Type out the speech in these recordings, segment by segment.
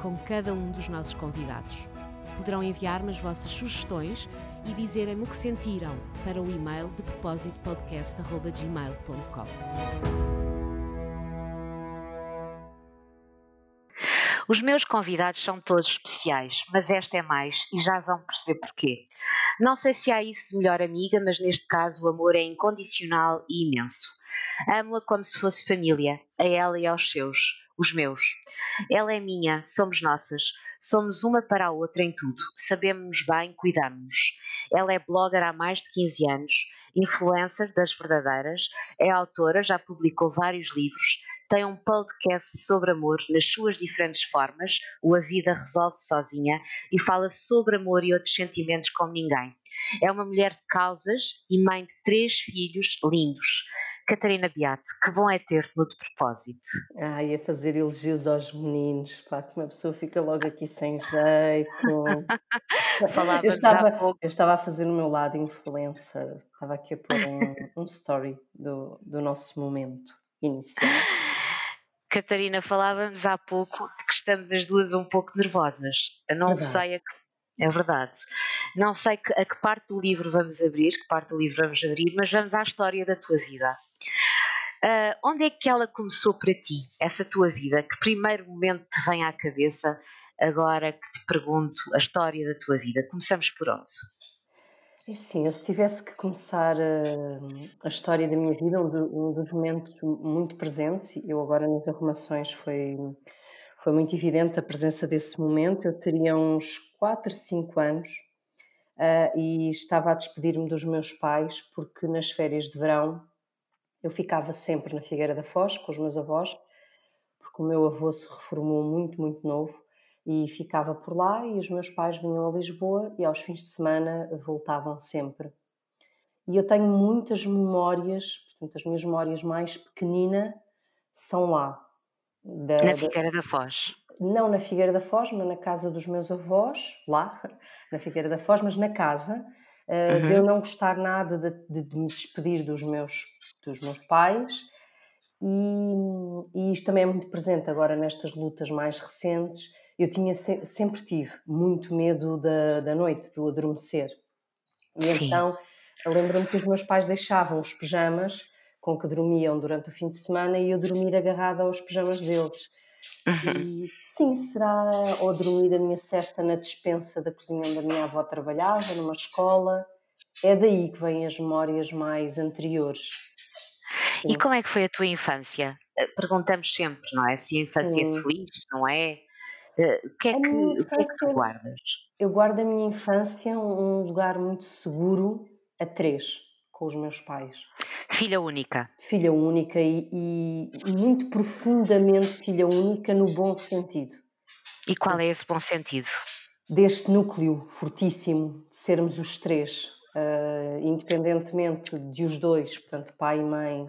com cada um dos nossos convidados. Poderão enviar-me as vossas sugestões e dizerem-me o que sentiram para o e-mail de propósito podcast.gmail.com. Os meus convidados são todos especiais, mas esta é mais e já vão perceber porquê. Não sei se há isso de melhor amiga, mas neste caso o amor é incondicional e imenso. Amo-a como se fosse família, a ela e aos seus, os meus. Ela é minha, somos nossas. Somos uma para a outra em tudo. Sabemos-nos bem, cuidamos-nos. Ela é blogger há mais de 15 anos, influencer das verdadeiras, é autora, já publicou vários livros, tem um podcast sobre amor nas suas diferentes formas, o A Vida Resolve Sozinha, e fala sobre amor e outros sentimentos como ninguém. É uma mulher de causas e mãe de três filhos lindos. Catarina Beate, que bom é ter-te no de propósito. Ah, ia fazer elogios aos meninos, pá, que uma pessoa fica logo aqui sem jeito. eu, estava, eu estava a fazer no meu lado influencer, estava aqui a pôr um, um story do, do nosso momento inicial. Catarina, falávamos há pouco de que estamos as duas um pouco nervosas. Eu não verdade. sei a que, é verdade. Não sei a que parte do livro vamos abrir, que parte do livro vamos abrir, mas vamos à história da tua vida. Uh, onde é que ela começou para ti, essa tua vida? Que primeiro momento te vem à cabeça agora que te pergunto a história da tua vida? Começamos por onde? É sim, eu se tivesse que começar a, ah, a história da minha vida, um, um, dos momentos muito presentes, eu agora nas arrumações foi, foi muito evidente a presença desse momento, eu teria uns 4, 5 anos uh, e estava a despedir-me dos meus pais porque nas férias de verão eu ficava sempre na Figueira da Foz com os meus avós, porque o meu avô se reformou muito, muito novo e ficava por lá e os meus pais vinham a Lisboa e aos fins de semana voltavam sempre. E eu tenho muitas memórias, portanto as minhas memórias mais pequeninas são lá. Da, na Figueira da Foz? Não na Figueira da Foz, mas na casa dos meus avós, lá, na Figueira da Foz, mas na casa, uh, uhum. de eu não gostar nada de, de, de me despedir dos meus dos meus pais, e, e, isto também é muito presente agora nestas lutas mais recentes. Eu tinha sempre tive muito medo da, da noite, do adormecer. E Sim. então lembro-me que os meus pais deixavam os pijamas com que dormiam durante o fim de semana e eu dormir agarrada aos pijamas deles. Uhum. E sim, será ou dormir a minha cesta na despensa da cozinha onde a minha avó trabalhava, numa escola. É daí que vêm as memórias mais anteriores. E como é que foi a tua infância? Eh, perguntamos sempre, não é? Se a infância é Sim. é feliz, não é? Eh, o que é que, o que, é que tu guardas? Eu guardo a minha infância um lugar muito seguro a três, com os meus pais. Filha única. Filha única e, e muito profundamente filha única no bom sentido. E qual é esse bom sentido? Deste núcleo fortíssimo de sermos os três, uh, independentemente de os dois, portanto, pai e mãe,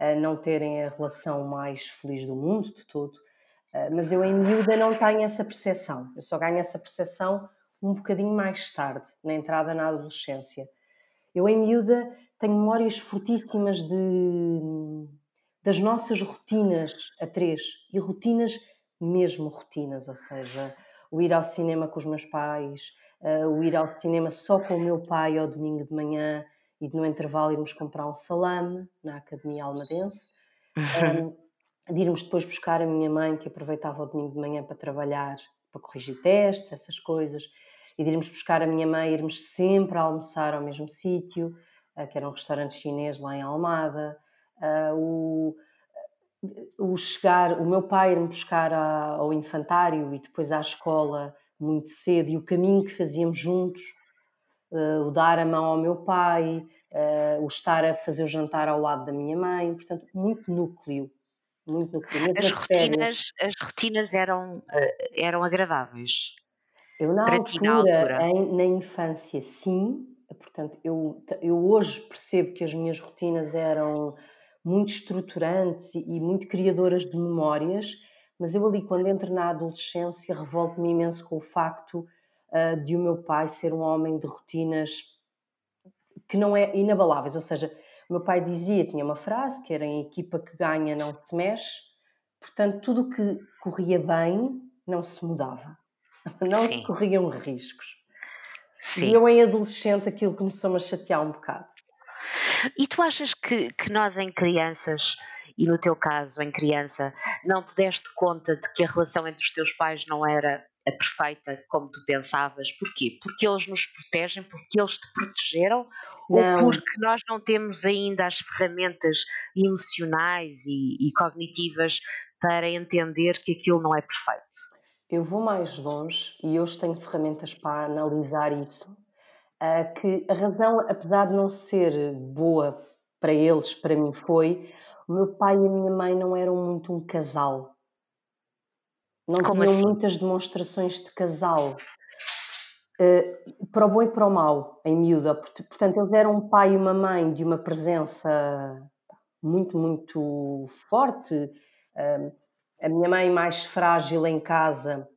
a não terem a relação mais feliz do mundo de todo, ah, mas eu em miúda não tenho essa percepção. Eu só ganho essa percepção um bocadinho mais tarde, na entrada na adolescência. Eu em miúda tenho memórias fortíssimas de, das nossas rotinas a três, e rotinas mesmo rotinas, ou seja, o ir ao cinema com os meus pais, ah, o ir ao cinema só com o meu pai ao domingo de manhã, e no intervalo irmos comprar um salame na Academia Almadense, um, de irmos depois buscar a minha mãe, que aproveitava o domingo de manhã para trabalhar, para corrigir testes, essas coisas, e de irmos buscar a minha mãe, irmos sempre a almoçar ao mesmo sítio, uh, que era um restaurante chinês lá em Almada, uh, o, o chegar, o meu pai ir-me buscar a, ao infantário e depois à escola muito cedo, e o caminho que fazíamos juntos, uh, o dar a mão ao meu pai, uh, o estar a fazer o jantar ao lado da minha mãe, portanto, muito núcleo, muito núcleo. As rotinas, as rotinas eram, eh, eram agradáveis. Eu na altura, ti, na altura. em- na infância, sim. Portanto, eu, eu hoje percebo que as minhas rotinas eram muito estruturantes e, e muito criadoras de memórias, mas eu ali, quando entro na adolescência, revolto-me imenso com o facto ah, de o meu pai ser um homem de rotinas que não é inabaláveis, ou seja, o meu pai dizia, tinha uma frase que era em equipa que ganha não se mexe, portanto tudo o que corria bem não se mudava, não Sim. corriam riscos. Sim. E eu em adolescente aquilo começou-me a chatear um bocado. E tu achas que, que nós em crianças, e no teu caso em criança, não te deste conta de que a relação entre os teus pais não era perfeita como tu pensavas? Porquê? Porque eles nos protegem, porque eles te protegeram? Não. Ou porque nós não temos ainda as ferramentas emocionais e, e cognitivas para entender que aquilo não é perfeito? Eu vou mais longe e hoje tenho ferramentas para analisar isso. que a razão, apesar de não ser boa para eles, para mim foi, o meu pai e a minha mãe não eram muito um casal. Não Como tinham assim? muitas demonstrações de casal. Ah, para o bom e para o mau, em miúda. Port- Portanto, eles eram um pai e uma mãe de uma presença muito, muito forte. Ah, a minha mãe mais frágil em casa,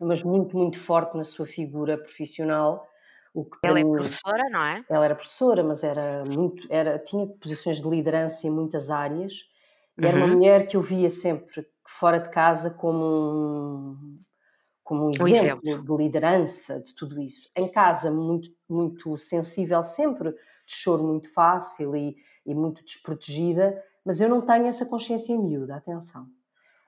mas muito, muito forte na sua figura profissional. O que Ela é professora, não é? ela era professora, mas era muito, era, tinha posições de liderança em muitas áreas. E era uma Uhum. mulher que eu via sempre fora de casa como um, como um Um exemplo, exemplo. de liderança, de tudo isso. Em casa, muito, muito sensível, sempre de choro muito fácil e, e muito desprotegida, mas eu não tenho essa consciência miúda, atenção.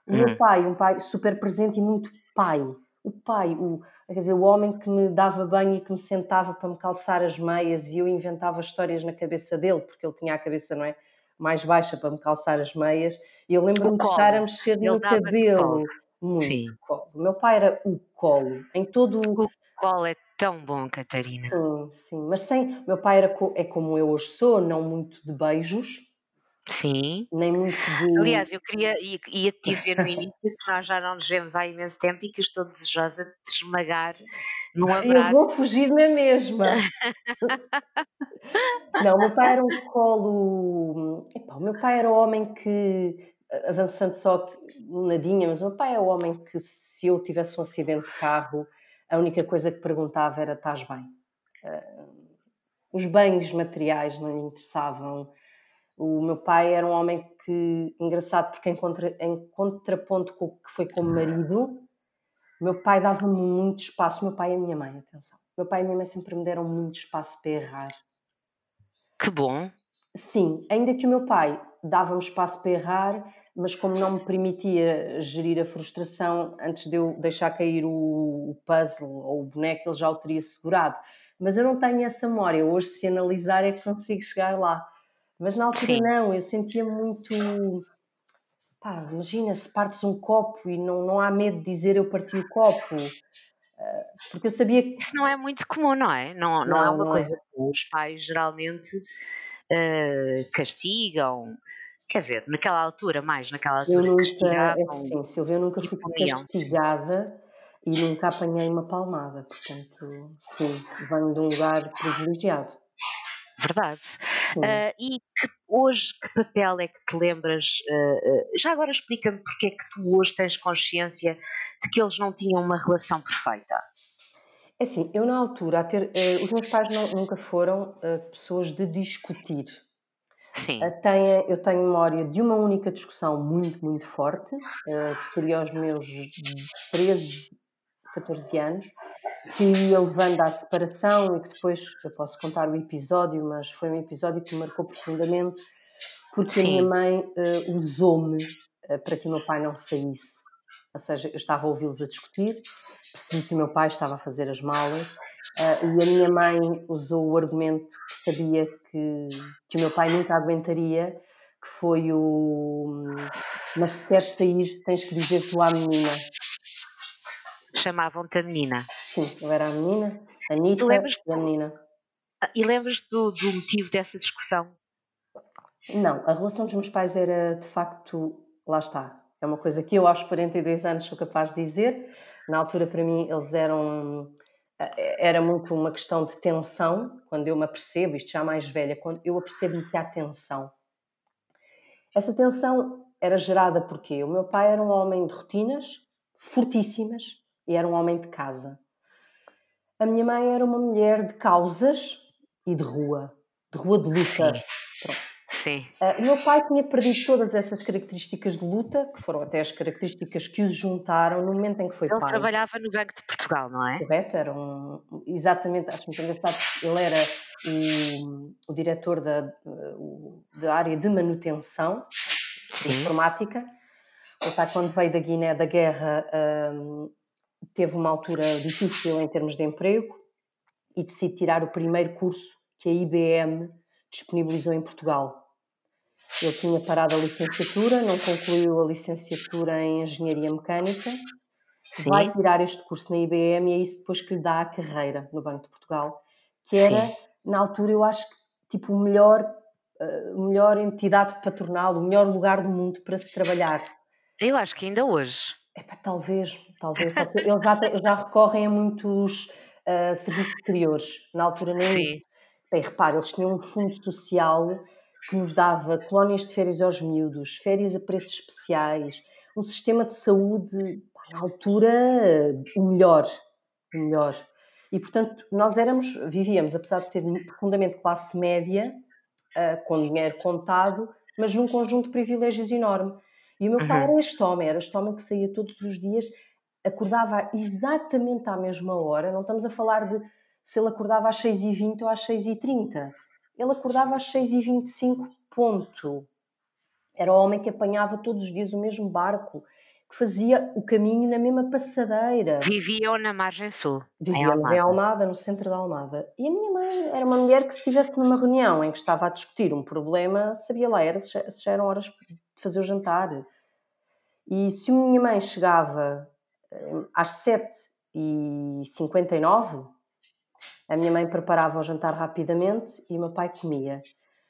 O Hum. meu pai, um pai super presente e muito pai. O pai, o, quer dizer, o homem que me dava banho e que me sentava para me calçar as meias e eu inventava histórias na cabeça dele, porque ele tinha a cabeça, não é? Mais baixa para me calçar as meias. E eu lembro-me O de estar a mexer Ele no cabelo. Muito Sim. colo. O meu pai era o colo. Em todo O colo é tão bom, Catarina. Sim, sim, mas sem. Meu pai era co- é como eu hoje sou, não muito de beijos, Sim. nem muito de. Aliás, eu queria, ia- ia-te dizer no início que nós já não nos vemos há imenso tempo e que estou desejosa de te esmagar num eu abraço. vou fugir na mesma. não, o meu pai era um colo. Epá, o meu pai era o homem que, avançando só nadinha, mas o meu pai é o homem que, se eu tivesse um acidente de carro, a única coisa que perguntava era: estás bem? Ah, os bens materiais não lhe interessavam. O meu pai era um homem que, engraçado, porque em, contra, em contraponto com o que foi como marido, meu pai dava-me muito espaço. Meu pai e a minha mãe, atenção. Meu pai e a minha mãe sempre me deram muito espaço para errar. Que bom. Sim, ainda que o meu pai dava-me espaço para errar, mas como não me permitia gerir a frustração, antes de eu deixar cair o, o puzzle ou o boneco, ele já o teria segurado. Mas eu não tenho essa memória. Hoje, se analisar, é que consigo chegar lá. Mas na altura Sim. não, eu sentia muito. Pá, imagina se partes um copo e não, não há medo de dizer eu parti o copo. Ah, Porque eu sabia que. Isso não é muito comum, não é? Não, não, é Não, uma não é. coisa que os pais geralmente eh, castigam. Quer dizer, naquela altura, mais naquela Eu altura, nunca, é assim, Silvia, eu nunca fui castigada e nunca apanhei uma palmada. Portanto, sim, venho de um lugar privilegiado. Verdade. Ah, e que- hoje, que papel é que te lembras? ah, já agora explica-me porque é que tu hoje tens consciência de que eles não tinham uma relação perfeita. É assim, eu na altura, a ter, eh, os meus pais não- nunca foram pessoas de discutir. Sim, tenho- eu tenho memória de uma única discussão muito, muito forte, que teria aos meus 13, 14 anos, que ia levando à separação e que depois eu posso contar o episódio, mas foi um episódio que me marcou profundamente porque a Sim. minha mãe eh, usou-me eh, para que o meu pai não saísse. Ou seja, eu estava a ouvi-los a discutir, percebi que o meu pai estava a fazer as malas eh, e a minha mãe usou o argumento que sabia que, que o meu pai nunca aguentaria, que foi o mas se queres sair tens que dizer tu à menina. chamavam-te a menina. Sim, eu era a menina, a lembras-te e a menina. Ah, E lembras-te do, do motivo dessa discussão? Não, a relação dos meus pais era de facto lá está. É uma coisa que eu aos 42 anos sou capaz de dizer. Na altura, para mim, eles eram. Eh, era muito uma questão de tensão. Quando eu me apercebo, isto já mais velha, quando eu apercebo-me que há tensão. Essa tensão era gerada porque o meu pai era um homem de rotinas fortíssimas e era um homem de casa. A minha mãe era uma mulher de causas e de rua, de rua de luta. Sim. Sim. Uh, o meu pai tinha perdido todas essas características de luta, que foram até as características que os juntaram no momento em que foi ele pai. Ele trabalhava no Banco de Portugal, não é? Correto, era um, exatamente, acho muito engraçado, ele era o, o diretor da, da área de manutenção Sim. informática. O pai, quando veio da Guiné da guerra, um, teve uma altura difícil em termos de emprego e decide tirar o primeiro curso que a IBM disponibilizou em Portugal. Ele tinha parado a licenciatura, não concluiu a licenciatura em Engenharia Mecânica, Sim. vai tirar este curso na IBM e é isso depois que lhe dá a carreira no Banco de Portugal, que era, Sim. na altura, eu acho que tipo o melhor, uh, melhor entidade patronal, o melhor lugar do mundo para se trabalhar. Eu acho que ainda hoje. Epá, talvez, talvez. Eles já, já recorrem a muitos uh, serviços exteriores. Na altura nem. Sim. Bem, repare, eles tinham um fundo social que nos dava colónias de férias aos miúdos, férias a preços especiais, um sistema de saúde, na altura, o melhor. O melhor. E, portanto, nós éramos, vivíamos, apesar de ser profundamente classe média, uh, com dinheiro contado, mas num conjunto de privilégios enorme. E o meu pai uhum. era este homem, era este homem que saía todos os dias, acordava exatamente à mesma hora, não estamos a falar de se ele acordava às 6h20 ou às 6h30. Ele acordava às 6h25, ponto. Era o homem que apanhava todos os dias o mesmo barco, que fazia o caminho na mesma passadeira. Viviam na margem sul. Vivíamos em Almada. em Almada, no centro da Almada. E a minha mãe era uma mulher que, se estivesse numa reunião em que estava a discutir um problema, sabia lá, era se já, se já eram horas de fazer o jantar. E se a minha mãe chegava eh, às 7h59, a minha mãe preparava o jantar rapidamente e o meu pai comia.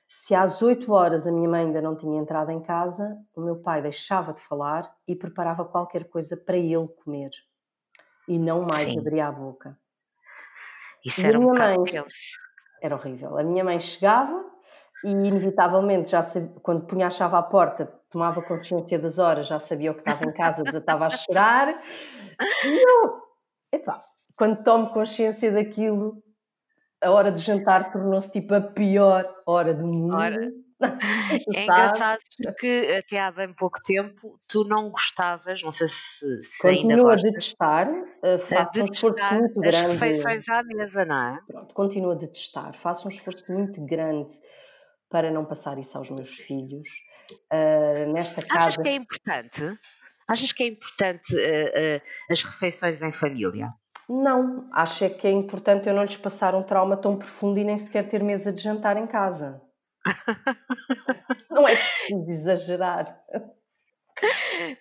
Se às 8 horas a minha mãe ainda não tinha entrado em casa, o meu pai deixava de falar e preparava qualquer coisa para ele comer. E não mais Sim. abria a boca. Isso e era um mãe Era horrível. A minha mãe chegava e, inevitavelmente, já sabia, quando punha a chave à porta, tomava consciência das horas, já sabia o que estava em casa, desatava a chorar. E eu, epá, quando tomo consciência daquilo, a hora de jantar tornou-se tipo a pior hora do mundo. Ora, é engraçado porque até há bem pouco tempo tu não gostavas, não sei se, se Continuo ainda gostas, a detestar, uh, faço um esforço muito as grande. As refeições à mesa, não é? Pronto, continuo a detestar, faço um esforço muito grande para não passar isso aos meus filhos. Uh, nesta Achas casa... que é importante? Achas que é importante uh, as refeições em família? Não, acho é que é importante eu não lhes passar um trauma tão profundo e nem sequer ter mesa de jantar em casa. não é preciso exagerar.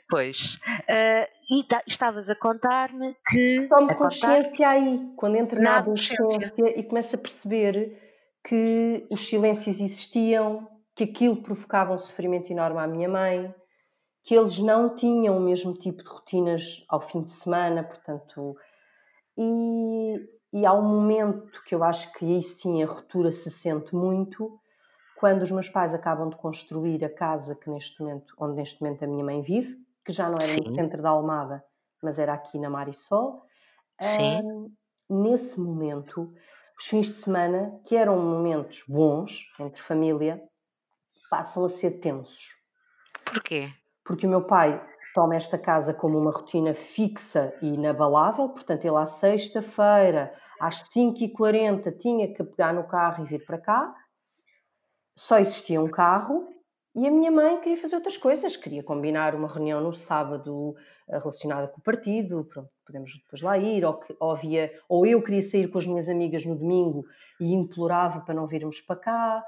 Pois. Uh, e estavas a contar-me que. Tomo consciência contar... aí, quando entro na, adolescência e começo a perceber que os silêncios existiam, que aquilo provocava um sofrimento enorme à minha mãe, que eles não tinham o mesmo tipo de rotinas ao fim de semana, portanto e, e há um momento que eu acho que aí sim a ruptura se sente muito, quando os meus pais acabam de construir a casa que neste momento, onde neste momento a minha mãe vive, que já não era sim. no centro da Almada, mas era aqui na Marisol. Sim. Um, nesse momento, os fins de semana, que eram momentos bons entre família, passam a ser tensos. Porquê? Porque o meu pai toma esta casa como uma rotina fixa e inabalável, portanto, ele à sexta-feira, às 5h40, tinha que pegar no carro e vir para cá. Só existia um carro e a minha mãe queria fazer outras coisas, queria combinar uma reunião no sábado eh, relacionada com o partido, pronto, podemos depois lá ir, ou, que, ou, havia, ou eu queria sair com as minhas amigas no domingo e implorava para não virmos para cá.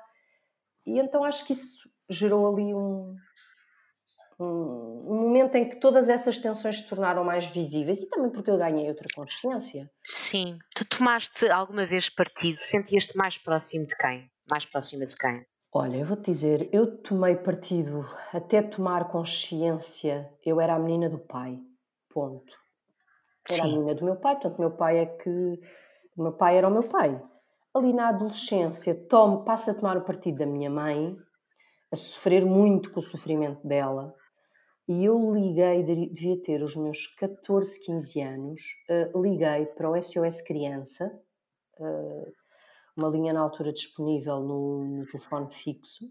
E então acho que isso gerou ali um, um, um, momento em que todas essas tensões se tornaram mais visíveis e também porque eu ganhei outra consciência. Sim. Tu tomaste alguma vez partido? Sentias-te mais próximo de quem? Mais próxima de quem? Olha, eu vou-te dizer, eu tomei partido até tomar consciência, eu era a menina do pai, ponto. Era a menina do meu pai, portanto, meu pai é que. O meu pai era o meu pai. Ali na adolescência, tomo, passo a tomar o partido da minha mãe, a sofrer muito com o sofrimento dela. E eu liguei, devia ter os meus 14, 15 anos, uh, liguei para o SOS Criança, uh, uma linha na altura disponível no, no telefone fixo,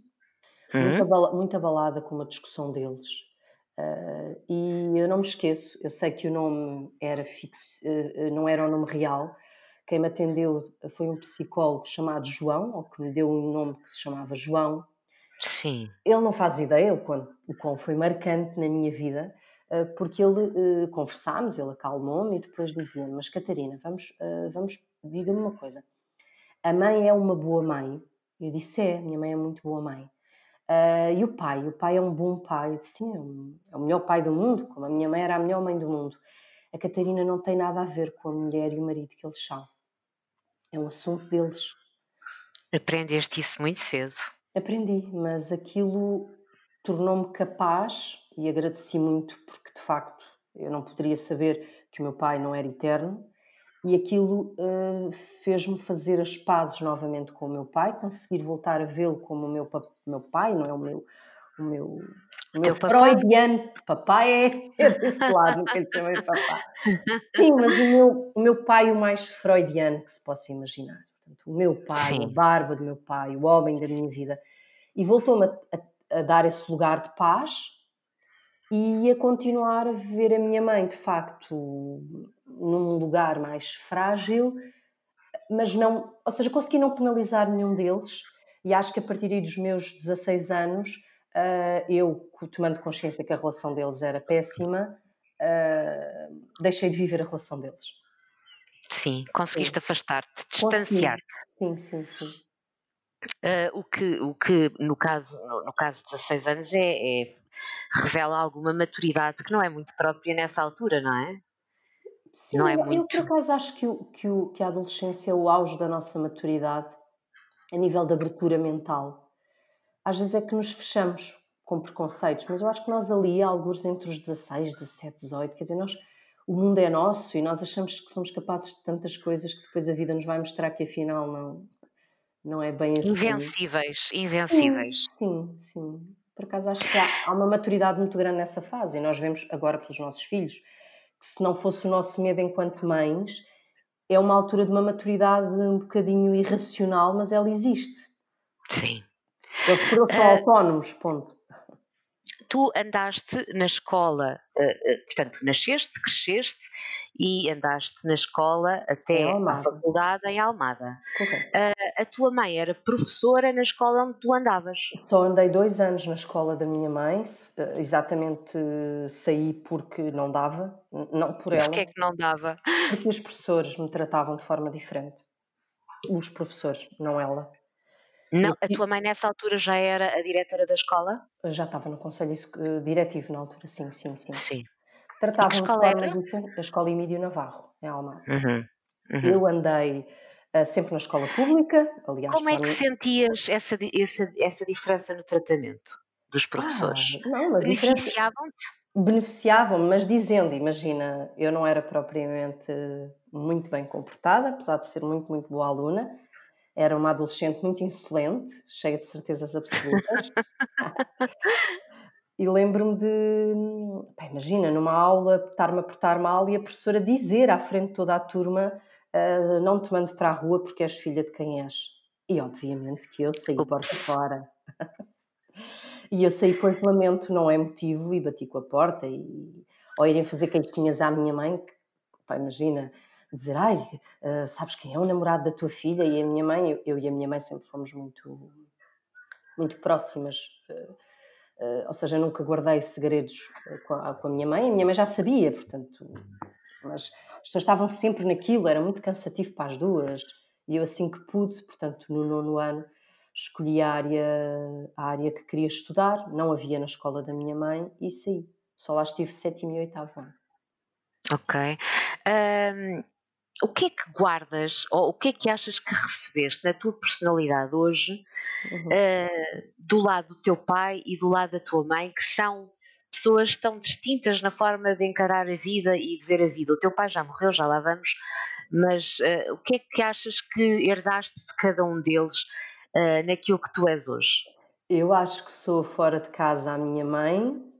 uhum. muito, abala, muito, abalada com uma discussão deles. Uh, e eu não me esqueço, eu sei que o nome era fixo, não era o nome real. Quem me atendeu foi um psicólogo chamado João, ou que me deu um nome que se chamava João. Sim. Ele não faz ideia o quão, o quão foi marcante na minha vida, uh, porque ele conversámos, ele acalmou-me e depois dizia: Mas Catarina, vamos, vamos diga-me uma coisa a mãe é uma boa mãe. Eu disse, é, minha mãe é muito boa mãe. Uh, e o pai? O pai é um bom pai. Eu disse, sim, é, é o melhor pai do mundo, como a minha mãe era a melhor mãe do mundo. A Catarina não tem nada a ver com a mulher e o marido que eles são. É um assunto deles. Aprendeste isso muito cedo. Aprendi, mas aquilo tornou-me capaz e agradeci muito porque de facto eu não poderia saber que o meu pai não era eterno e aquilo uh, fez-me fazer as pazes novamente com o meu pai, conseguir voltar a vê-lo como o meu, meu pai, não é o meu, o meu, o meu freudiano papai é, é desse lado, nunca lhe chamei papá. Sim, mas o meu, o meu pai o mais freudiano que se possa imaginar. O meu pai, Sim. a barba do meu pai, o homem da minha vida. E voltou-me a, a, a dar esse lugar de paz e a continuar a ver a minha mãe, de facto, num lugar mais frágil, mas não, ou seja, consegui não penalizar nenhum deles e acho que a partir dos meus 16 anos, uh, eu, tomando consciência que a relação deles era péssima, uh, deixei de viver a relação deles. Sim, conseguiste afastar-te, distanciar-te. Sim, sim, sim. Uh, o, que, o que no caso, no, no caso de 16 anos é, é, revela alguma maturidade que não é muito própria nessa altura, não é? Sim, não é eu, muito... eu por acaso acho que, o, que, o, que a adolescência é o auge da nossa maturidade a nível de abertura mental. Às vezes é que nos fechamos com preconceitos, mas eu acho que nós ali, alguns entre os 16, 17, 18, quer dizer, nós, o mundo é nosso e nós achamos que somos capazes de tantas coisas que depois a vida nos vai mostrar que afinal não, não é bem assim. Invencíveis, invencíveis. Sim, sim. sim. Por acaso acho que há, há uma maturidade muito grande nessa fase e nós vemos agora pelos nossos filhos que se não fosse o nosso medo enquanto mães, é uma altura de uma maturidade um bocadinho irracional, mas ela existe. Sim. Eles são uh, autónomos, ponto. Tu andaste na escola, uh, uh, portanto, nasceste, cresceste e andaste na escola até a faculdade em Almada. Uh, a tua mãe era professora na escola onde tu andavas? Só andei dois anos na escola da minha mãe, exatamente saí porque não dava, não por ela. Porquê é que não dava? Porque os professores me tratavam de forma diferente. Os professores, não ela. Não, a tua mãe nessa altura já era a diretora da escola? Já estava no conselho diretivo na altura, sim, sim, sim. Sim. Tratavam de forma diferente. A escola Emílio Navarro, em Almada. Uhum, uhum. Eu andei uh, sempre na escola pública, aliás. Como é que sentias essa, essa, essa diferença no tratamento dos professores? Ah, Beneficiavam-te? Beneficiavam-me, mas dizendo, imagina, eu não era propriamente muito bem comportada, apesar de ser muito, muito boa aluna. Era uma adolescente muito insolente, cheia de certezas absolutas. E lembro-me de, pá, imagina, numa aula, estar-me a portar mal e a professora dizer à frente de toda a turma: uh, Não te mando para a rua porque és filha de quem és. E obviamente que eu saí Ups. porta fora. e eu saí por lamento, não é motivo, e bati com a porta. E, ou irem fazer queixinhas à minha mãe, que, pá, imagina, dizer: Ai, uh, sabes quem é o namorado da tua filha? E a minha mãe, eu, eu e a minha mãe sempre fomos muito, muito próximas. Uh, ou seja, nunca guardei segredos com a, com a, minha mãe. A minha mãe já sabia, portanto, mas as pessoas estavam sempre naquilo, era muito cansativo para as duas. E eu, assim que pude, portanto, no nono ano, escolhi a área, a área que queria estudar, não havia na escola da minha mãe e saí. Só lá estive sétimo e oitavo ano. Ok. Um, o que é que guardas ou o que é que achas que recebeste na tua personalidade hoje uhum. uh, do lado do teu pai e do lado da tua mãe, que são pessoas tão distintas na forma de encarar a vida e de ver a vida? O teu pai já morreu, já lá vamos, mas uh, o que é que achas que herdaste de cada um deles uh, naquilo que tu és hoje? Eu acho que sou fora de casa a minha mãe.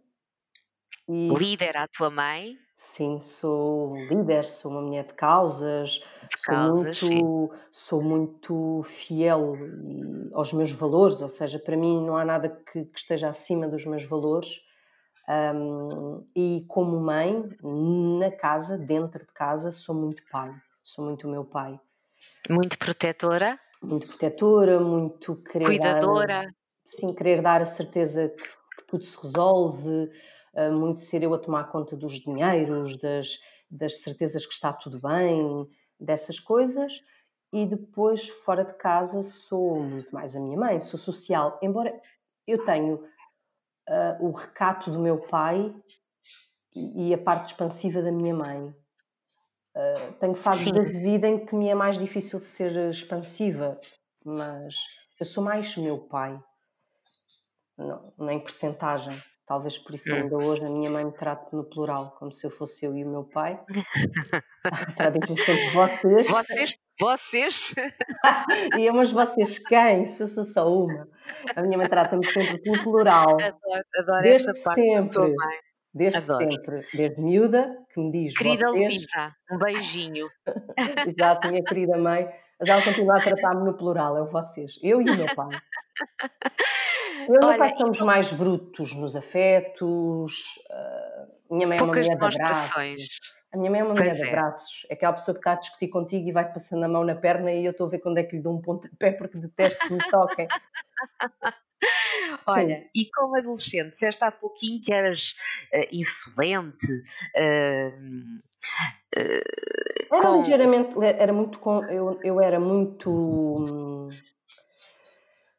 E... Líder à tua mãe? Sim, sou líder, sou uma mulher de causas, de sou, causas muito, sou muito fiel aos meus valores, ou seja, para mim não há nada que, que esteja acima dos meus valores. Um, e como mãe, na casa, dentro de casa, sou muito pai, sou muito o meu pai. Muito protetora? Muito protetora, muito querer Cuidadora? Dar, sim, querer dar a certeza que, que tudo se resolve, muito ser eu a tomar conta dos dinheiros, das, das certezas que está tudo bem, dessas coisas. E depois, fora de casa, sou muito mais a minha mãe, sou social. Embora eu tenho uh, o recato do meu pai e, a parte expansiva da minha mãe. Uh, tenho fases da vida em que me é mais difícil ser expansiva, mas eu sou mais meu pai, não, não em percentagem. Talvez por isso hum. ainda hoje a minha mãe me trate no plural, como se eu fosse eu e o meu pai. Tratem-me sempre vocês. Vocês? Vocês? e eu, mas vocês quem? Se sou só uma. A minha mãe trata-me sempre pelo plural. Adoro, adoro desde essa parte sempre. Desde adoro. sempre. Desde miúda, que me diz Querida vocês. Luísa, um beijinho. Exato, minha querida mãe. Mas ela continua a tratar-me no plural, é o vocês. Eu e o meu pai. Eu o meu pai estamos então... mais brutos nos afetos. Uh, minha mãe é uma mulher de abraços. A minha mãe é uma mulher de é. abraços. É aquela pessoa que está a discutir contigo e vai passando a mão na perna e eu estou a ver quando é que lhe dou um pontapé porque detesto que me toquem. Olha, Sim. e como adolescente, disseste há pouquinho que eras uh, insolente. Uh, uh, era com... ligeiramente, era muito. Com, eu, eu era muito. Hum,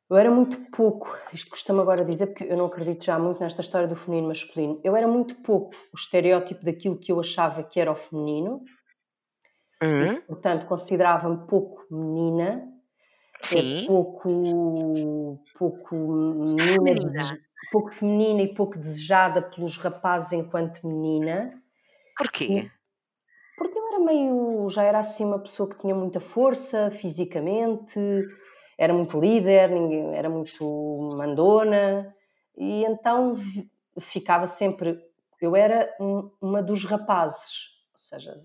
eu era muito pouco, isto costumo agora dizer, porque eu não acredito já muito nesta história do feminino masculino. Eu era muito pouco o estereótipo daquilo que eu achava que era o feminino. Uhum. E, portanto, considerava-me pouco menina, Sim. pouco, pouco menina, feminina. pouco feminina e pouco desejada pelos rapazes enquanto menina. Porquê? Porque eu era meio, já era assim uma pessoa que tinha muita força fisicamente, era muito líder, ninguém, era muito mandona, e então ficava sempre. Eu era um, uma dos rapazes, ou seja,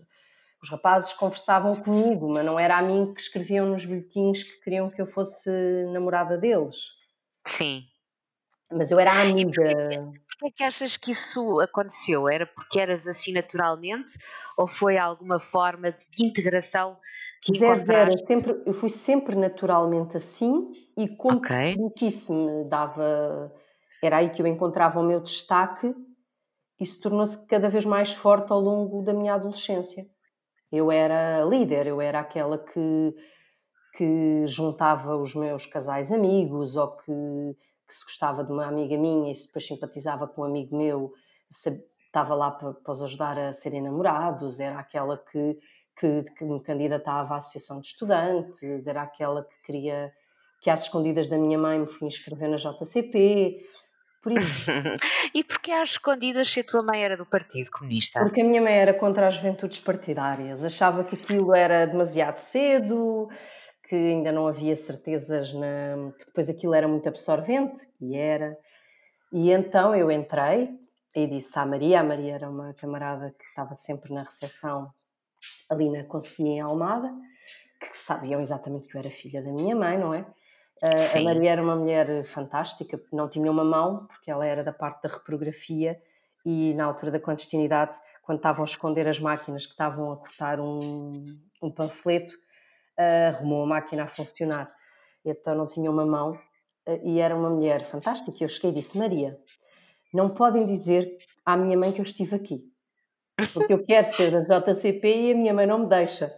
os rapazes conversavam comigo, mas não era a mim que escreviam nos bilhetinhos que queriam que eu fosse namorada deles. Sim. Mas eu era a amiga. Porquê é que achas que isso aconteceu? Era porque eras assim naturalmente ou foi alguma forma de integração que zero, zero. Eu, sempre, eu fui sempre naturalmente assim e como okay. que isso me dava... Era aí que eu encontrava o meu destaque isso tornou-se cada vez mais forte ao longo da minha adolescência. Eu era líder, eu era aquela que, que juntava os meus casais amigos ou que que se gostava de uma amiga minha e depois simpatizava com um amigo meu, estava lá para, para os ajudar a serem namorados, era aquela que, que, que me candidatava à associação de estudantes, era aquela que queria que às escondidas da minha mãe me fui inscrever na JCP. Por isso... e porquê às escondidas se a tua mãe era do Partido Comunista? Porque a minha mãe era contra as juventudes partidárias, achava que aquilo era demasiado cedo, que ainda não havia certezas, na, que depois aquilo era muito absorvente, e era. E então eu entrei e disse à Maria, a Maria era uma camarada que estava sempre na recepção ali na Conselhia em Almada, que sabiam exatamente que eu era filha da minha mãe, não é? Sim. A Maria era uma mulher fantástica, não tinha uma mão, porque ela era da parte da reprografia e na altura da clandestinidade, quando estavam a esconder as máquinas que estavam a cortar um, um panfleto, arrumou a máquina a funcionar. Então não tinha uma mão eh, e era uma mulher fantástica. Eu cheguei e disse: Maria, não podem dizer à minha mãe que eu estive aqui, porque eu quero ser da JCP e a minha mãe não me deixa.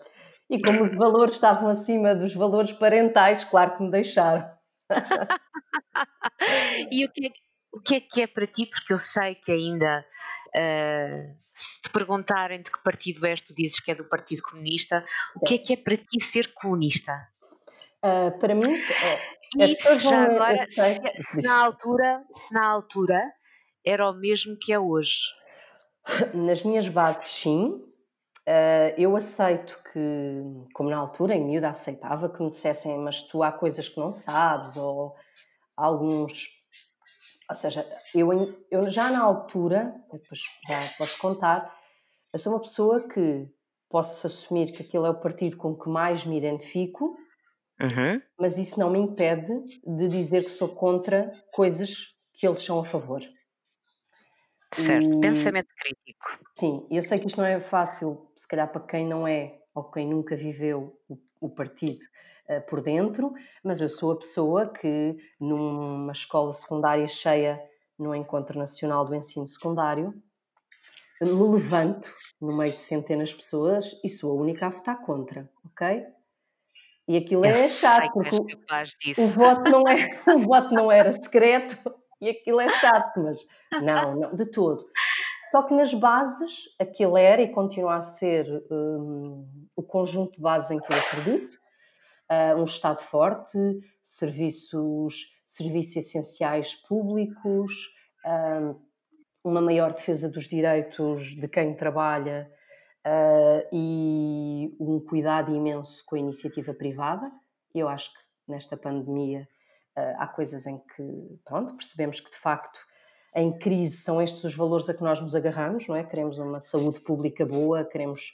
E como os valores estavam acima dos valores parentais, claro que me deixaram. e o que, é, o que é que é para ti? Porque eu sei que ainda Uh, se te perguntarem de que partido és, tu dizes que é do Partido Comunista. O que é que é para ti ser comunista? Uh, para mim, é, e se já agora, se, se, na altura, se na altura era o mesmo que é hoje? Nas minhas bases, sim. Uh, eu aceito que, como na altura, em miúda, aceitava que me dissessem, mas tu há coisas que não sabes, ou alguns. Ou seja, eu, eu já na altura, depois já posso contar, eu sou uma pessoa que posso assumir que aquele é o partido com que mais me identifico, uhum. mas isso não me impede de dizer que sou contra coisas que eles são a favor. Certo, e, pensamento crítico. Sim, eu sei que isto não é fácil, se calhar para quem não é ou quem nunca viveu o, o partido por dentro, mas eu sou a pessoa que numa escola secundária cheia no Encontro Nacional do Ensino Secundário me levanto no meio de centenas de pessoas e sou a única a votar contra, ok? E aquilo é chato, porque o, voto não é, o voto não era secreto, e aquilo é chato, mas não, não, de todo. Só que nas bases, aquilo era e continua a ser um, o conjunto de bases em que eu acredito. Uh, um Estado forte, serviços, serviços essenciais públicos, um, uma maior defesa dos direitos de quem trabalha uh, e um cuidado imenso com a iniciativa privada. Eu acho que nesta pandemia Uh, há coisas em que, pronto, percebemos que de facto em crise são estes os valores a que nós nos agarramos, não é? Queremos uma saúde pública boa, queremos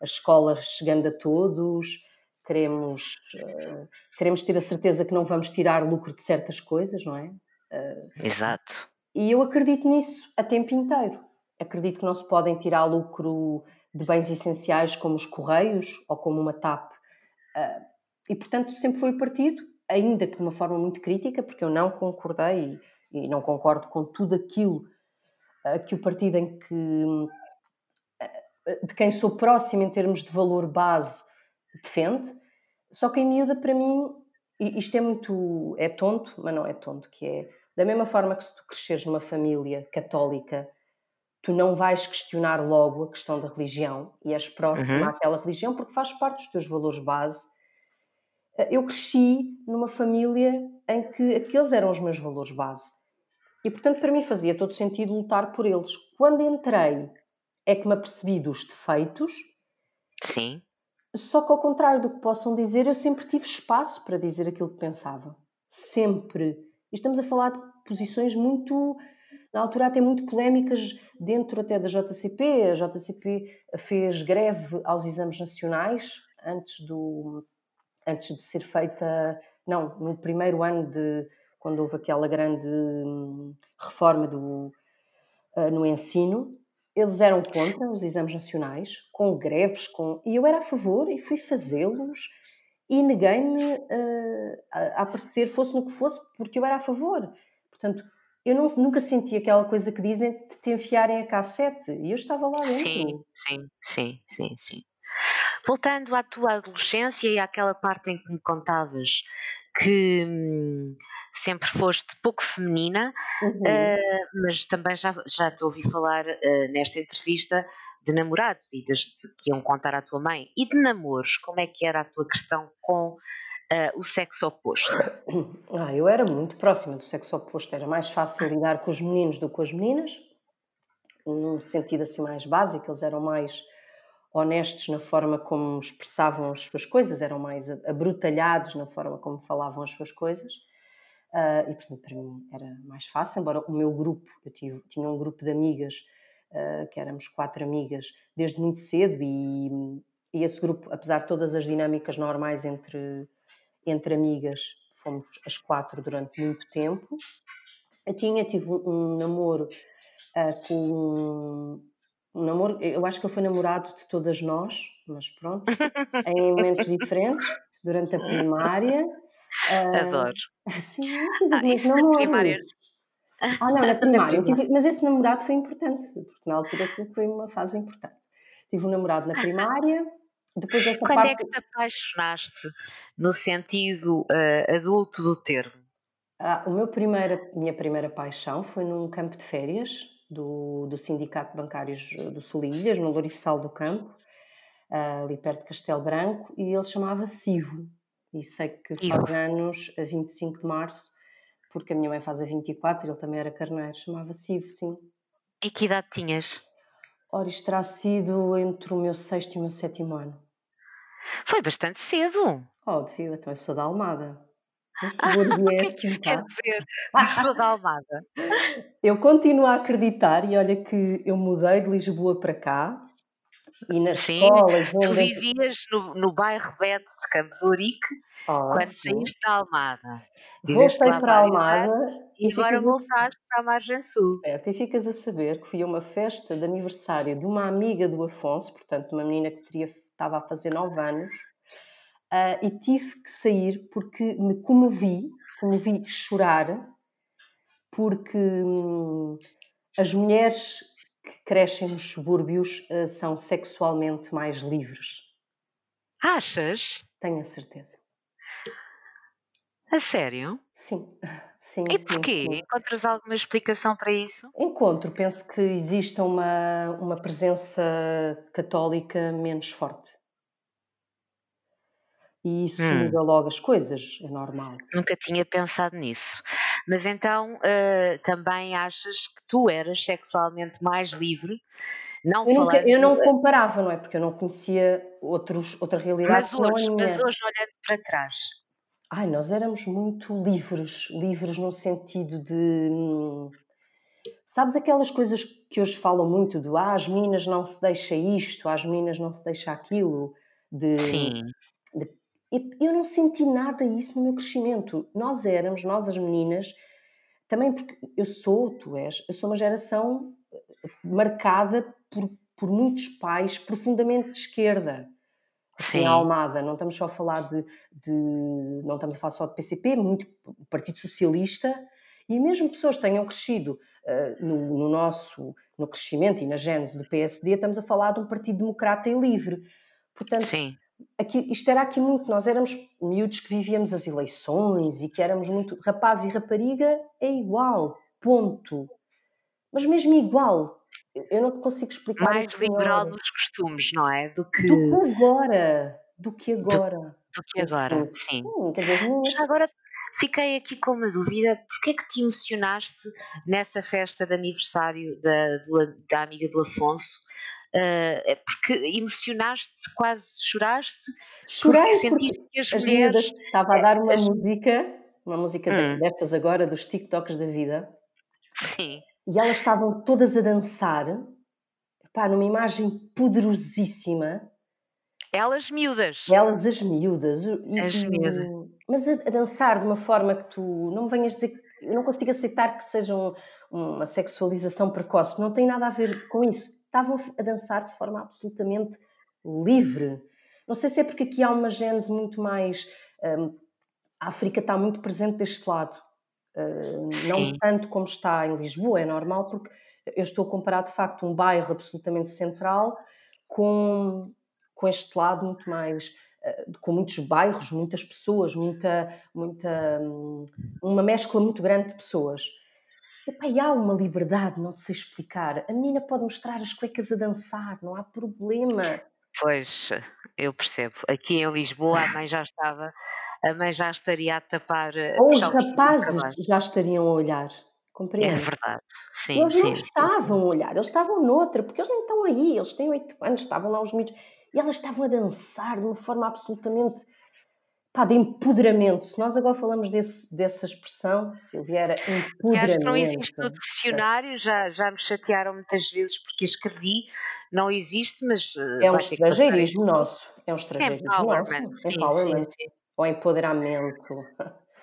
as escolas chegando a todos, queremos, uh, queremos ter a certeza que não vamos tirar lucro de certas coisas, não é? Uh, Exato. E eu acredito nisso a tempo inteiro. Acredito que não se podem tirar lucro de bens essenciais como os Correios ou como uma TAP. e, portanto, sempre foi o partido ainda que de uma forma muito crítica, porque eu não concordei e, e não concordo com tudo aquilo uh, que o partido em que uh, de quem sou próximo em termos de valor base defende. Só que em miúda, para mim, isto é muito é tonto, mas não é tonto, que é da mesma forma que se tu cresceres numa família católica, tu não vais questionar logo a questão da religião e és próximo uhum. àquela religião porque faz parte dos teus valores base eu cresci numa família em que aqueles eram os meus valores base. E, portanto, para mim fazia todo sentido lutar por eles. Quando entrei, é que me apercebi dos defeitos. Sim. Só que, ao contrário do que possam dizer, eu sempre tive espaço para dizer aquilo que pensava. Sempre. E estamos a falar de posições muito, na altura, até muito polémicas dentro até da JCP. A JCP fez greve aos exames nacionais antes do, antes de ser feita, não, no primeiro ano de quando houve aquela grande hum, reforma do, uh, no ensino, eles eram contra os exames nacionais, com greves, com... e eu era a favor e fui fazê-los e neguei-me uh, a aparecer, fosse no que fosse, porque eu era a favor. Portanto, eu não, nunca senti aquela coisa que dizem de te enfiarem a cassete, e eu estava lá dentro. Sim, sim, sim, sim, sim. Voltando à tua adolescência e àquela parte em que me contavas que hum, sempre foste pouco feminina, uhum. uh, mas também já, já te ouvi falar uh, nesta entrevista de namorados e de, que iam contar à tua mãe e de namoros, como é que era a tua questão com uh, o sexo oposto? Ah, eu era muito próxima do sexo oposto, era mais fácil lidar com os meninos do que com as meninas, num sentido assim mais básico, eles eram mais honestos na forma como expressavam as suas coisas, eram mais abrutalhados na forma como falavam as suas coisas. Uh, e portanto para mim era mais fácil, embora o meu grupo, eu tive, tinha um grupo de amigas, uh, que éramos quatro amigas desde muito cedo e, e, esse grupo, apesar de todas as dinâmicas normais entre, entre amigas, fomos as quatro durante muito tempo. Eu tinha, tive um, namoro uh, com um namoro, eu acho que ele foi namorado de todas nós, mas pronto, em momentos diferentes, durante a primária. Adoro. Uh, sim, ah, isso na primária. Ah, não, na primária. Tive, mas esse namorado foi importante, porque na altura foi uma fase importante. Tive um namorado na primária, depois Quando parte... é que te apaixonaste no sentido uh, adulto do termo? Ah, o meu primeira, minha primeira paixão foi num campo de férias do, do Sindicato de Bancários do Sul Ilhas, no Louriçal do Campo, ali perto de Castelo Branco, e ele chamava-se Ivo. E sei que Ivo. faz anos, a 25 de março, porque a minha mãe faz a 24 e ele também era carneiro, chamava-se Ivo, sim. E que idade tinhas? Ora, isto terá sido entre o meu sexto e o meu sétimo ano. Foi bastante cedo. Óbvio, então eu sou da Almada. Ah, o que é que isso quer dizer? Sou da Almada. Eu continuo a acreditar e olha que eu mudei de Lisboa para cá e nas sim, escolas... Tu vivias no, no bairro Beto de Campo de Ourique oh, quando sim. saíste da Almada. Voltei para a Almada e, agora voltaste para a Margem Sul. Certo, e ficas a saber que fui a uma festa de aniversário de uma amiga do Afonso, portanto uma menina que teria, estava a fazer 9 anos, uh, e tive que sair porque me comovi, comovi chorar, porque hum, as mulheres crescem nos subúrbios uh, são sexualmente mais livres. Achas? Tenho a certeza. A sério? Sim. Sim, e porquê? Sim. Encontras alguma explicação para isso? Encontro. Penso que existe uma, uma presença católica menos forte. E isso hum. muda logo as coisas, é normal. Nunca tinha pensado nisso. Mas então uh, também achas que tu eras sexualmente mais livre? Não eu, nunca, eu não comparava, não é? Porque eu não conhecia outros, outra realidade. Mas hoje, mas hoje olhando para trás. Ai, nós éramos muito livres, livres no sentido de. Hum, sabes aquelas coisas que hoje falam muito do ah, as meninas não se deixa isto, as meninas não se deixa aquilo, de, Sim. Eu não senti nada isso no meu crescimento. Nós éramos, nós as meninas, também porque eu sou, tu és, eu sou uma geração eh, marcada por, por muitos pais profundamente de esquerda. Sim. Em Almada, não estamos só a falar de, de, não estamos a falar só de PCP, muito Partido Socialista, e mesmo pessoas que tenham crescido uh, no, no, nosso no crescimento e na gênese do PSD, estamos a falar de um Partido Democrata e Livre. Portanto, Sim aqui, isto era aqui muito, nós éramos miúdos que vivíamos as eleições e que éramos muito, rapaz e rapariga é igual, ponto. Mas mesmo igual, eu não consigo explicar. Mais liberal nos costumes, não é? Do que, do que agora. Do que agora. Do, do que agora, sim. sim quer dizer, minhas... agora fiquei aqui com uma dúvida. Porquê é que te emocionaste nessa festa de aniversário da, da amiga do Afonso? Uh, porque emocionaste, quase choraste, Chorei sentiste que as, as mulheres. Estava a dar uma as... música, uma música hum. destas agora, dos TikToks da vida. Sim. E elas estavam todas a dançar, pá, numa imagem poderosíssima. Elas miúdas. Elas, as miúdas. As miúdas. Mas a, a, dançar de uma forma que tu não me venhas dizer. Eu não consigo aceitar que seja um, uma sexualização precoce. Não tem nada a ver com isso estavam a dançar de forma absolutamente livre. Não sei se é porque aqui há uma gênese muito mais. Um, a África está muito presente deste lado. Uh, não tanto como está em Lisboa, é normal, porque eu estou a comparar de facto um bairro absolutamente central com, com este lado muito mais. Uh, com muitos bairros, muitas pessoas, muita, muita, um, uma mescla muito grande de pessoas. Epá, há uma liberdade, não te sei explicar. A menina pode mostrar as cuecas a dançar, não há problema. Pois, eu percebo. Aqui em Lisboa a mãe já estava, a mãe já estaria a tapar. Ou os rapazes já estariam a olhar. Compreende? É verdade. Sim, eles sim, não estavam sim. a olhar, eles estavam noutra, porque eles nem estão aí, eles têm oito anos, estavam lá os miúdos, e elas estavam a dançar de uma forma absolutamente pá, de empoderamento. Se nós agora falamos desse, dessa expressão, Silvia, era empoderamento. acho que não existe no dicionário, já, já me chatearam muitas vezes porque escrevi, não existe, mas. Eh, é um estrangeirismo nosso. É um estrangeirismo nosso. Sim, empowerment. Sim, sim. Ou empoderamento.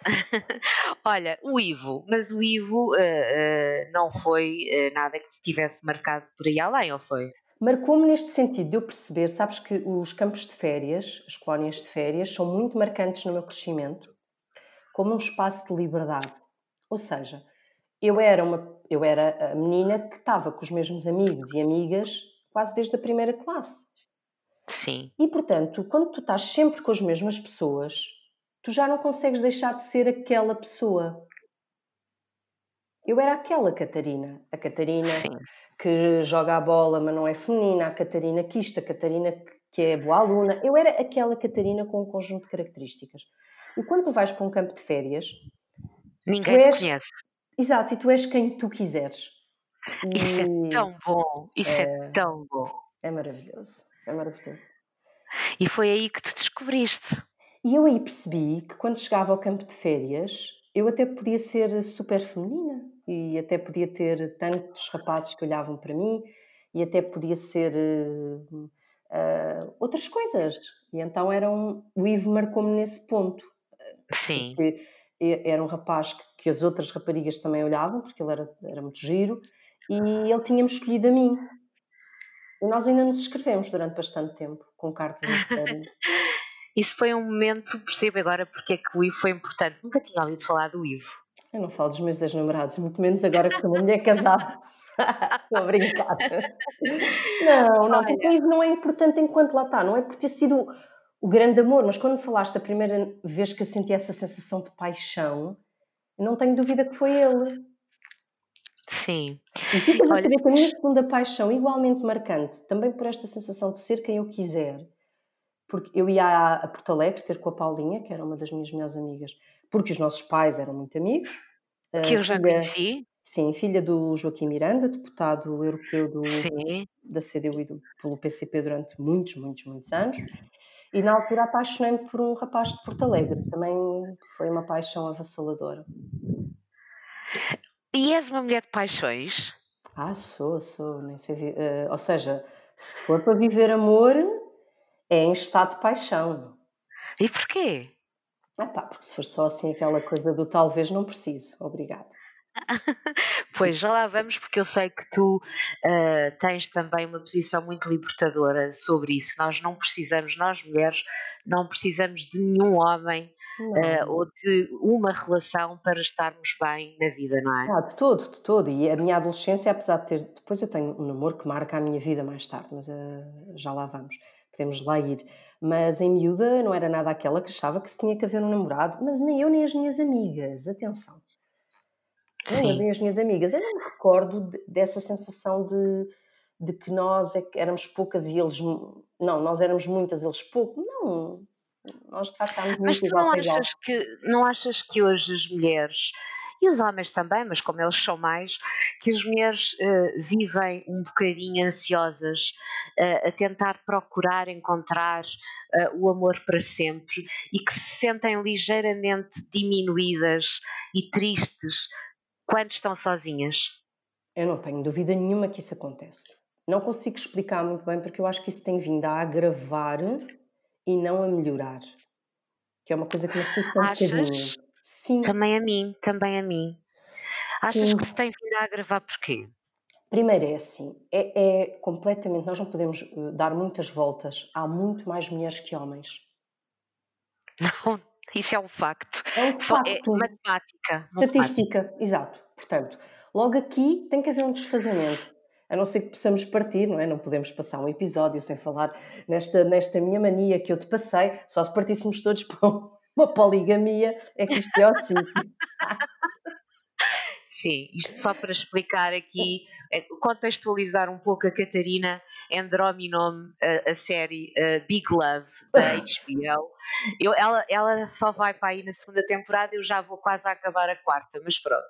Olha, o Ivo, mas o Ivo uh, uh, não foi uh, nada que te tivesse marcado por aí além, ou foi? Marcou-me neste sentido de eu perceber, sabes que os campos de férias, as colónias de férias, são muito marcantes no meu crescimento, como um espaço de liberdade. Ou seja, eu era, uma, eu era a menina que estava com os mesmos amigos e amigas quase desde a primeira classe. Sim. E portanto, quando tu estás sempre com as mesmas pessoas, tu já não consegues deixar de ser aquela pessoa. Eu era aquela Catarina, a Catarina Sim. que joga a bola, mas não é feminina, a Catarina que isto, a Catarina que é boa aluna. Eu era aquela Catarina com um conjunto de características. E quando tu vais para um campo de férias, Ninguém és... te conhece. Exato, e tu és quem tu quiseres. E... Isso é tão bom, isso é... é tão bom. É maravilhoso, é maravilhoso. E foi aí que te descobriste. E eu aí percebi que quando chegava ao campo de férias, eu até podia ser super feminina e até podia ter tantos rapazes que olhavam para mim e até podia ser uh, uh, outras coisas. E então era um, o Ivo marcou-me nesse ponto. Sim. Porque era um rapaz que, que, as outras raparigas também olhavam, porque ele era, era muito giro, e ele tinha-me escolhido a mim. E nós ainda nos escrevemos durante bastante tempo, com cartas. Isso foi um momento, percebo agora porque é que o Ivo foi importante. Nunca tinha ouvido falar do Ivo. Eu não falo dos meus ex-namorados, muito menos agora que sou uma mulher casada. Estou a brincar. Não, não, porque o Ivo não é importante enquanto lá está, não é por ter sido o grande amor, mas quando falaste a primeira vez que eu senti essa sensação de paixão, não tenho dúvida que foi ele. Sim. E fica saber que a minha segunda paixão, igualmente marcante, também por esta sensação de ser quem eu quiser, porque eu ia a Porto Alegre ter com a Paulinha, que era uma das minhas melhores amigas, porque os nossos pais eram muito amigos. Que eu já filha, conheci. Sim, filha do Joaquim Miranda, deputado europeu do, da CDU e do, pelo PCP durante muitos, muitos, muitos anos. E na altura apaixonei-me por um rapaz de Porto Alegre, também foi uma paixão avassaladora. E és uma mulher de paixões? Ah, sou, sou, nem sei. Uh, ou seja, se for para viver amor, é em estado de paixão. E porquê? Ah pá, porque se for só assim aquela coisa do talvez não preciso, obrigada. pois, já lá vamos, porque eu sei que tu uh, tens também uma posição muito libertadora sobre isso. Nós não precisamos, nós mulheres, não precisamos de nenhum homem uh, ou de uma relação para estarmos bem na vida, não é? Ah, de todo, de todo. E a minha adolescência, apesar de ter. Depois eu tenho um namoro que marca a minha vida mais tarde, mas uh, já lá vamos, podemos lá ir. Mas em miúda não era nada aquela que achava que se tinha que haver um namorado, mas nem eu nem as minhas amigas, atenção Sim. nem as minhas amigas. Eu não me recordo dessa sensação de, de que nós é que éramos poucas e eles. Não, nós éramos muitas, eles pouco. Não, nós estávamos muito Mas tu não achas, que, não achas que hoje as mulheres e os homens também, mas como eles são mais, que as mulheres uh, vivem um bocadinho ansiosas uh, a tentar procurar encontrar uh, o amor para sempre e que se sentem ligeiramente diminuídas e tristes quando estão sozinhas? Eu não tenho dúvida nenhuma que isso acontece. Não consigo explicar muito bem porque eu acho que isso tem vindo a agravar e não a melhorar. Que é uma coisa que me assusta um Achas? bocadinho. Sim. Também a mim, também a mim. Achas Sim. que se tem vindo a agravar porquê? Primeiro é assim, é, é, completamente, nós não podemos uh, dar muitas voltas, há muito mais mulheres que homens. Não, isso é um facto. É um facto. É matemática. Estatística, matemática. exato. Portanto, logo aqui tem que haver um desfazamento. A não ser que possamos partir, não é? Não podemos passar um episódio sem falar nesta, nesta minha mania que eu te passei. Só se partíssemos todos para uma poligamia é que isto é o sítio. Sim, isto só para explicar aqui, é, contextualizar um pouco a Catarina, Androminom, a, a série Big Love da HBO. Eu, ela, ela só vai para aí na segunda temporada, eu já vou quase a acabar a quarta, mas pronto.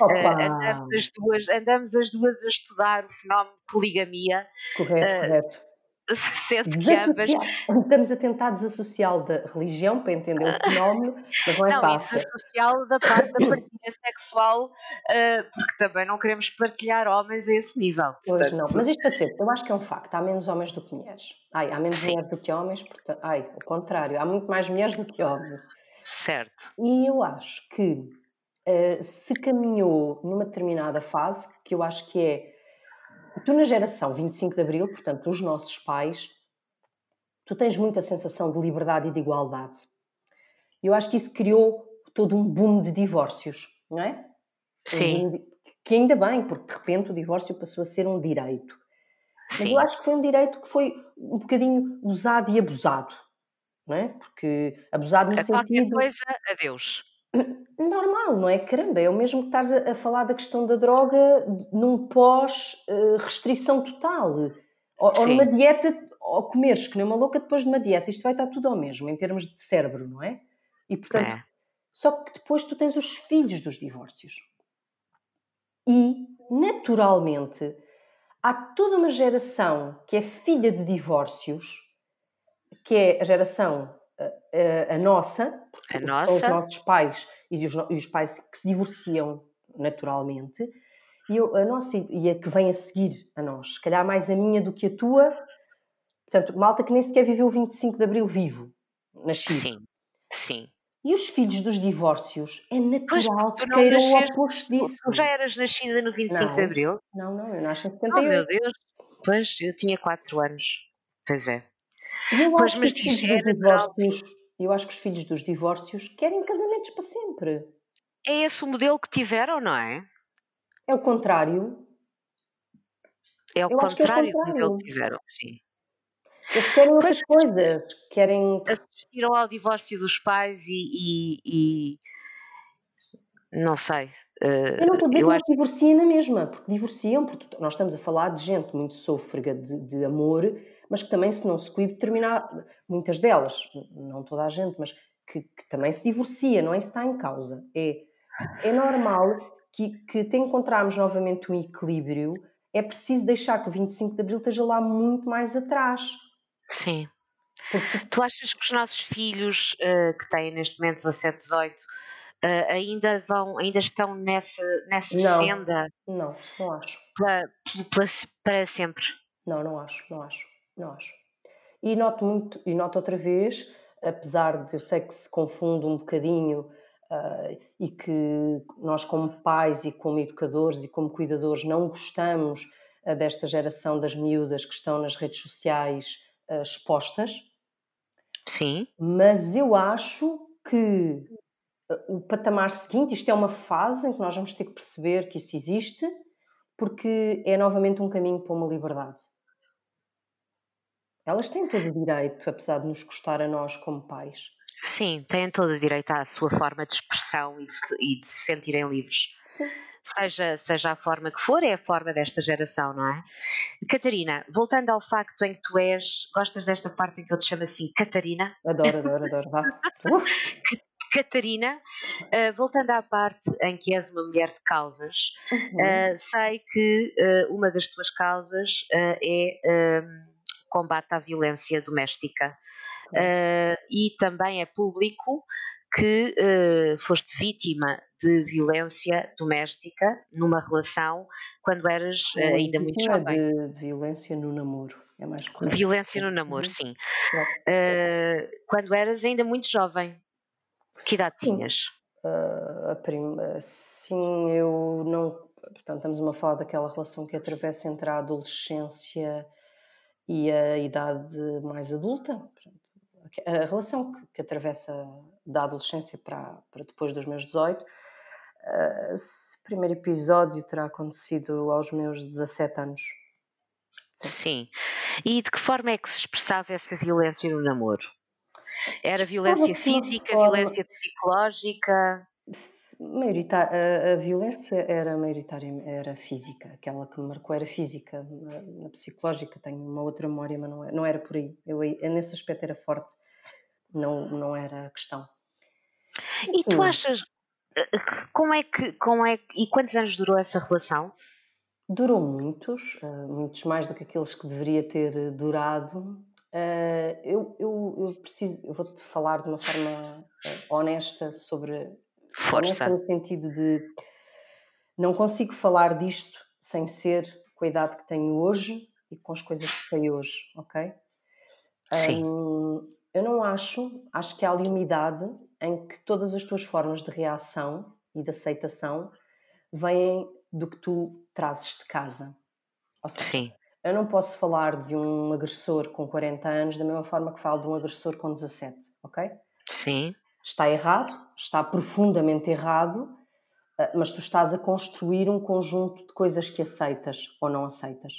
Uh, andamos, as duas, andamos as duas a estudar o fenómeno de poligamia. Correto, uh, correto sendo que ambas. Estamos a tentar desassociá-lo da religião para entender o fenómeno, mas não é não, fácil. desassociá-lo da parte da partilha sexual, uh, porque também não queremos partilhar homens a esse nível. Portanto... Pois não, mas isto para dizer, eu acho que é um facto, há menos homens do que mulheres. Ai, há menos Sim. mulheres do que homens, portanto, ai, ao contrário, há muito mais mulheres do que homens. Certo. E eu acho que uh, se caminhou numa determinada fase, que eu acho que é tu na geração 25 de Abril, portanto, os nossos pais, tu tens muita sensação de liberdade e de igualdade. Eu acho que isso criou todo um boom de divórcios, não é? Sim. Um de... que ainda bem, porque de repente o divórcio passou a ser um direito. Sim. Mas eu acho que foi um direito que foi um bocadinho usado e abusado, não é? Porque abusado no a sentido... qualquer coisa, adeus. Normal, não é? Caramba, é o mesmo que estás a, a falar da questão da droga num pós-restrição total. Ou, ou, numa dieta, ou comeres que nem uma louca depois de uma dieta, isto vai estar tudo ao mesmo, em termos de cérebro, não é? E portanto, é. só que depois tu tens os filhos dos divórcios. E, naturalmente, há toda uma geração que é filha de divórcios, que é a geração a, a, nossa, a nossa. os nossos pais e os, e os, pais que se divorciam naturalmente, e eu, a nossa e a que vem a seguir a nós, se calhar mais a minha do que a tua, portanto, malta que nem sequer viveu o 25 de Abril vivo, nascido. Sim, sim. E os filhos dos divórcios, é natural que queiram o oposto disso. Tu já eras nascida no 25 não, de Abril? Não, não, eu nasci em 78. Oh meu Deus, pois, eu tinha 4 anos. Pois é. Eu pois, acho mas que os filhos dos divórcios, eu acho que os filhos dos divórcios querem casamentos para sempre. É esse o modelo que tiveram, não é? É o contrário. É o, contrário, é o contrário do modelo que tiveram, sim. Eles querem outras pois, coisas. Querem... Assistiram ao divórcio dos pais e, e, e... não sei. Uh, eu não estou a dizer que não acho... divorciem na mesma, porque divorciam, porque nós estamos a falar de gente muito sôfrega de, de amor mas que também, se não se cuide, terminar, muitas delas, não toda a gente, mas que, que também se divorcia, não é isso está em causa. É, é normal que, que até encontrarmos novamente um equilíbrio, é preciso deixar que o 25 de Abril esteja lá muito mais atrás. Sim. Porque... Tu achas que os nossos filhos, uh, que têm neste momento 17, 18, uh, ainda vão, ainda estão nessa, nessa não, senda? Não, não acho. Para, para, para sempre? Não, não acho, não acho acho. E noto muito, e noto outra vez, apesar de eu sei que se confunde um bocadinho uh, e que nós, como pais e como educadores e como cuidadores, não gostamos uh, desta geração das miúdas que estão nas redes sociais uh, expostas. Sim. Mas eu acho que o patamar seguinte, isto é uma fase em que nós vamos ter que perceber que isso existe, porque é novamente um caminho para uma liberdade. Elas têm todo o direito, apesar de nos custar a nós como pais. Sim, têm todo o direito à sua forma de expressão e de, e de se sentirem livres. Sim. Seja, seja a forma que for, é a forma desta geração, não é? Catarina, voltando ao facto em que tu és, gostas desta parte em que eu te chamo assim, Catarina? Adoro, adoro, adoro, vá. Catarina, uh, voltando à parte em que és uma mulher de causas, uhum. uh, sei que uh, uma das tuas causas é combate à violência doméstica. Uh, e também é público que uh, foste vítima de violência doméstica numa relação quando eras uh, ainda muito jovem. De, de violência no namoro, é mais correto. Violência no namoro, uhum. sim. Quando eras ainda muito jovem. Que idade sim. tinhas? a prima, sim, eu não. Portanto, estamos a falar daquela relação que atravessa entre a adolescência e a idade mais adulta, a relação que, que atravessa da adolescência para, para depois dos meus 18. Uh, esse primeiro episódio terá acontecido aos meus 17 anos. Sim. Sim. E de que forma é que se expressava essa violência no namoro? Era violência física, forma... violência psicológica? A, a, violência era maioritária, era física, aquela que me marcou era física, na, na psicológica tenho uma outra memória, mas não era, é, não era por aí. Eu, eu, nesse aspecto era forte, não, não era a questão. E tu achas, eh, como é que, como é, e quantos anos durou essa relação? Durou muitos, eh, muitos mais do que aqueles que deveria ter durado. Eh, eu, eu, eu preciso, eu vou-te falar de uma forma honesta sobre Força. No sentido de não consigo falar disto sem ser com a idade que tenho hoje e com as coisas que sei hoje, ok? Sim. Um, eu não acho, acho que há ali uma idade em que todas as tuas formas de reação e de aceitação vêm do que tu trazes de casa. Ou seja, Sim. eu não posso falar de um agressor com 40 anos da mesma forma que falo de um agressor com 17, ok? Sim. Está errado, está profundamente errado, eh, mas tu estás a construir um conjunto de coisas que aceitas ou não aceitas.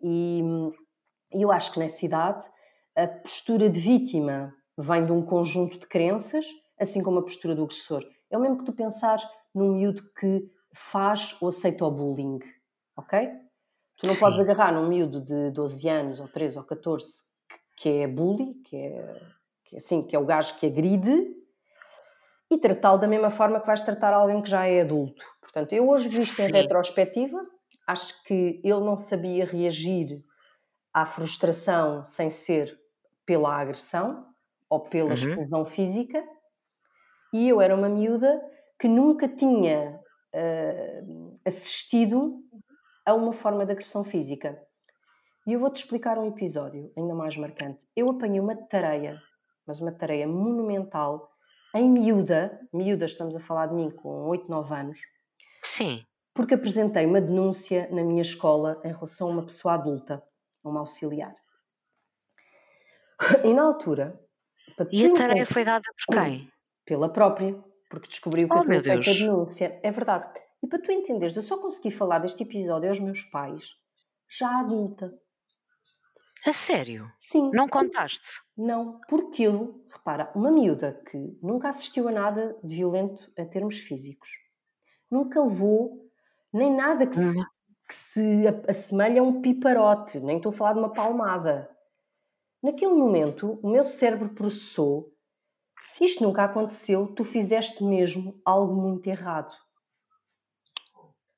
E eu acho que nessa idade a postura de vítima vem de um conjunto de crenças, assim como a postura do agressor. É o mesmo que tu pensares num miúdo que faz ou aceita o bullying, ok? Tu não Sim. podes agarrar num miúdo de 12 anos, ou 13 ou 14, que é bully, que é, que é assim, que é o gajo que agride, e tratá-lo da mesma forma que vais tratar alguém que já é adulto. Portanto, eu hoje visto em retrospectiva, acho que ele não sabia reagir à frustração sem ser pela agressão ou pela uhum. explosão física, e eu era uma miúda que nunca tinha uh, assistido a uma forma de agressão física. E eu vou-te explicar um episódio ainda mais marcante. Eu apanhei uma tareia, mas uma tareia monumental, em miúda, miúda estamos a falar de mim com 8, 9 anos. Sim. Porque apresentei uma denúncia na minha escola em relação a uma pessoa adulta, uma auxiliar. E na altura. E a tarefa foi dada por quem? Pela própria, porque descobriu que oh, eu tinha feito a denúncia. É verdade. E para tu entenderes, eu só consegui falar deste episódio aos meus pais já adulta. A sério? Sim. Não contaste? Não, porque eu, repara, uma miúda que nunca assistiu a nada de violento em termos físicos, nunca levou nem nada que se, uhum. que se assemelha a um piparote, nem estou a falar de uma palmada. Naquele momento, o meu cérebro processou: se isto nunca aconteceu, tu fizeste mesmo algo muito errado.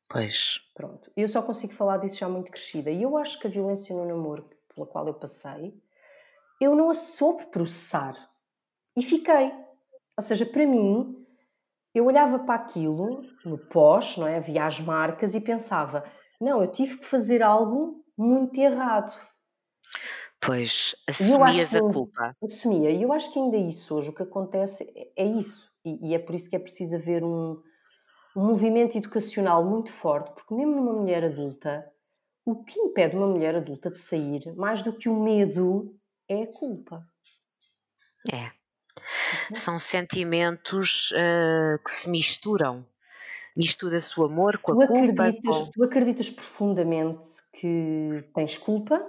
Pois. Pronto. Eu só consigo falar disso já muito crescida. E eu acho que a violência no namoro pela qual eu passei, eu não a soube processar. E fiquei. Ou seja, para mim, eu olhava para aquilo no pós, não é? Via as marcas e pensava: não, eu tive que fazer algo muito errado. Pois, assumias a culpa. Assumia. E eu acho que ainda isso hoje, o que acontece é, é isso. E, e é por isso que é preciso haver um, um movimento educacional muito forte, porque mesmo numa mulher adulta, o que impede uma mulher adulta de sair, mais do que o medo, é a culpa. É. Uhum. São sentimentos uh, que se misturam. Mistura-se o amor com a tu culpa. Acreditas, com... Tu acreditas profundamente que tens culpa,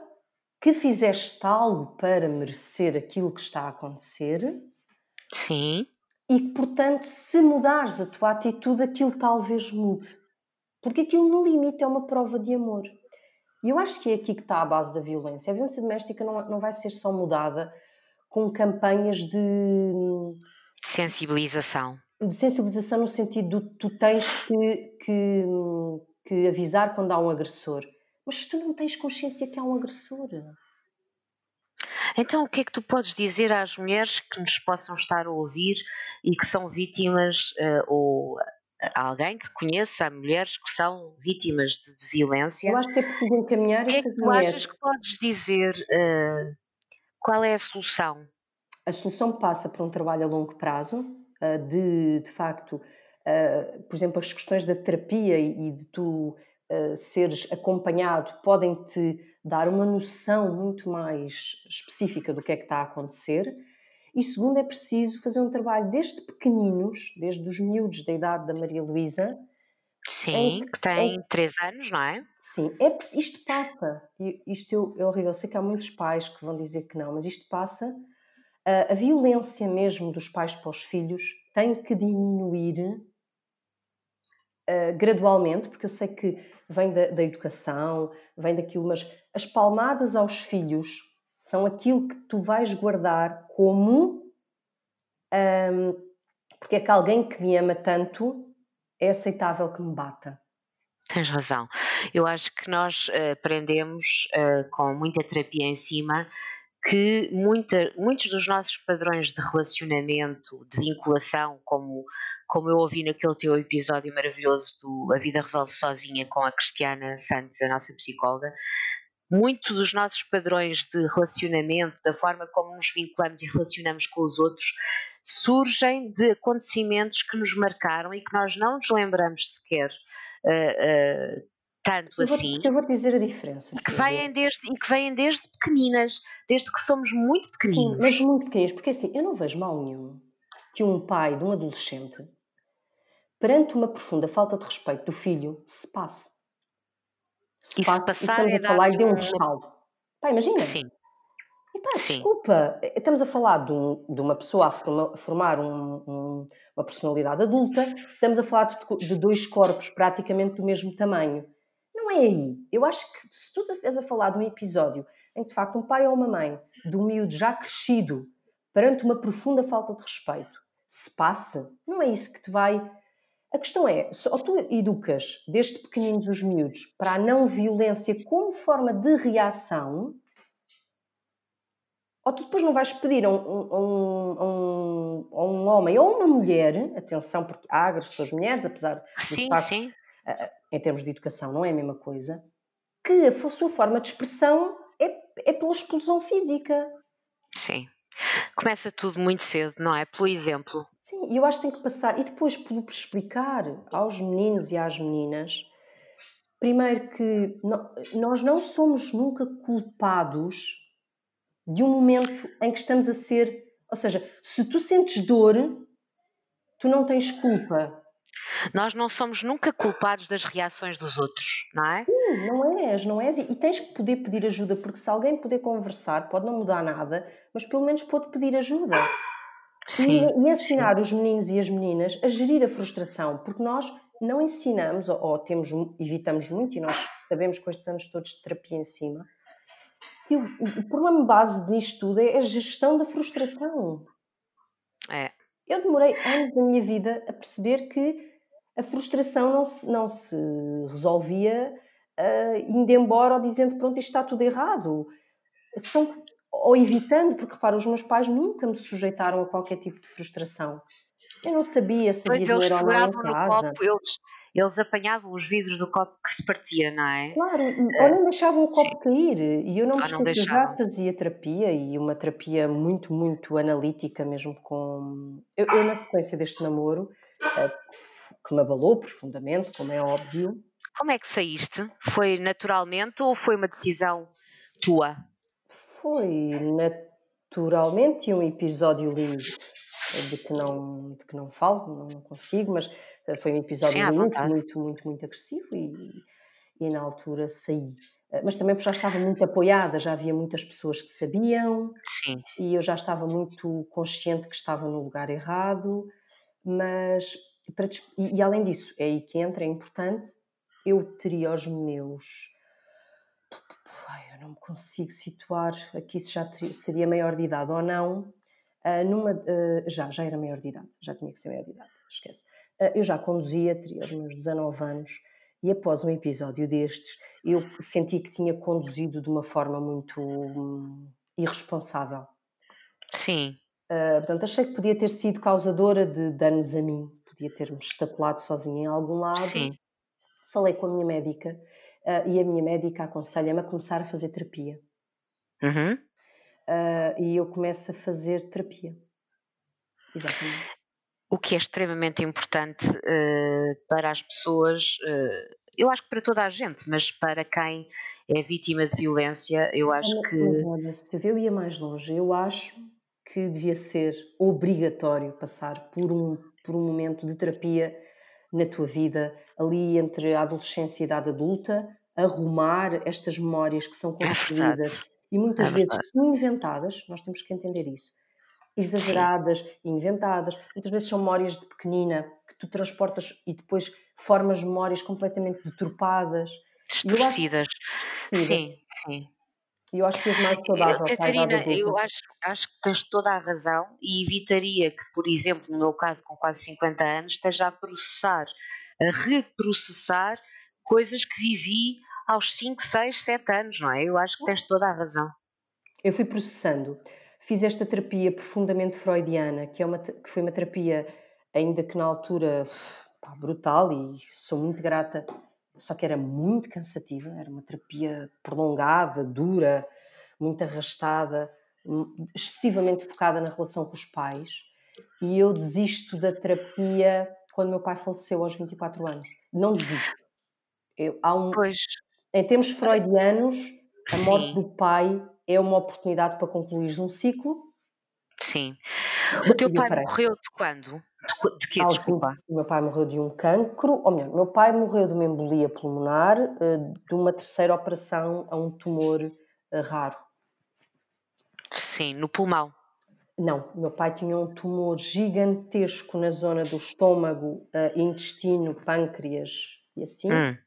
que fizeste algo para merecer aquilo que está a acontecer. Sim e que, portanto, se mudares a tua atitude, aquilo talvez mude. Porque aquilo, no limite, é uma prova de amor. E eu acho que é aqui que está a base da violência. A violência doméstica não, não vai ser só mudada com campanhas de sensibilização. De sensibilização no sentido de tu tens que, que, que avisar quando há um agressor. Mas se tu não tens consciência que há um agressor, então, o que é que tu podes dizer às mulheres que nos possam estar a ouvir e que são vítimas uh, ou alguém que conheça mulheres que são vítimas de, de violência? Eu acho que é preciso encaminhar O que é que tu mulheres. achas que podes dizer? Uh, qual é a solução? A solução passa por um trabalho a longo prazo, uh, de, de facto, por exemplo, as questões da terapia e de tu seres acompanhado podem-te dar uma noção muito mais específica do que é que está a acontecer. E segundo, é preciso fazer um trabalho desde pequeninos, desde os miúdos da idade da Maria Luísa. Sim, que, que tem 3 é, anos, não é? Sim, é, isto passa. Isto é horrível. Eu sei que há muitos pais que vão dizer que não, mas isto passa. A, a violência mesmo dos pais para os filhos tem que diminuir uh, gradualmente, porque eu sei que vem da, da educação, vem daquilo, mas as palmadas aos filhos são aquilo que tu vais guardar como um, porque é que alguém que me ama tanto é aceitável que me bata. Tens razão. Eu acho que nós uh, aprendemos uh, com muita terapia em cima que muita, muitos dos nossos padrões de relacionamento, de vinculação, como como eu ouvi naquele teu episódio maravilhoso do A Vida Resolve Sozinha com a Cristiana Santos, a nossa psicóloga, muito dos nossos padrões de relacionamento, da forma como nos vinculamos e relacionamos com os outros, surgem de acontecimentos que nos marcaram e que nós não nos lembramos sequer. Uh, uh, tanto eu vou, assim. Eu vou dizer a diferença. Que vêm desde, e que vêm desde pequeninas, desde que somos muito pequeninos. Sim, mas muito pequeninos, porque assim, eu não vejo mal nenhum que um pai de um adolescente perante uma profunda falta de respeito do filho, se passe. Se e se passar, e estamos a falar e deu um saldo. Pá, imagina. Sim. Epá, desculpa, estamos a falar de, um, de uma pessoa a, forma, formar um, um, uma personalidade adulta, estamos a falar de, de, dois corpos praticamente do mesmo tamanho. Não é aí. Eu acho que se tu estás a falar de um episódio em que de facto um pai ou uma mãe de um miúdo já crescido perante uma profunda falta de respeito se passa, não é isso que te vai. A questão é, ou tu educas desde pequeninos os miúdos para a não violência como forma de reação, ou tu depois não vais pedir a um, a um, a um, homem ou uma mulher, atenção, porque há agressores mulheres, apesar de, sim, facto, sim. em termos de educação não é a mesma coisa, que a sua forma de expressão é, é pela explosão física. Sim. Começa tudo muito cedo, não é? Pelo exemplo. Sim, e eu acho que tem que passar, e depois por explicar aos meninos e às meninas, primeiro que nós não somos nunca culpados de um momento em que estamos a ser. Ou seja, se tu sentes dor, tu não tens culpa. Nós não somos nunca culpados das reações dos outros, não é? Sim, não és, não és. E tens que poder pedir ajuda, porque se alguém puder conversar, pode não mudar nada, mas pelo menos pode pedir ajuda. Sim, e, e ensinar sim. os meninos e as meninas a gerir a frustração, porque nós não ensinamos, ou, ou temos, evitamos muito, e nós sabemos com estes anos todos de terapia em cima, e o, o problema base disto tudo é a gestão da frustração. É. Eu demorei anos da minha vida a perceber que a frustração não se, não se resolvia uh, indo embora ou dizendo pronto, isto está tudo errado. São, ou evitando, porque repara, os meus pais nunca me sujeitaram a qualquer tipo de frustração. Eu não sabia se havia dinheiro ou não em casa. Copo, eles, eles apanhavam os vidros do copo que se partia, não é? Claro, uh, ou não deixavam o copo sim. cair. E eu não me esqueço, já fazia terapia e uma terapia muito, muito analítica mesmo com... Eu, eu na sequência deste namoro, uh, que me abalou profundamente, como é óbvio. Como é que saíste? Foi naturalmente ou foi uma decisão tua? Foi naturalmente um episódio limite de que não, de que não falo, não consigo, mas eh, foi um episódio Sim, muito, muito, muito, muito agressivo e, e na altura saí. Eh, mas também porque já estava muito apoiada, já havia muitas pessoas que sabiam Sim. e eu já estava muito consciente que estava no lugar errado, mas para, e, e além disso, é aí que entra, é importante, eu teria os meus Ai, eu não me consigo situar aqui se já teria, seria maior de idade ou não, Uh, numa, uh, já, já era maior de idade, já tinha que ser maior de idade, esquece. Uh, eu já conduzia, teria os meus 19 anos, e após um episódio destes, eu senti que tinha conduzido de uma forma muito hum, irresponsável. Sim. portanto, achei que podia ter sido causadora de danos a mim, podia ter-me estapelado sozinha em algum lado. Sim. Falei com a minha médica, e a minha médica aconselha-me a começar a fazer terapia. Uhum uh, e eu começo a fazer terapia. Exatamente. O que é extremamente importante uh, para as pessoas, uh, eu acho que para toda a gente, mas para quem é vítima de violência, eu acho que. olha, se eu ia mais longe, eu acho que devia ser obrigatório passar por um, por um momento de terapia na tua vida, ali entre a adolescência e a idade adulta, arrumar estas memórias que são é construídas é e muitas é vezes inventadas, nós temos que entender isso. Exageradas, Sim. inventadas, muitas vezes são memórias de pequenina que tu transportas e depois formas memórias completamente deturpadas, distorcidas. Sim, sim. E eu acho que és mais saudável. Catarina, eu acho, acho que tens toda a razão e evitaria que, por exemplo, no meu caso, com quase 50 anos, esteja a processar, a reprocessar coisas que vivi aos 5, 6, 7 anos, não é? Eu acho que tens toda a razão. Eu fui processando. Fiz esta terapia profundamente freudiana, que, é uma, que foi uma terapia, ainda que na altura pá, brutal, e sou muito grata, só que era muito cansativa, era uma terapia prolongada, dura, muito arrastada, excessivamente focada na relação com os pais. E eu desisto da terapia quando meu pai faleceu aos 24 anos. Não desisto. Eu, há um, pois. Em termos freudianos, a morte Sim. do pai é uma oportunidade para concluir um ciclo. Sim. O teu pai morreu de quando? De, de que, desculpa? O meu pai morreu de um cancro, ou melhor, meu pai morreu de uma embolia pulmonar, eh, de uma terceira operação a um tumor eh, raro. Sim, no pulmão. Não, meu pai tinha um tumor gigantesco na zona do estômago, uh, intestino, pâncreas e assim. Hum.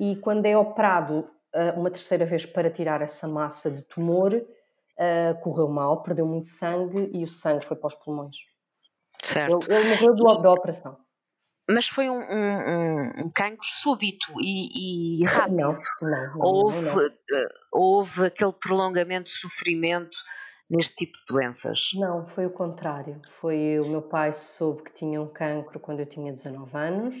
E quando é operado uma terceira vez para tirar essa massa de tumor, correu mal, perdeu muito sangue e o sangue foi para os pulmões. Certo. Ele, ele morreu do, da operação. Mas foi um, um, um cancro súbito e, e rápido. Não, não, não houve, não, não. houve aquele prolongamento de sofrimento neste tipo de doenças? Não, foi o contrário. Foi o meu pai soube que tinha um cancro quando eu tinha 19 anos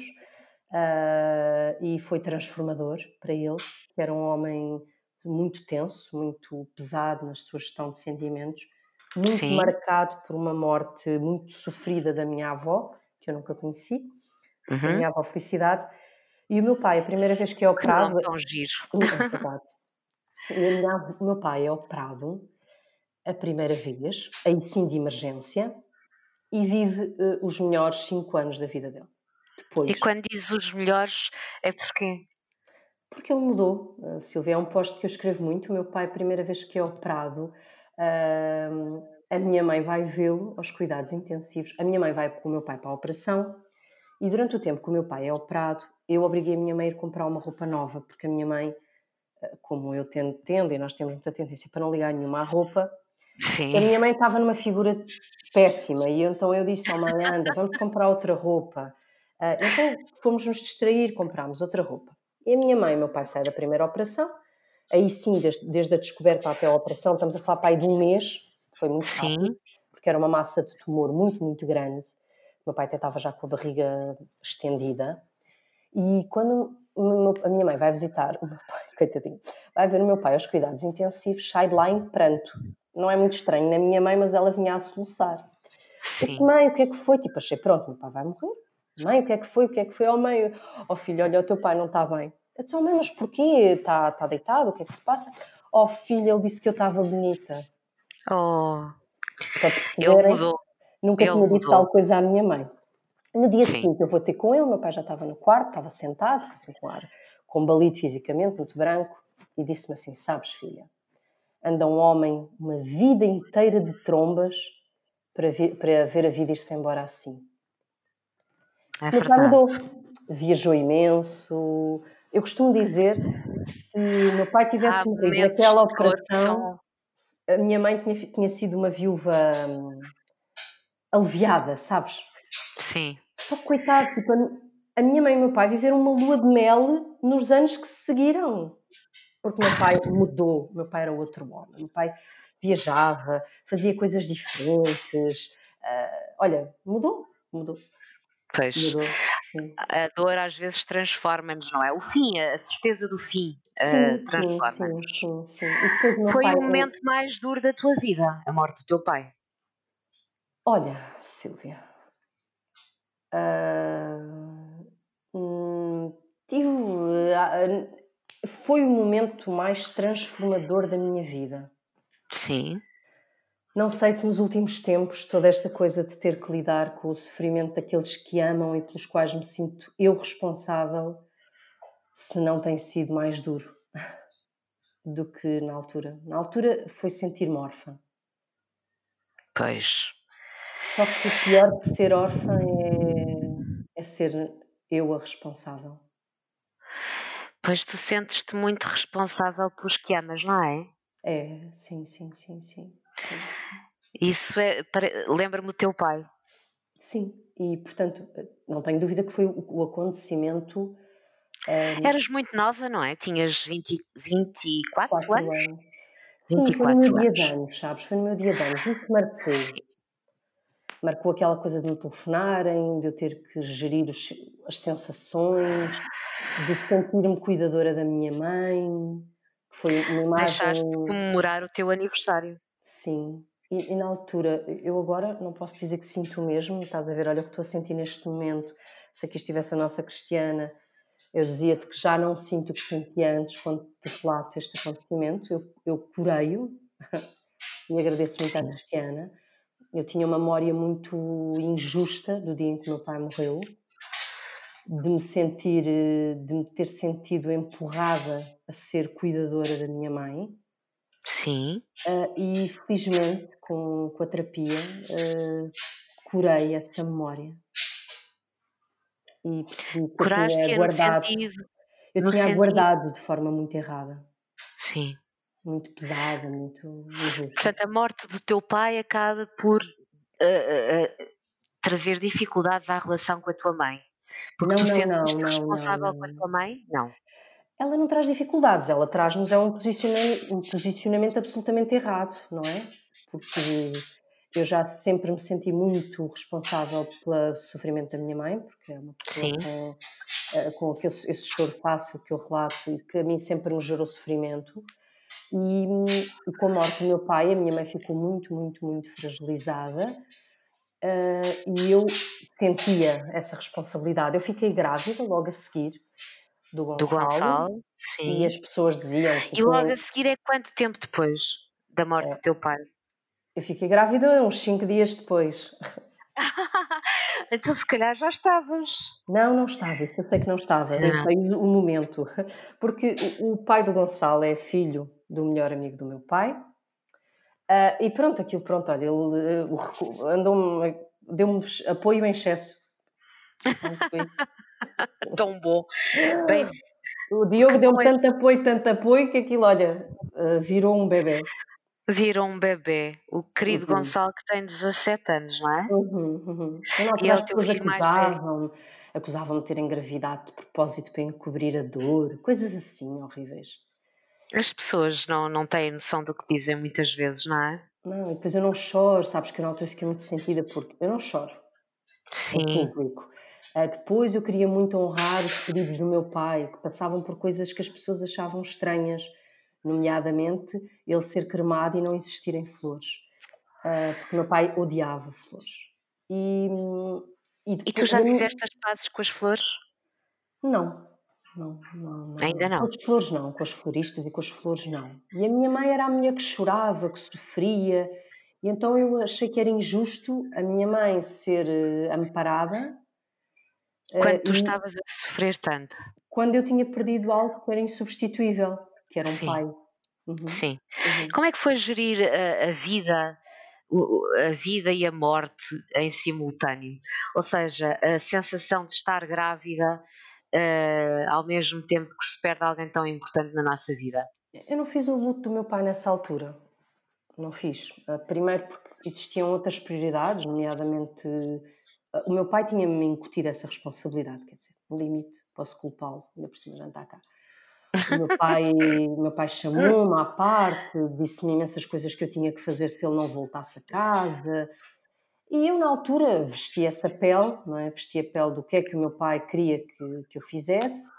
uh, e foi transformador para ele, que era um homem muito tenso, muito pesado na sua gestão de sentimentos, muito Sim. marcado por uma morte muito sofrida da minha avó, que eu nunca conheci, uhum. da minha avó Felicidade. E o meu pai, a primeira vez que é operado. Não, tão giro. É o meu pai é operado a primeira vez, aí sim de emergência, e vive uh, os melhores cinco anos da vida dele. Depois, e quando diz os melhores, é porquê? Porque ele mudou. Uh, Silvia, é um posto que eu escrevo muito. O meu pai, a primeira vez que é operado, uh, a minha mãe vai vê-lo aos cuidados intensivos. A minha mãe vai com o meu pai para a operação. E durante o tempo que o meu pai é operado, eu obriguei a minha mãe a ir comprar uma roupa nova, porque a minha mãe, como eu tendo, tendo e nós temos muita tendência para não ligar nenhuma à roupa, Sim. A minha mãe estava numa figura péssima e então eu disse ao mãe, anda, vamos comprar outra roupa. Uh, então fomos nos distrair, comprámos outra roupa. E a minha mãe e meu pai saem da primeira operação, aí sim, desde, desde a descoberta até a operação, estamos a falar para aí de um mês, foi muito sim. rápido, porque era uma massa de tumor muito, muito grande. Meu pai até estava já com a barriga estendida. E quando a minha mãe vai visitar o meu pai, coitadinho, vai ver o meu pai aos cuidados intensivos, sai de lá em pranto não é muito estranho na minha mãe, mas ela vinha a soluçar. Sim. Disse, mãe, o que é que foi? Tipo, achei, pronto, meu pai vai morrer. Mãe, o que é que foi? O que é que foi? Oh, mãe, oh filho, olha, o teu pai não está bem. Eu disse, mãe, mas porquê? Está tá deitado? O que é que se passa? Oh, filho, ele disse que eu estava bonita. Oh, ele mudou. Nunca ele tinha dito mudou. tal coisa à minha mãe. No dia Sim. seguinte eu vou ter com ele, meu pai já estava no quarto, estava sentado, assim com ar combalido fisicamente, muito branco, e disse-me assim, sabes filha, anda um homem uma vida inteira de trombas para, vir, para ver a vida ir-se embora assim. É Meu pai mudou. Viajou imenso. Eu costumo dizer que se meu pai tivesse morrido naquela operação, a minha mãe tinha, tinha sido uma viúva hum, aliviada, sabes? Sim. Só que, coitado, tipo, a minha mãe e o meu pai viveram uma lua de mel nos anos que se seguiram porque meu pai mudou, meu pai era outro homem, meu pai viajava, fazia coisas diferentes, uh, olha, mudou, mudou. Pois, mudou, a dor às vezes transforma-nos, não é? O fim, a certeza do fim uh, transforma-nos. Foi o momento mais duro da tua vida, a morte do teu pai? Olha, Silvia, uh, hum, tive foi o momento mais transformador da minha vida. Sim. Não sei se nos últimos tempos toda esta coisa de ter que lidar com o sofrimento daqueles que amam e pelos quais me sinto eu responsável, se não tem sido mais duro do que na altura. Na altura foi sentir-me órfã. Pois. Só que o pior de ser órfã é, é ser eu a responsável. Pois tu sentes-te muito responsável pelos que amas, não é? É, sim, sim, sim, sim. Sim. Isso é. Lembra-me o teu pai. Sim, e portanto, não tenho dúvida que foi o, acontecimento. Um, Eras muito nova, não é? Tinhas 20, 24 anos? anos. 24 Sim, foi no meu anos. dia de anos, sabes? Foi no meu dia de anos. Isso marcou. Sim. Marcou aquela coisa de me telefonarem, de eu ter que gerir os, as sensações, de sentir-me cuidadora da minha mãe, que foi uma imagem... Deixaste de comemorar o teu aniversário. Sim, e, e, na altura, eu agora não posso dizer que sinto o mesmo, estás a ver, olha o que estou a sentir neste momento, se aqui estivesse a nossa Cristiana, eu dizia-te que já não sinto o que sentia antes quando te relato este acontecimento, eu, eu curei-o e agradeço muito Sim. à Cristiana. Eu tinha uma memória muito injusta do dia em que meu pai morreu, de me sentir, de me ter sentido empurrada a ser cuidadora da minha mãe. Sim. Uh, e felizmente, com, com a terapia, uh, curei essa memória. E percebi que Curaste eu tinha guardado. Sentido, eu tinha sentido... guardado de forma muito errada. Sim. Muito pesada, muito injusta. Portanto, a morte do teu pai acaba por uh, trazer dificuldades à relação com a tua mãe. Porque não, tu não, sentes não, responsável não, não, com a tua mãe? Não ela não traz dificuldades, ela traz-nos é um posicionamento, um posicionamento absolutamente errado, não é? Porque eu já sempre me senti muito responsável pelo sofrimento da minha mãe, porque é uma pessoa Sim. com, eh, com aquele, esse choro fácil que eu relato e que a mim sempre me gerou sofrimento. E, e com a morte do meu pai, a minha mãe ficou muito, muito, muito fragilizada. Uh, e eu sentia essa responsabilidade. Eu fiquei grávida logo a seguir do Gonçalo. Do Gonçalo, sim. E as pessoas diziam. E logo a seguir é quanto tempo depois da morte é. do teu pai? Eu fiquei grávida uns 5 dias depois. então se calhar já estavas. Não, não estava, eu sei que não estava. Não. Foi o momento. Porque o pai do Gonçalo é filho do melhor amigo do meu pai. Uh, e pronto, aquilo, pronto, olha, ele uh, andou-me, deu-me apoio em excesso. Tão bom. Bem, o Diogo deu-me tanto apoio, tanto apoio, que aquilo, olha, eh, virou um bebê. Virou um bebê. O querido uhum. Gonçalo, que tem 17 anos, não é? Uhum, uhum. E as pessoas acusavam, acusavam de ter engravidado de propósito para encobrir a dor, coisas assim horríveis. As pessoas não, não têm noção do que dizem muitas vezes, não é? Não, e depois eu não choro, sabes que na altura fiquei muito sentida porque eu não choro. Sim. público. Uh, depois eu queria muito honrar os pedidos do meu pai, que passavam por coisas que as pessoas achavam estranhas, nomeadamente ele ser cremado e não existirem flores. Uh, porque meu pai odiava flores. E, e, depois, e tu já fizeste as pazes com as flores? Não, não, não, não. Ainda não? Com as flores não, com as floristas e com as flores não. E a minha mãe era a mulher que chorava, que sofria, e então eu achei que era injusto a minha mãe ser uh, amparada quando uh, tu estavas a sofrer tanto? Quando eu tinha perdido algo que era insubstituível, que era um Sim. pai. Uhum. Sim. Uhum. Como é que foi gerir a, a, vida, a vida e a morte em simultâneo? Ou seja, a sensação de estar grávida uh, ao mesmo tempo que se perde alguém tão importante na nossa vida? Eu não fiz o luto do meu pai nessa altura. Não fiz. Uh, primeiro porque existiam outras prioridades, nomeadamente o meu pai tinha-me incutido essa responsabilidade, quer dizer, no limite posso culpá-lo, ainda por cima já está cá. O meu pai, meu pai chamou-me à parte, disse-me imensas coisas que eu tinha que fazer se ele não voltasse a casa. E eu, na altura, vesti essa pele, não é? vesti a pele do que é que o meu pai queria que, que eu fizesse.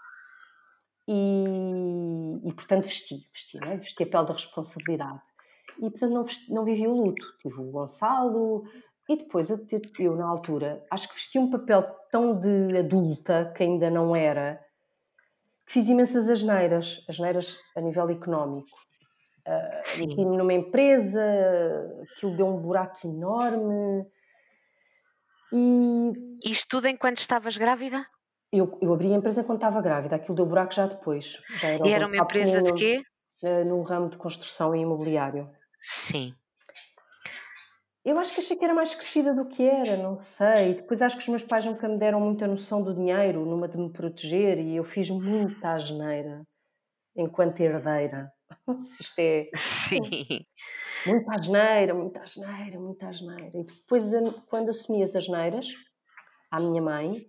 E, e, portanto, vesti, vesti, não é? vesti a pele da responsabilidade. E, portanto, não, não vivi o luto. Tive o Gonçalo, e depois eu, eu, na altura, acho que vesti um papel tão de adulta que ainda não era, que fiz imensas asneiras, asneiras a nível económico. Uh, Meti-me numa empresa, aquilo deu um buraco enorme. E. Isto tudo enquanto estavas grávida? Eu, eu abri a empresa quando estava grávida, aquilo deu buraco já depois. Já era e era uma empresa de quê? Uh, no ramo de construção e imobiliário. Sim. Eu acho que achei que era mais crescida do que era, não sei. Depois acho que os meus pais nunca me deram muita noção do dinheiro, numa de me proteger, e eu fiz muita asneira enquanto herdeira. Se isto é. Sim. Muita asneira, muita asneira, muita asneira. E depois, quando assumi as asneiras à minha mãe,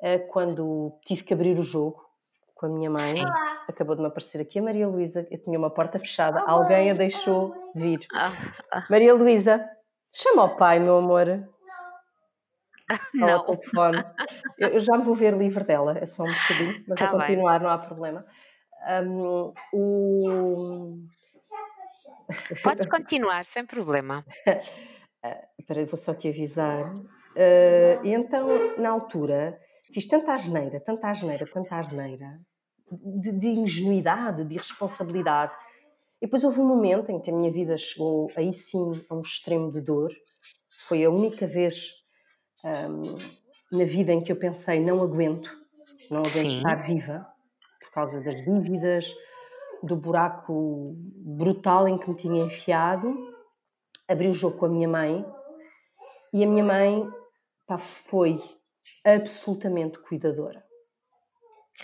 eh, quando tive que abrir o jogo com a minha mãe, Sim. acabou de me aparecer aqui a Maria Luísa. Eu tinha uma porta fechada, alguém a deixou vir. Ah, ah. Maria Luísa, Chama o pai, meu amor. Não. telefone. Eu, eu, já me vou ver livre dela, é só um bocadinho, mas tá vou continuar, bem. não há problema. Um, o... Pode continuar, sem problema. Espera, uh, vou só aqui avisar. Uh, então, na altura, fiz tanta asneira, tanta asneira, tanta asneira, de, de ingenuidade, de irresponsabilidade, e depois houve um momento em que a minha vida chegou aí sim a um extremo de dor. Foi a única vez um, na vida em que eu pensei: não aguento, não aguento sim. estar viva por causa das dívidas, do buraco brutal em que me tinha enfiado, abri o jogo com a minha mãe e a minha mãe pá, foi absolutamente cuidadora.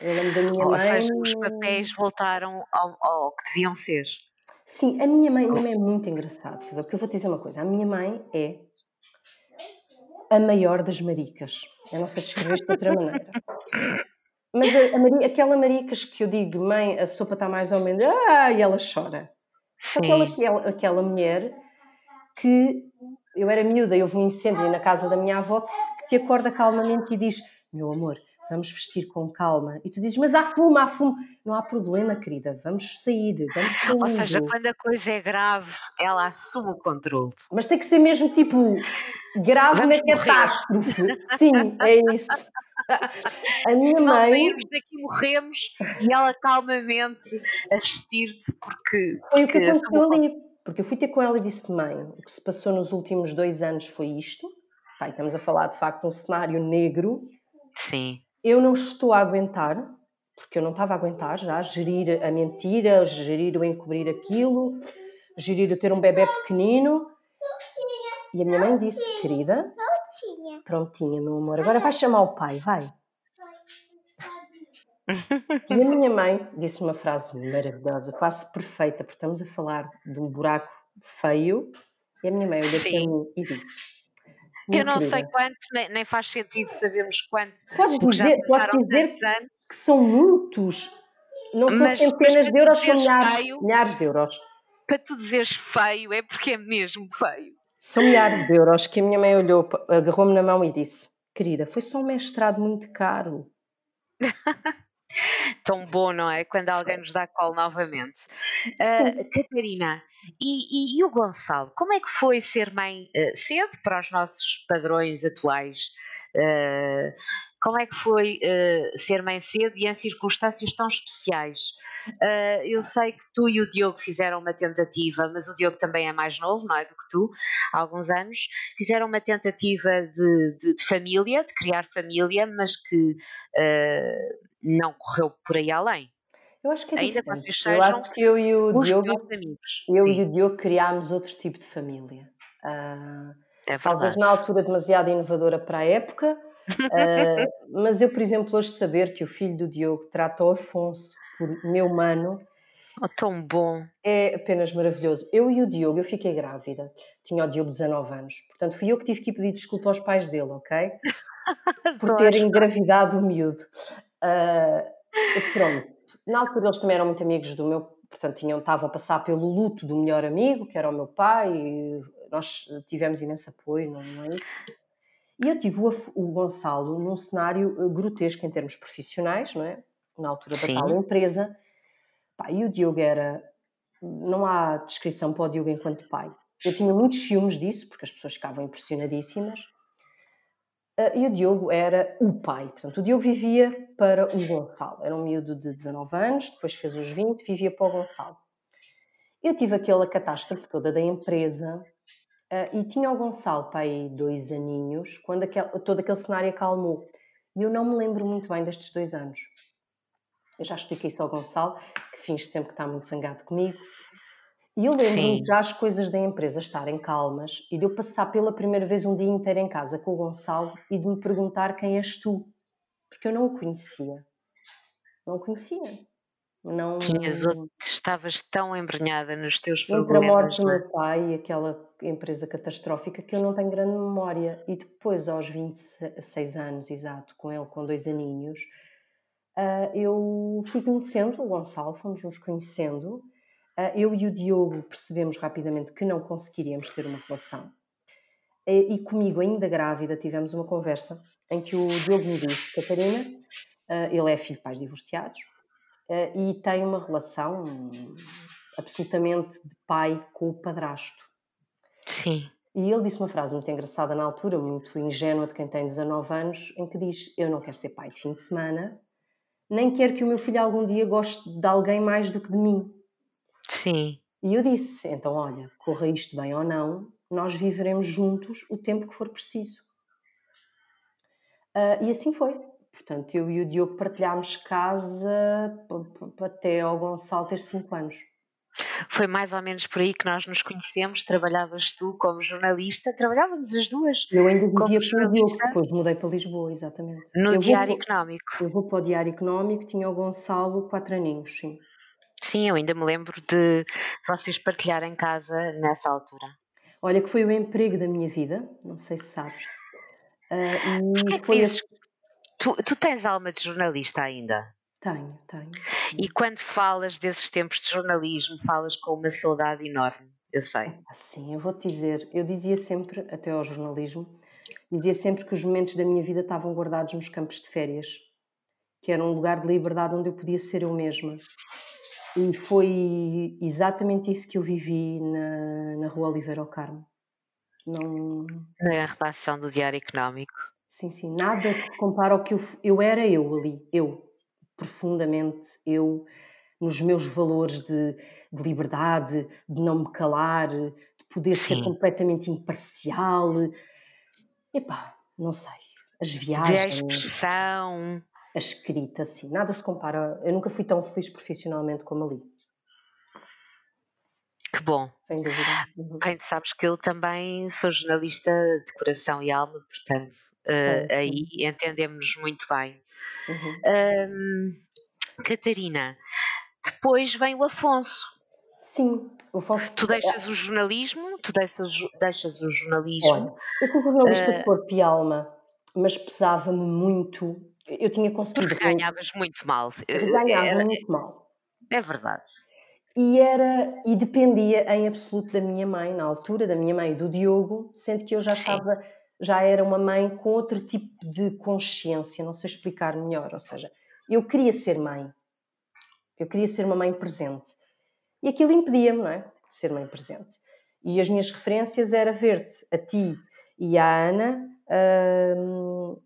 Eu lembro da minha Ou mãe. Seja, os papéis voltaram ao, ao, que deviam ser. Sim, a minha mãe, minha mãe é muito engraçada, Silvia, porque eu vou te dizer uma coisa: a minha mãe é a maior das maricas. Eu não sei descrever isto de outra maneira. Mas a, a Maria, aquela maricas que eu digo, mãe, a sopa está mais ou menos, ah, e ela chora. Sim. Aquela, aquela, aquela mulher que eu era miúda e houve um incêndio na casa da minha avó que te acorda calmamente e diz: Meu amor, vamos vestir com calma. E tu dizes, mas há fumo, há fumo. Não há problema, querida, vamos sair, vamos sair. Ou seja, quando a coisa é grave, ela assume o controle. Mas tem que ser mesmo tipo grave vamos na catástrofe. Sim, é isso. A minha Se mãe. sairmos daqui, morremos e ela calmamente a vestir-te porque. Foi o que aconteceu ali. Porque eu fui ter com ela e disse: Mãe, o que se passou nos últimos dois anos foi isto. Pai, estamos a falar de facto de um cenário negro. Sim eu não estou a aguentar, porque eu não estava a aguentar já, gerir a mentira, gerir o encobrir aquilo, gerir o ter um bebê pequenino. E a minha mãe disse, querida, prontinha, prontinha, meu amor, agora vai chamar o pai, vai. E a minha mãe disse uma frase maravilhosa, quase perfeita, porque estamos a falar de um buraco feio. E a minha mãe olhou para mim e disse: eu não sei quanto, nem, nem, faz sentido sabermos quanto. Podes dizer, posso dizer que são muitos. Não são mas, centenas mas de euros, são milhares, feio, milhares de euros. Para tu dizeres feio, é porque é mesmo feio. São milhares de euros que a minha mãe olhou, agarrou-me na mão e disse: Querida, foi só um mestrado muito caro. Tão bom, não é? Quando alguém nos dá colo novamente. Uh, Catarina, e, e, e, o Gonçalo? Como é que foi ser mãe uh, cedo para os nossos padrões atuais? Uh, como é que foi uh, ser mãe cedo e em circunstâncias tão especiais? Uh, eu sei que tu e o Diogo fizeram uma tentativa, mas o Diogo também é mais novo, não é? Do que tu, há alguns anos. Fizeram uma tentativa de, de, de família, de criar família, mas que uh, não correu por aí além. Eu acho que é Ainda diferente. que eu acho que eu e o Diogo, amigos. eu Sim. e o Diogo criámos outro tipo de família. Uh, é talvez na altura demasiado inovadora para a época, uh, mas eu, por exemplo, hoje saber que o filho do Diogo trata o Afonso por meu mano. Oh, tão bom. É apenas maravilhoso. Eu e o Diogo, eu fiquei grávida. Tinha o Diogo 19 anos. Portanto, fui eu que tive que ir pedir desculpa aos pais dele, ok? por ter engravidado o miúdo. Uh, pronto. Na altura eles também eram muito amigos do meu, portanto, tinham, estavam a passar pelo luto do melhor amigo, que era o meu pai, e nós tivemos imenso apoio, não, não é isso? E eu tive o, o, Gonçalo num cenário eh, grotesco em termos profissionais, não é? Na altura da Sim. tal empresa. Pá, e o Diogo era. Não há descrição para o Diogo enquanto pai. Eu tinha muitos ciúmes disso, porque as pessoas ficavam impressionadíssimas. Uh, e o Diogo era o pai. Portanto, o Diogo vivia para o Gonçalo. Era um miúdo de 19 anos, depois fez os 20, vivia para o Gonçalo. Eu tive aquela catástrofe toda da empresa uh, e tinha o Gonçalo pai dois aninhos quando aquel, todo aquele cenário acalmou. E eu não me lembro muito bem destes dois anos. Eu já expliquei isso ao Gonçalo, que finge sempre que está muito zangado comigo. E eu lembro-me já as coisas da empresa estarem calmas e de eu passar pela primeira vez um dia inteiro em casa com o Gonçalo e de me perguntar quem és tu, porque eu não o conhecia. Não o conhecia. Não... Estavas tão embrenhada nos teus problemas. Entre a morte do é? meu pai e aquela empresa catastrófica que eu não tenho grande memória. E depois, aos 26 anos, exato, com ele com dois aninhos, ah, eu fui conhecendo o Gonçalo, fomos nos conhecendo ah, eu e o Diogo percebemos rapidamente que não conseguiríamos ter uma relação. E comigo, ainda grávida, tivemos uma conversa em que o Diogo me disse: Catarina, ah, ele é filho de pais divorciados e tem uma relação absolutamente de pai com o padrasto. Sim. E ele disse uma frase muito engraçada na altura, muito ingênua de quem tem 19 anos, em que diz: Eu não quero ser pai de fim de semana, nem quero que o meu filho algum dia goste de alguém mais do que de mim. Sim. E eu disse: então, olha, corra isto bem ou não, nós viveremos juntos o tempo que for preciso. Uh, e assim foi. Portanto, eu e o Diogo partilhámos casa até ao Gonçalo ter 5 anos. Foi mais ou menos por aí que nós nos conhecemos. Trabalhavas tu como jornalista, trabalhávamos as duas. Eu ainda vivia com o Diogo, depois mudei para Lisboa, exatamente. No eu Diário vou, Económico. Eu vou para o Diário Económico, tinha o Gonçalo quatro aninhos, sim. Sim, eu ainda me lembro de vocês partilharem casa nessa altura. Olha, que foi o emprego da minha vida, não sei se sabes. Uh, e é foi dizes, tu, tu tens alma de jornalista ainda? Tenho, tenho. E quando falas desses tempos de jornalismo, falas com uma saudade enorme, eu sei. Sim, eu vou-te dizer, eu dizia sempre, até ao jornalismo, dizia sempre que os momentos da minha vida estavam guardados nos campos de férias, que era um lugar de liberdade onde eu podia ser eu mesma. E foi exatamente isso que eu vivi na, na Rua Oliveira ao Carmo. Não... Na redação do Diário Económico. Sim, sim, nada que compara ao que eu, eu era eu ali, eu, profundamente eu nos meus valores de, de liberdade, de não me calar, de poder Sim. ser completamente imparcial. Epá, não sei. As viagens. De expressão. A escrita, assim, nada se compara. Eu nunca fui tão feliz profissionalmente como ali. Que bom. Sem dúvida. Uhum. Bem, tu sabes que eu também sou jornalista de coração e alma, portanto, uh, aí entendemos muito bem. Uhum. Catarina, depois vem o Afonso. Sim, o Afonso. Tu deixas o jornalismo? Tu deixas, deixas o jornalismo? Olha, eu fui jornalista uh, de corpo e alma, mas pesava-me muito. Eu tinha conseguido. Porque ganhavas muito mal. Ganhava muito mal. É verdade. E era e dependia em absoluto da minha mãe, na altura, da minha mãe e do Diogo, sendo que eu já Sim. estava já era uma mãe com outro tipo de consciência, não sei explicar melhor. Ou seja, eu queria ser mãe, eu queria ser uma mãe presente. E aquilo impedia-me, não é? De ser mãe presente. E as minhas referências era ver-te, a ti e a Ana, hum,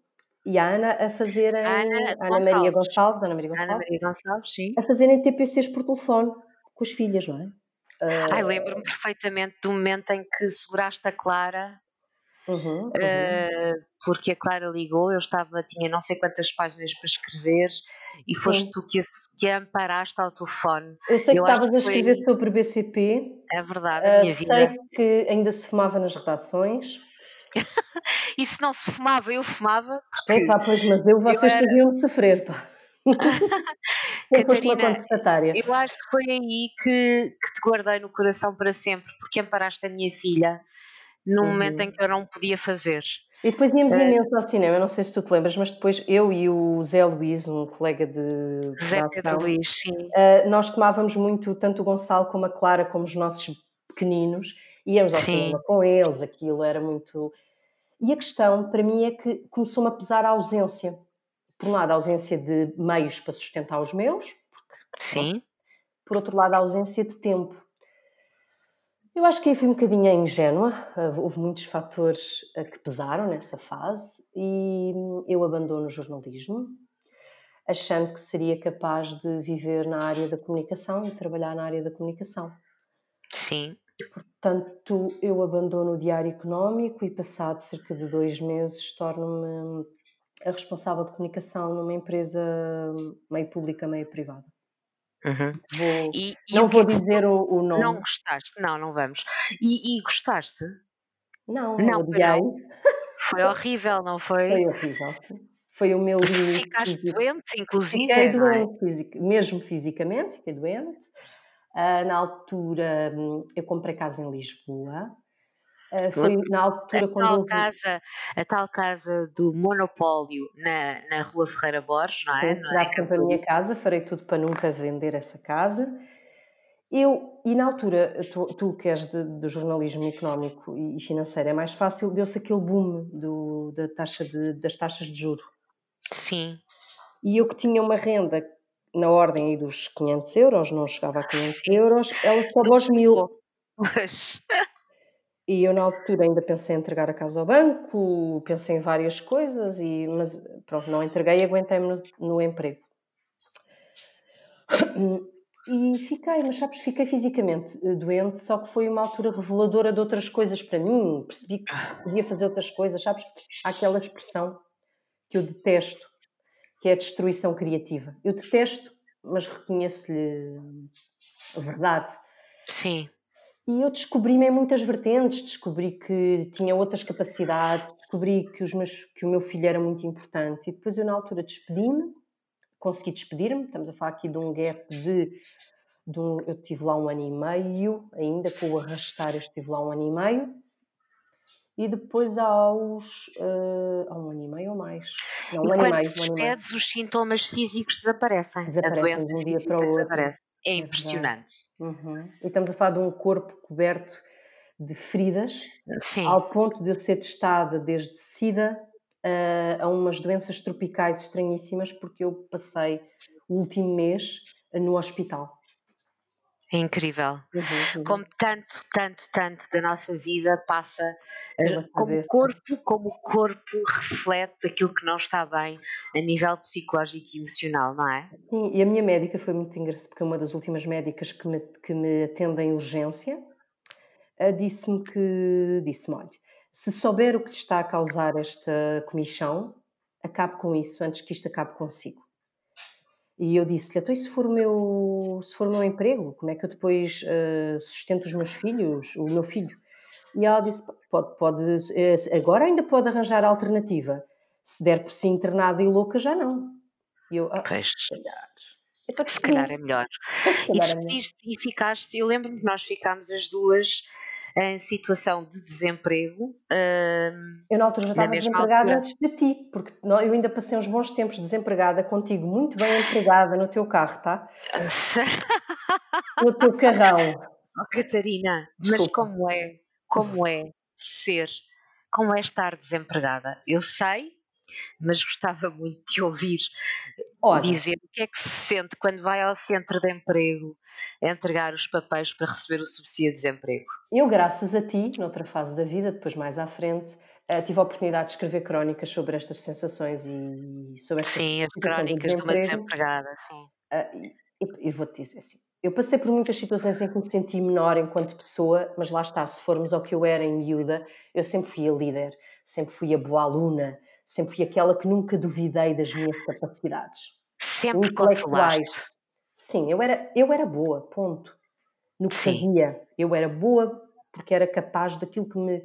e a Ana a fazerem. Ana, Ana Maria Gonçalves, Ana Maria Gonçalves, Ana Maria Gonçalves sim. A fazerem TPCs por telefone com as filhas, não é? Ai, lembro-me perfeitamente do momento em que seguraste a Clara Uhum, uhum. Uh, porque a Clara ligou, eu estava, tinha não sei quantas páginas para escrever e foste Sim. tu que, que amparaste ao telefone. Eu sei eu que estavas a escrever foi... sobre BCP. É verdade, a minha uh, vida. Sei que ainda se fumava nas redações. e se não se fumava, eu fumava. Porque pois, mas eu, vocês era... faziam-me sofrer, pá. Catarina, eu acho que foi aí que, que te guardei no coração para sempre, porque amparaste a minha filha num uhum. momento em que eu não podia fazer. E depois íamos uh, imenso ao cinema, não sei se tu te lembras, mas depois eu e o Zé Luís, um colega de. de Zé Pedro Luís, sim. Uh, nós tomávamos muito, tanto o Gonçalo como a Clara, como os nossos pequeninos, íamos ao sim. cinema com eles, aquilo era muito. E a questão para mim é que começou-me a pesar a ausência. Por um lado, a ausência de meios para sustentar os meus, porque, sim. por outro lado, a ausência de tempo. Eu acho que aí fui um bocadinho ingênua, houve muitos fatores eh, que pesaram nessa fase e eu abandono o jornalismo, achando que seria capaz de viver na área da comunicação e trabalhar na área da comunicação. Sim. Portanto, eu abandono o Diário Económico e, passado cerca de dois meses, torno-me a responsável de comunicação numa empresa meio pública, meio privada. Uhum. Vou, e, e não vou dizer o, o, nome. Não gostaste? Não, não vamos. E, e gostaste? Não, não, não Foi horrível, não foi? Foi horrível. Foi o meu limite. Ficaste físico. doente, inclusive. Fiquei é? doente, é? mesmo fisicamente, fiquei doente. Uh, na altura, hum, eu comprei casa em Lisboa Uh, foi na altura a quando tal casa a tal casa do monopólio na, na rua Ferreira Borges não é? Será é sempre a minha casa farei tudo para nunca vender essa casa eu e na altura tu, tu que és de, de jornalismo económico e financeiro é mais fácil deu-se aquele boom do, da taxa de, das taxas de juro sim e eu que tinha uma renda na ordem dos 500 euros não chegava a 500 sim. euros ela sobe aos mil Pois. E eu na altura ainda pensei em entregar a casa ao banco, pensei em várias coisas, e, mas pronto, não entreguei e aguentei-me no, no, emprego. E fiquei, mas sabes, fiquei fisicamente eh, doente, só que foi uma altura reveladora de outras coisas para mim, percebi que podia fazer outras coisas, sabes? Há aquela expressão que eu detesto, que é a destruição criativa. Eu detesto, mas reconheço-lhe a verdade. Sim. E eu descobri-me em muitas vertentes, descobri que tinha outras capacidades, descobri que, os meus, que o meu filho era muito importante. E depois eu, na altura, despedi-me, consegui despedir-me. Estamos a falar aqui de um gap de, de um, eu estive lá um ano e meio, ainda com o arrastar, eu estive lá um ano e meio. E depois aos uh, um ano e meio ou mais. Não, um e ano quando e meio, despedes, um os sintomas físicos desaparecem. Desaparecem de um dia para o outro. Desaparece. É, é impressionante. Uhum. E estamos a falar de um corpo coberto de feridas, Sim. ao ponto de eu ser testada desde SIDA uh, a umas doenças tropicais estranhíssimas, porque eu passei o último mês no hospital. É incrível. Uhum, uhum. Como tanto, tanto, tanto da nossa vida passa uh, como o corpo, como o corpo reflete aquilo que não está bem a nível psicológico e emocional, não é? Sim, e a minha médica foi muito engraçada, porque é uma das últimas médicas que me, que me atende em urgência, uh, disse-me que, disse-me, olha, se souber o que lhe está a causar esta comichão, acabe com isso antes que isto acabe consigo. E eu disse-lhe, então e se for, o meu, se for o meu emprego, como é que eu depois uh, sustento os meus filhos, o meu filho? E ela disse, pode, pode, eh, agora ainda pode arranjar alternativa. Se der por si internada e louca, já não. E eu, ah, pois. se calhar. Então, se calhar é melhor. Calhar e, é melhor. e ficaste, eu lembro-me que nós ficámos as duas em situação de desemprego. Eu na altura já estava desempregada antes de ti, porque eu ainda passei uns bons tempos desempregada contigo, muito bem empregada no teu carro, tá? no teu carrão. Oh, Catarina, Desculpa. mas como é, como é ser, como é estar desempregada? Eu sei, mas gostava muito de ouvir Dizer o que é que se sente quando vai ao centro de emprego entregar os papéis para receber o subsídio de desemprego. Eu, graças a ti, noutra fase da vida, depois mais à frente, eh, tive a oportunidade de escrever crónicas sobre estas sensações e sobre estas Sim, as crónicas de, de uma desempregada, sim. Uh, e, e vou-te dizer assim, eu passei por muitas situações em que me senti menor enquanto pessoa, mas lá está, se formos ao que eu era em miúda, eu sempre fui a líder, sempre fui a boa aluna, sempre fui aquela que nunca duvidei das minhas capacidades. Sempre intelectuais. Sim, eu era, eu era boa, ponto. No que Sim. sabia, eu era boa porque era capaz daquilo que me,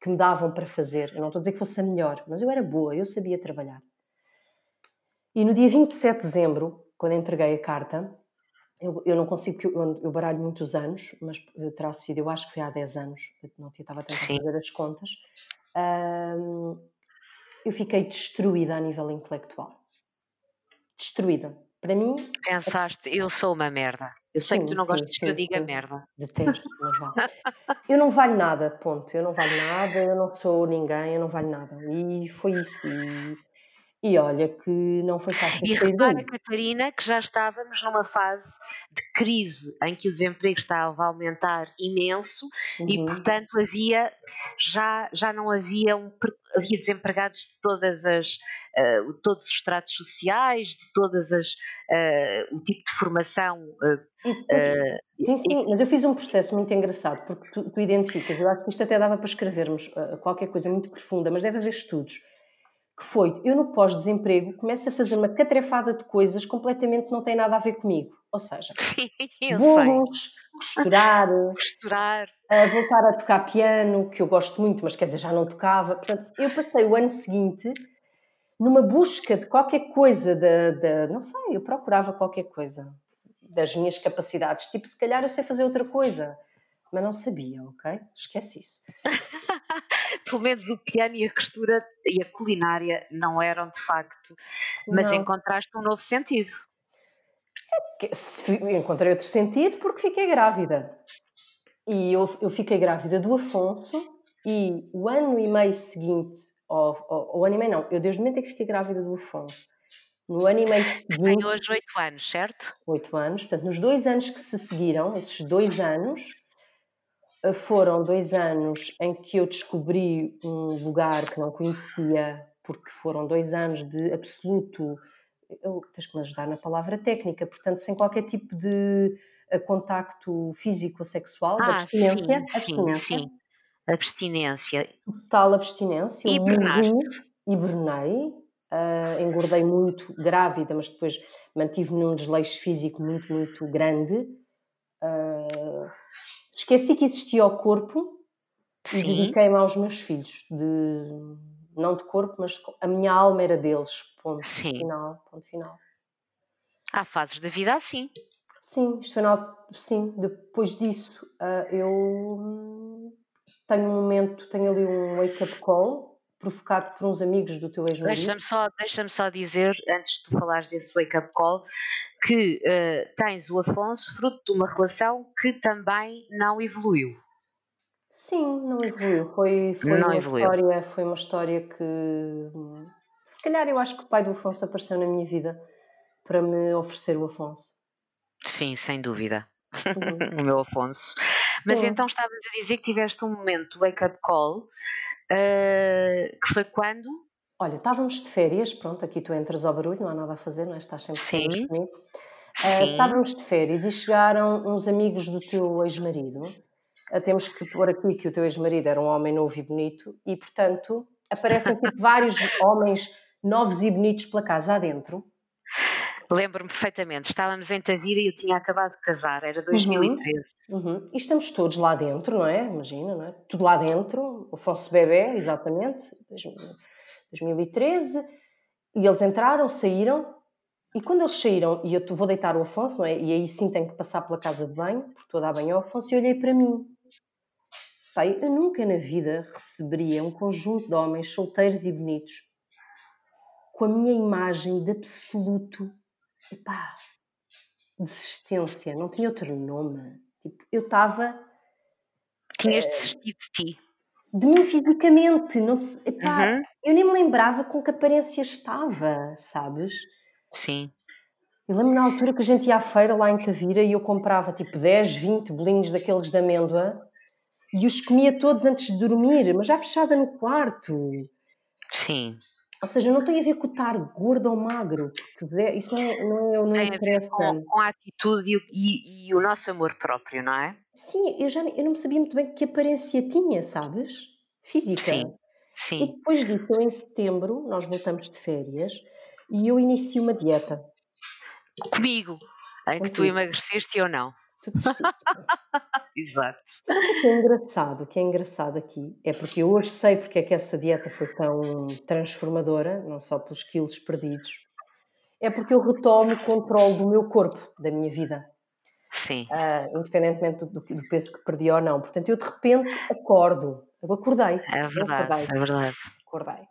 que me davam para fazer. Eu não estou a dizer que fosse a melhor, mas eu era boa, eu sabia trabalhar. E no dia 27 de dezembro, quando entreguei a carta, eu, eu não consigo, eu, eu baralho muitos anos, mas terá sido, eu acho que foi há 10 anos, não estava a tentar fazer as contas. Um, eu fiquei destruída a nível intelectual. Destruída. Para mim. Pensaste, eu sou uma merda. Eu sei sim, que tu não sim, gostas sim, que eu diga merda. Detesto, mas vale. eu não valho nada, ponto. Eu não valho nada, eu não sou ninguém, eu não valho nada. E foi isso. E e olha que não foi fácil. E repara, Catarina, que já estávamos numa fase de crise em que o desemprego estava a aumentar imenso uhum. e, portanto, havia já, já não havia um, havia desempregados de todas as uh, todos os estratos sociais, de todas as uh, o tipo de formação. Uh, sim, sim, mas eu fiz um processo muito engraçado porque tu, tu identificas. Eu acho que isto até dava para escrevermos qualquer coisa muito profunda, mas deve haver estudos que foi, eu no pós-desemprego começo a fazer uma catrefada de coisas completamente que não têm nada a ver comigo. Ou seja, bolos, costurar, costurar. voltar a tocar piano, que eu gosto muito, mas quer dizer, já não tocava. Portanto, eu passei o ano seguinte numa busca de qualquer coisa, de, de, não sei, eu procurava qualquer coisa das minhas capacidades. Tipo, se calhar eu sei fazer outra coisa, mas não sabia, ok? Esquece isso. pelo menos o piano e a costura e a culinária não eram de facto, mas não. encontraste um novo sentido. Encontrei outro sentido porque fiquei grávida. E eu, eu fiquei grávida do Afonso e o ano e meio seguinte, ou, ou, o ano e meio não, eu desde o momento em que fiquei grávida do Afonso, no ano e meio seguinte... Tem hoje oito anos, certo? Oito anos, portanto nos dois anos que se seguiram, esses dois anos, foram dois anos em que eu descobri um lugar que não conhecia, porque foram dois anos de absoluto. Eu, tens que me ajudar na palavra técnica, portanto, sem qualquer tipo de eh, contacto físico ou sexual, ah, abstinência. Sim, abstinência. Sim, sim. Abstinência. Total abstinência. E. Hibernei. uh, engordei muito grávida, mas depois mantive-me num desleixo físico muito, muito grande. Uh, esqueci que existia o corpo Sim. e dediquei-me aos meus filhos, de, não de corpo, mas a minha alma era deles. Ponto Sim. final. Ponto final. Há fases da vida assim. Sim, isto foi na, sim, depois disso uh, eu tenho um momento, tenho ali um wake-up call provocado por uns amigos do teu ex-marido. Deixa-me só, deixa só dizer, antes de tu falares desse wake-up call, que uh, tens o Afonso fruto de uma relação que também não evoluiu. Sim, não evoluiu. Foi, foi, não uma, evoluiu. História, foi uma história que se calhar eu acho que o pai do Afonso apareceu na minha vida para me oferecer o Afonso. Sim, sem dúvida. Uhum. o meu Afonso. Mas então estavas a dizer que tiveste um momento wake-up call, uh, que foi quando? Olha, estávamos de férias, pronto, aqui tu entras ao barulho, não há nada a fazer, não é? Estás sempre Sim. comigo. Uh, estávamos de férias e chegaram uns amigos do teu ex-marido. Uh, temos que pôr aqui que o teu ex-marido era um homem novo e bonito e, portanto, aparecem tipo vários homens novos e bonitos pela casa adentro. Lembro-me perfeitamente, estávamos em Tavira e eu tinha acabado de casar, era 2013. Uhum, uhum. E estamos todos lá dentro, não é? Imagina, não é? Tudo lá dentro, o Afonso Bebé, exatamente, 2013. E eles entraram, saíram, e quando eles saíram, e eu vou deitar o Afonso, não é? E aí sim tenho que passar pela casa de banho, porque estou a dar banho ao Afonso, e olhei para mim. Pai, eu nunca na vida receberia um conjunto de homens solteiros e bonitos com a minha imagem de absoluto epá, desistência, não tinha outro nome. Tipo, eu estava. Tinhas é, desistido de ti. De mim fisicamente. Não, epá, uhum. Eu nem me lembrava com que aparência estava, sabes? Sim. Eu lembro na altura que a gente ia à feira lá em Tavira e eu comprava tipo 10, 20 bolinhos daqueles de amêndoa e os comia todos antes de dormir, mas já fechada no quarto. Sim. Ou seja, não tem a ver com estar gordo ou magro, porque isso não, não, não tem interessa. A ver com, com a atitude e, e, o nosso amor próprio, não é? Sim, eu já eu não sabia muito bem que aparência tinha, sabes? Física. Sim, sim. E depois disso, em setembro, nós voltamos de férias e eu inicio uma dieta. Comigo, em que tu emagreceste ou não. Exato. O que é engraçado? O que é engraçado aqui é porque eu hoje sei porque é que essa dieta foi tão transformadora, não só pelos quilos perdidos, é porque eu retomo o controle do meu corpo, da minha vida. Sim. Uh, independentemente do, do, peso que perdi ou não. Portanto, eu de repente acordo. Eu acordei. É verdade, acordei. é verdade. Acordei.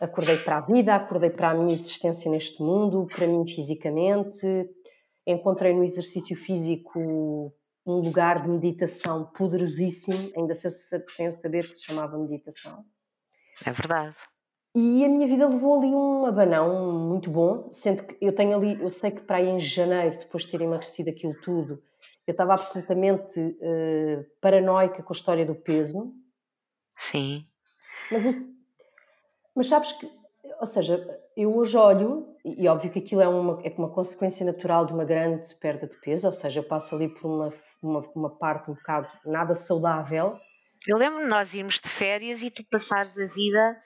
Acordei para a vida, acordei para a minha existência neste mundo, para mim fisicamente, encontrei no exercício físico um lugar de meditação poderosíssimo, ainda sem eu saber que se chamava meditação. É verdade. E a minha vida levou ali um abanão muito bom, sendo que eu tenho ali, eu sei que para aí em janeiro, depois de ter emagrecido aquilo tudo, eu estava absolutamente uh, paranoica com a história do peso. Sim. Mas, mas sabes que, ou seja, eu hoje olho, e óbvio que aquilo é uma, é uma consequência natural de uma grande perda de peso, ou seja, eu passo ali por uma, uma, uma parte um bocado nada saudável. Eu lembro-me nós irmos de férias e tu passares a vida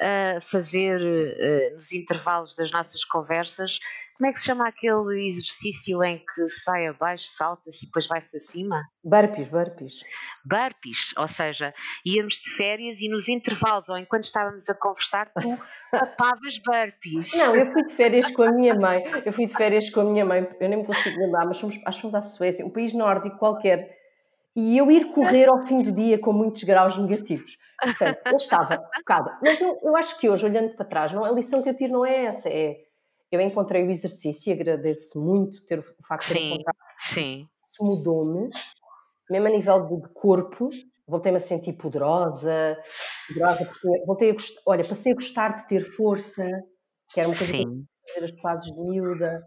a fazer uh, nos intervalos das nossas conversas. Como é que se chama aquele exercício em que se vai abaixo, salta-se e depois vai-se acima? Burpees, burpees. Burpees, ou seja, íamos de férias e nos intervalos, ou enquanto estávamos a conversar, tu papavas burpees. Não, eu fui de férias com a minha mãe. Eu fui de férias com a minha mãe, eu nem me consigo lembrar, mas fomos, acho que fomos à Suécia, um país nórdico qualquer. E eu ir correr ao fim do dia com muitos graus negativos. Portanto, eu estava focada. Mas não, eu acho que hoje, olhando para trás, não, a lição que eu tiro não é essa. É, eu encontrei o exercício e agradeço muito ter o facto de ter encontrado. Sim. Isso mudou-me, mesmo a nível de corpo. Voltei-me a sentir poderosa, poderosa porque voltei a gostar, olha, passei a gostar de ter força, que era uma coisa Sim. que fazer as fases de miúda.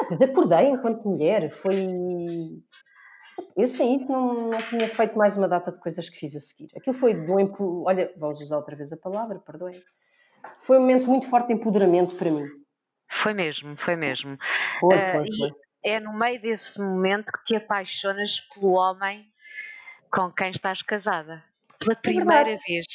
Ah, pois acordei enquanto mulher, foi eu sem isso não, não tinha feito mais uma data de coisas que fiz a seguir. Aquilo foi do empo... Olha, vamos usar outra vez a palavra, perdoem. Foi um momento muito forte de empoderamento para mim. Foi mesmo, foi mesmo. Foi, uh, foi, foi. é no meio desse momento que te apaixonas pelo homem com quem estás casada. Pela é primeira vez.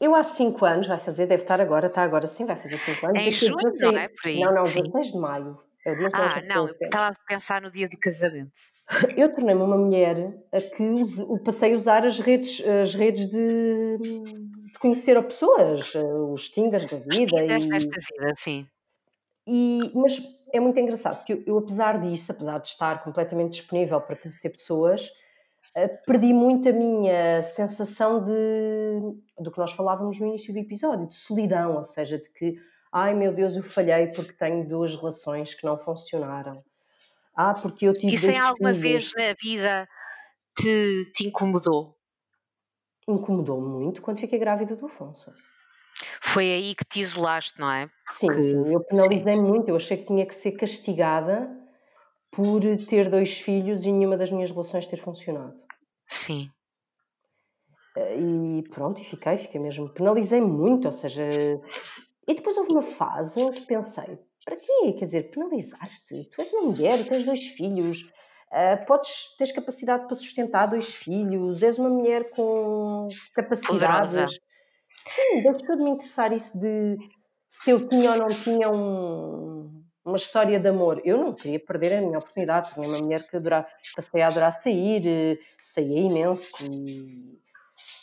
Eu há 5 anos, vai fazer, deve estar agora, está agora sim, vai fazer 5 anos. É em junho, não é? Por aí. Não, não, 16 de maio. É ah, não, eu estava a pensar no dia do casamento. Eu tornei-me uma mulher a que passei a usar as redes, as redes de, de conhecer pessoas, os Tinders da vida. Os Tinders e, desta vida, sim. E, mas é muito engraçado, porque eu, eu, apesar disso, apesar de estar completamente disponível para conhecer pessoas, eh, perdi muito a minha sensação de do que nós falávamos no início do episódio, de solidão, ou seja, de que Ai meu Deus, eu falhei porque tenho duas relações que não funcionaram. Ah, porque eu tive. Isso em alguma vez na vida te, te incomodou? Incomodou muito quando fiquei grávida do Afonso. Foi aí que te isolaste, não é? Sim, que... sim, eu penalizei sim. muito. Eu achei que tinha que ser castigada por ter dois filhos e nenhuma das minhas relações ter funcionado. Sim. Eh, e pronto, e fiquei, fiquei mesmo. Penalizei muito, ou seja, e depois houve uma fase em que pensei: para quê? Quer dizer, penalizaste? Tu és uma mulher, tens dois filhos, uh, podes, tens capacidade para sustentar dois filhos, és uma mulher com capacidades. Poderosa. Sim, deixou de me interessar isso de se eu tinha ou não tinha um, uma história de amor. Eu não queria perder a minha oportunidade. Tinha uma mulher que adorava, passei a adorar sair, eh, saía imenso e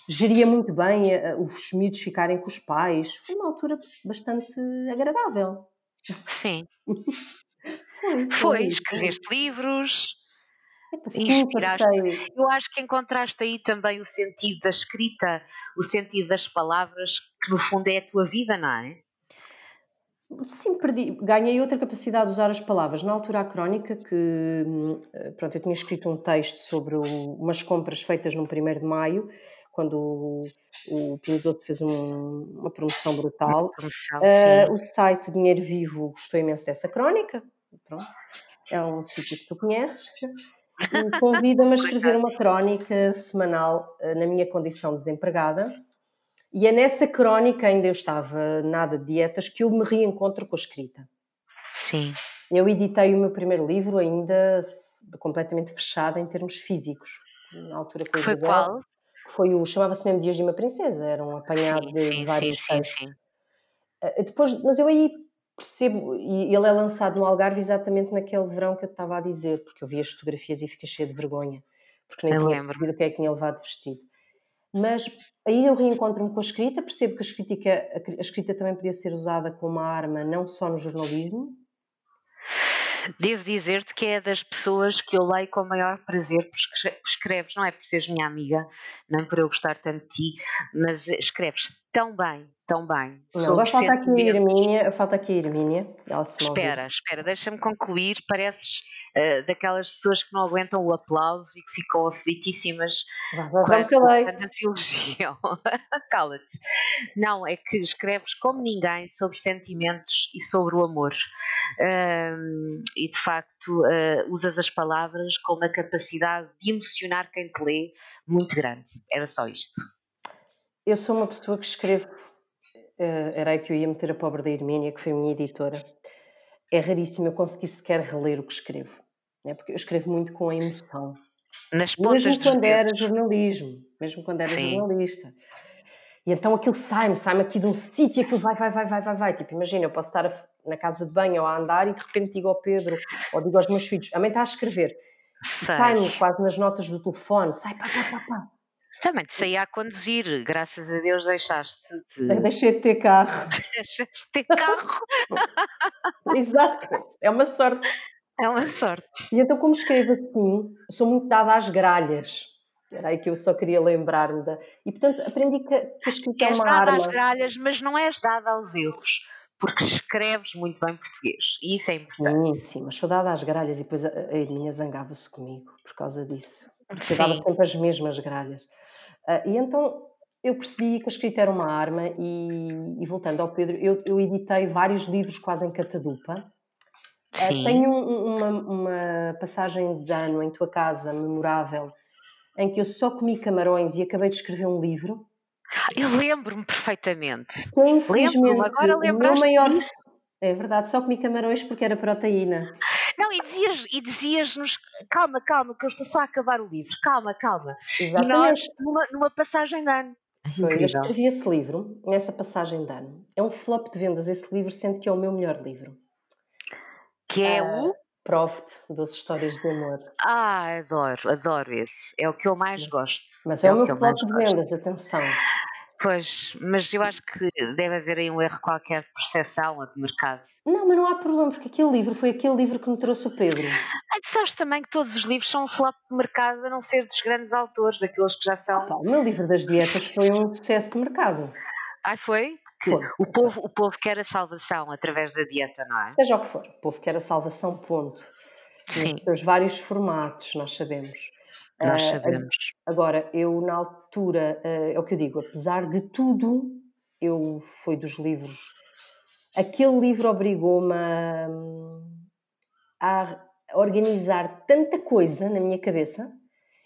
geria muito bem eh, os miúdos ficarem com os pais. Foi uma altura bastante agradável. Sim. foi, foi, escreveste livros. Sim, Eu acho que encontraste aí também o sentido da escrita, o sentido das palavras, que no fundo é a tua vida, não é? Sim, perdi. Ganhei outra capacidade de usar as palavras. Na altura, a crónica, que hum, pronto, eu tinha escrito um texto sobre umas compras feitas no 1 de maio quando o, o Doce fez um, uma promoção brutal. Uma promoção, uh, o site Dinheiro Vivo gostou imenso dessa crónica. Pronto. É um sítio que tu conheces. Convida-me a escrever uma crónica semanal uh, na minha condição de desempregada. E é nessa crónica, ainda eu estava nada de dietas, que eu me reencontro com a escrita. Sim. Eu editei o meu primeiro livro ainda completamente fechado em termos físicos. Na altura com Foi qual? foi o chamava-se mesmo Dias de uma Princesa, era um apanhado sim, de sim, vários sim, sim, sim. Uh, depois, mas eu aí percebo, e ele é lançado no Algarve exatamente naquele verão que eu estava a dizer, porque eu vi as fotografias e fiquei cheia de vergonha, porque nem eu tinha lembro. percebido o que é que tinha levado vestido. Mas aí eu reencontro-me com a escrita, percebo que a escrita, a escrita também podia ser usada como uma arma, não só no jornalismo, Devo dizer-te que é das pessoas que eu leio com o maior prazer, porque escreves, não é por seres minha amiga, nem por eu gostar tanto de ti, mas escreves tão bem, tão bem. Não, agora falta aqui a Irmínia, falta aqui a Irmínia. Espera, espera, deixa-me concluir. Pareces uh, daquelas pessoas que não aguentam o aplauso e que ficam aflitíssimas quando, quando elogiam. Cala-te. Não, é que escreves como ninguém sobre sentimentos e sobre o amor. Uh, e de facto uh, usas as palavras com uma capacidade de emocionar quem te lê muito grande. Era só isto. Eu sou uma pessoa que escrevo, uh, era aí que eu ia meter a pobre da Irmínia, que foi a minha editora. É raríssimo eu conseguir sequer reler o que escrevo, né? porque eu escrevo muito com a emoção. Nas pontas mesmo quando dedos. era jornalismo, mesmo quando era Sim. jornalista. E então aquilo sai-me, sai-me aqui de um sítio e aquilo vai, vai, vai, vai, vai, vai. Tipo, imagina, eu posso estar na casa de banho ou a andar e de repente digo ao Pedro ou digo aos meus filhos, a mãe está a escrever. Sai-me quase nas notas do telefone, sai, pá, pá, pá, pá. Também te saía a conduzir, graças a Deus deixaste de... Deixei de ter carro. Deixaste de ter carro. Exato, é uma sorte. É uma sorte. E então, como escrevo assim, sou muito dada às gralhas. Era aí que eu só queria lembrar-me da. E portanto, aprendi que, que a escrita és é uma dada arma. às gralhas, mas não és dada aos erros. Porque escreves muito bem português. E isso é importante. Sim, sim, mas sou dada às gralhas e depois a, a Irminha zangava-se comigo por causa disso. Porque eu dava sempre as mesmas gralhas. Uh, e então eu percebi que a escrita era uma arma e, e voltando ao Pedro, eu, eu, editei vários livros quase em catadupa. Uh, tenho um, uma, uma, passagem de ano em tua casa memorável em que eu só comi camarões e acabei de escrever um livro. Eu lembro-me perfeitamente. Lembro-me, agora lembro-me maior... disso. É verdade, só comi camarões porque era proteína. Não, e dizias-nos, e dizias calma, calma, que eu estou só a acabar o livro, calma, calma. Exatamente. E nós, numa, numa passagem de ano. Foi, eu escrevi esse livro nessa passagem de ano. É um flop de vendas esse livro, sendo que é o meu melhor livro. Que é uh, o? Proft, Doce Histórias de Amor. Ah, adoro, adoro esse. É o que eu mais gosto. Mas é, é o meu flop de vendas, atenção. Pois, mas eu acho que deve haver aí um erro qualquer de percepção ou de mercado. Não, mas não há problema, porque aquele livro foi aquele livro que me trouxe o Pedro. Ah, tu sabes também que todos os livros são um flop de mercado, a não ser dos grandes autores, daqueles que já são. Ah, o meu livro das dietas foi um sucesso de mercado. Ah, foi? Que foi. O, povo, o povo quer a salvação através da dieta, não é? Seja o que for, o povo quer a salvação, ponto. Sim. Nos vários formatos, nós sabemos. Nós ah, sabemos. Agora, eu na altura, uh, é o que eu digo, apesar de tudo, eu fui dos livros. Aquele livro obrigou-me a, a organizar tanta coisa na minha cabeça.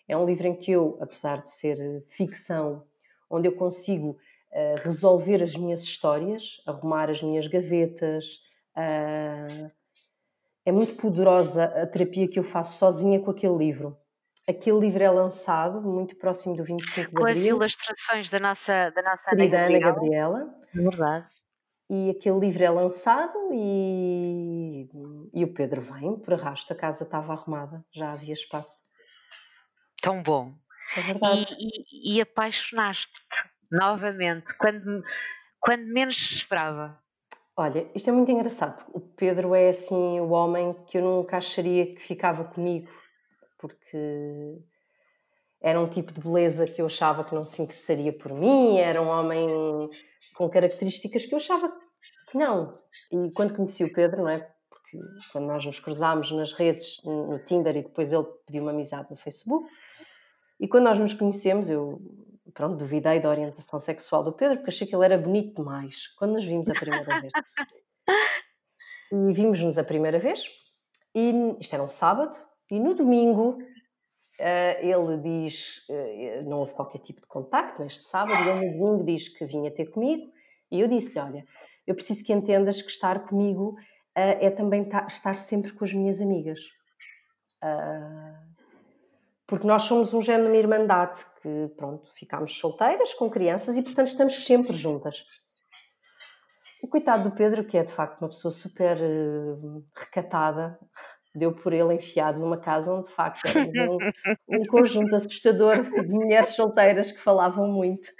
É um livro em que eu, apesar de ser ficção, onde eu consigo uh, resolver as minhas histórias, arrumar as minhas gavetas. Uh, é muito poderosa a terapia que eu faço sozinha com aquele livro. Aquele livro é lançado muito próximo do 25 de Com abril. as ilustrações da nossa, da nossa Ana Gabriela. Gabriela. Verdade. E aquele livro é lançado e, e o Pedro vem por arrasto. A casa estava arrumada, já havia espaço. Tão bom. É verdade. E, e, e apaixonaste-te novamente, quando, quando menos esperava. Olha, isto é muito engraçado. O Pedro é assim o homem que eu nunca acharia que ficava comigo porque era um tipo de beleza que eu achava que não se interessaria por mim, era um homem com características que eu achava que não. E quando conheci o Pedro, não é? Porque quando nós nos cruzámos nas redes, no Tinder, e depois ele pediu uma amizade no Facebook, e quando nós nos conhecemos, eu pronto, duvidei da orientação sexual do Pedro, porque achei que ele era bonito demais. Quando nos vimos a primeira vez. E vimos-nos a primeira vez, e isto era um sábado, e no domingo Uh, ele diz, uh, não houve qualquer tipo de contacto neste sábado, ele no domingo diz que vinha ter comigo, e eu disse-lhe, olha, eu preciso que entendas que estar comigo uh, é também estar sempre com as minhas amigas. porque nós somos um género de irmandade, que pronto, ficámos solteiras, com crianças, e portanto estamos sempre juntas. O coitado do Pedro, que é de facto uma pessoa super recatada, deu por ele enfiado numa casa onde de facto era um, um conjunto assustador de mulheres solteiras que falavam muito.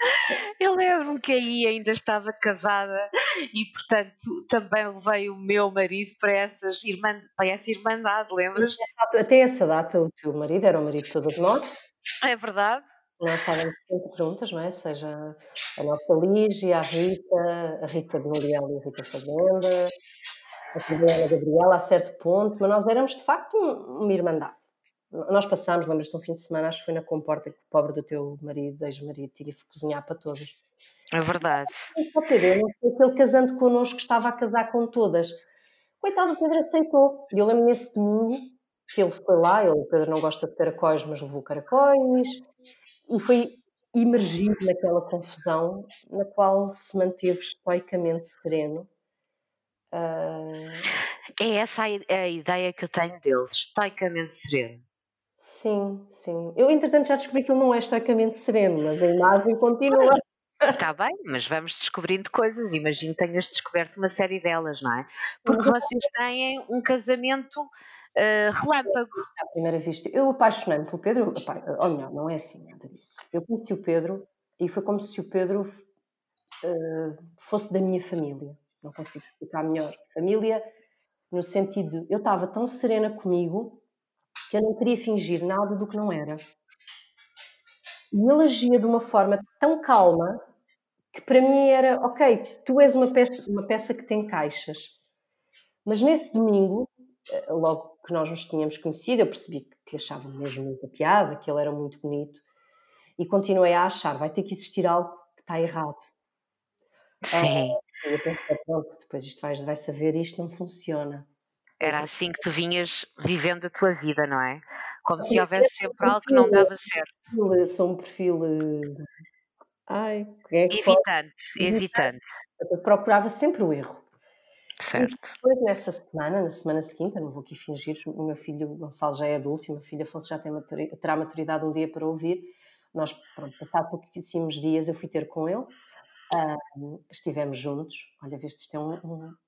Eu lembro-me que aí ainda estava casada e, portanto, também levei o meu marido para, essas irmã, para essa irmandade, lembras-te? Até essa data, o teu marido era o marido de todas nós. É verdade. Nós estávamos sempre juntas, não é? Seja a nossa Lígia, a Rita, a Rita de Muriel e a Rita Fazenda, a Ana Gabriela a certo ponto, mas nós éramos de facto uma irmandade. Nós passámos, lembras-te, um fim de semana, acho que foi na comporta que o pobre do teu marido, ex-marido, tinha que cozinhar para todos. É verdade. Aquele casando connosco que estava a casar com todas. Coitado, o Pedro aceitou. E eu lembro nesse domingo que ele foi lá, ele, o Pedro não gosta de caracóis, mas levou caracóis, e foi imergido naquela confusão na qual se manteve estoicamente sereno Uh... É essa a, a, ideia que eu tenho deles, estoicamente sereno. Sim, sim. Eu, entretanto, já descobri que ele não é estoicamente sereno, mas a imagem continua. Está bem, mas vamos descobrindo coisas. Imagino que tenhas descoberto uma série delas, não é? Porque vocês têm um casamento uh, relâmpago. À primeira vista, eu apaixonei-me pelo Pedro. Ou melhor, não é assim nada disso. Eu conheci o Pedro e foi como se o Pedro uh, fosse da minha família não consigo explicar melhor. Família, no sentido eu estava tão serena comigo que eu não queria fingir nada do que não era. E ele agia de uma forma tão calma que para mim era, ok, tu és uma peça, uma peça que tem caixas. Mas nesse domingo, eh, logo que nós nos tínhamos conhecido, eu percebi que achava mesmo muita piada, que ele era muito bonito, e continuei a achar, vai ter que existir algo que está errado. Sim. Uh, eu pensei, pronto, depois isto vais, vai saber isto não funciona. Era assim que tu vinhas vivendo a tua vida, não é? Como se houvesse sempre algo que não dava certo. Sou um perfil. Eh, ai, é evitante, evitante. Eu procurava sempre o erro. Certo. E depois, nessa semana, na semana seguinte, eu não vou aqui fingir, o meu filho Gonçalo já é adulto e o meu filho Afonso já tem terá maturidade um dia para ouvir, nós, pronto, passado pouquíssimos dias, eu fui ter com ele, uh, estivemos juntos. Olha, viste, isto é um,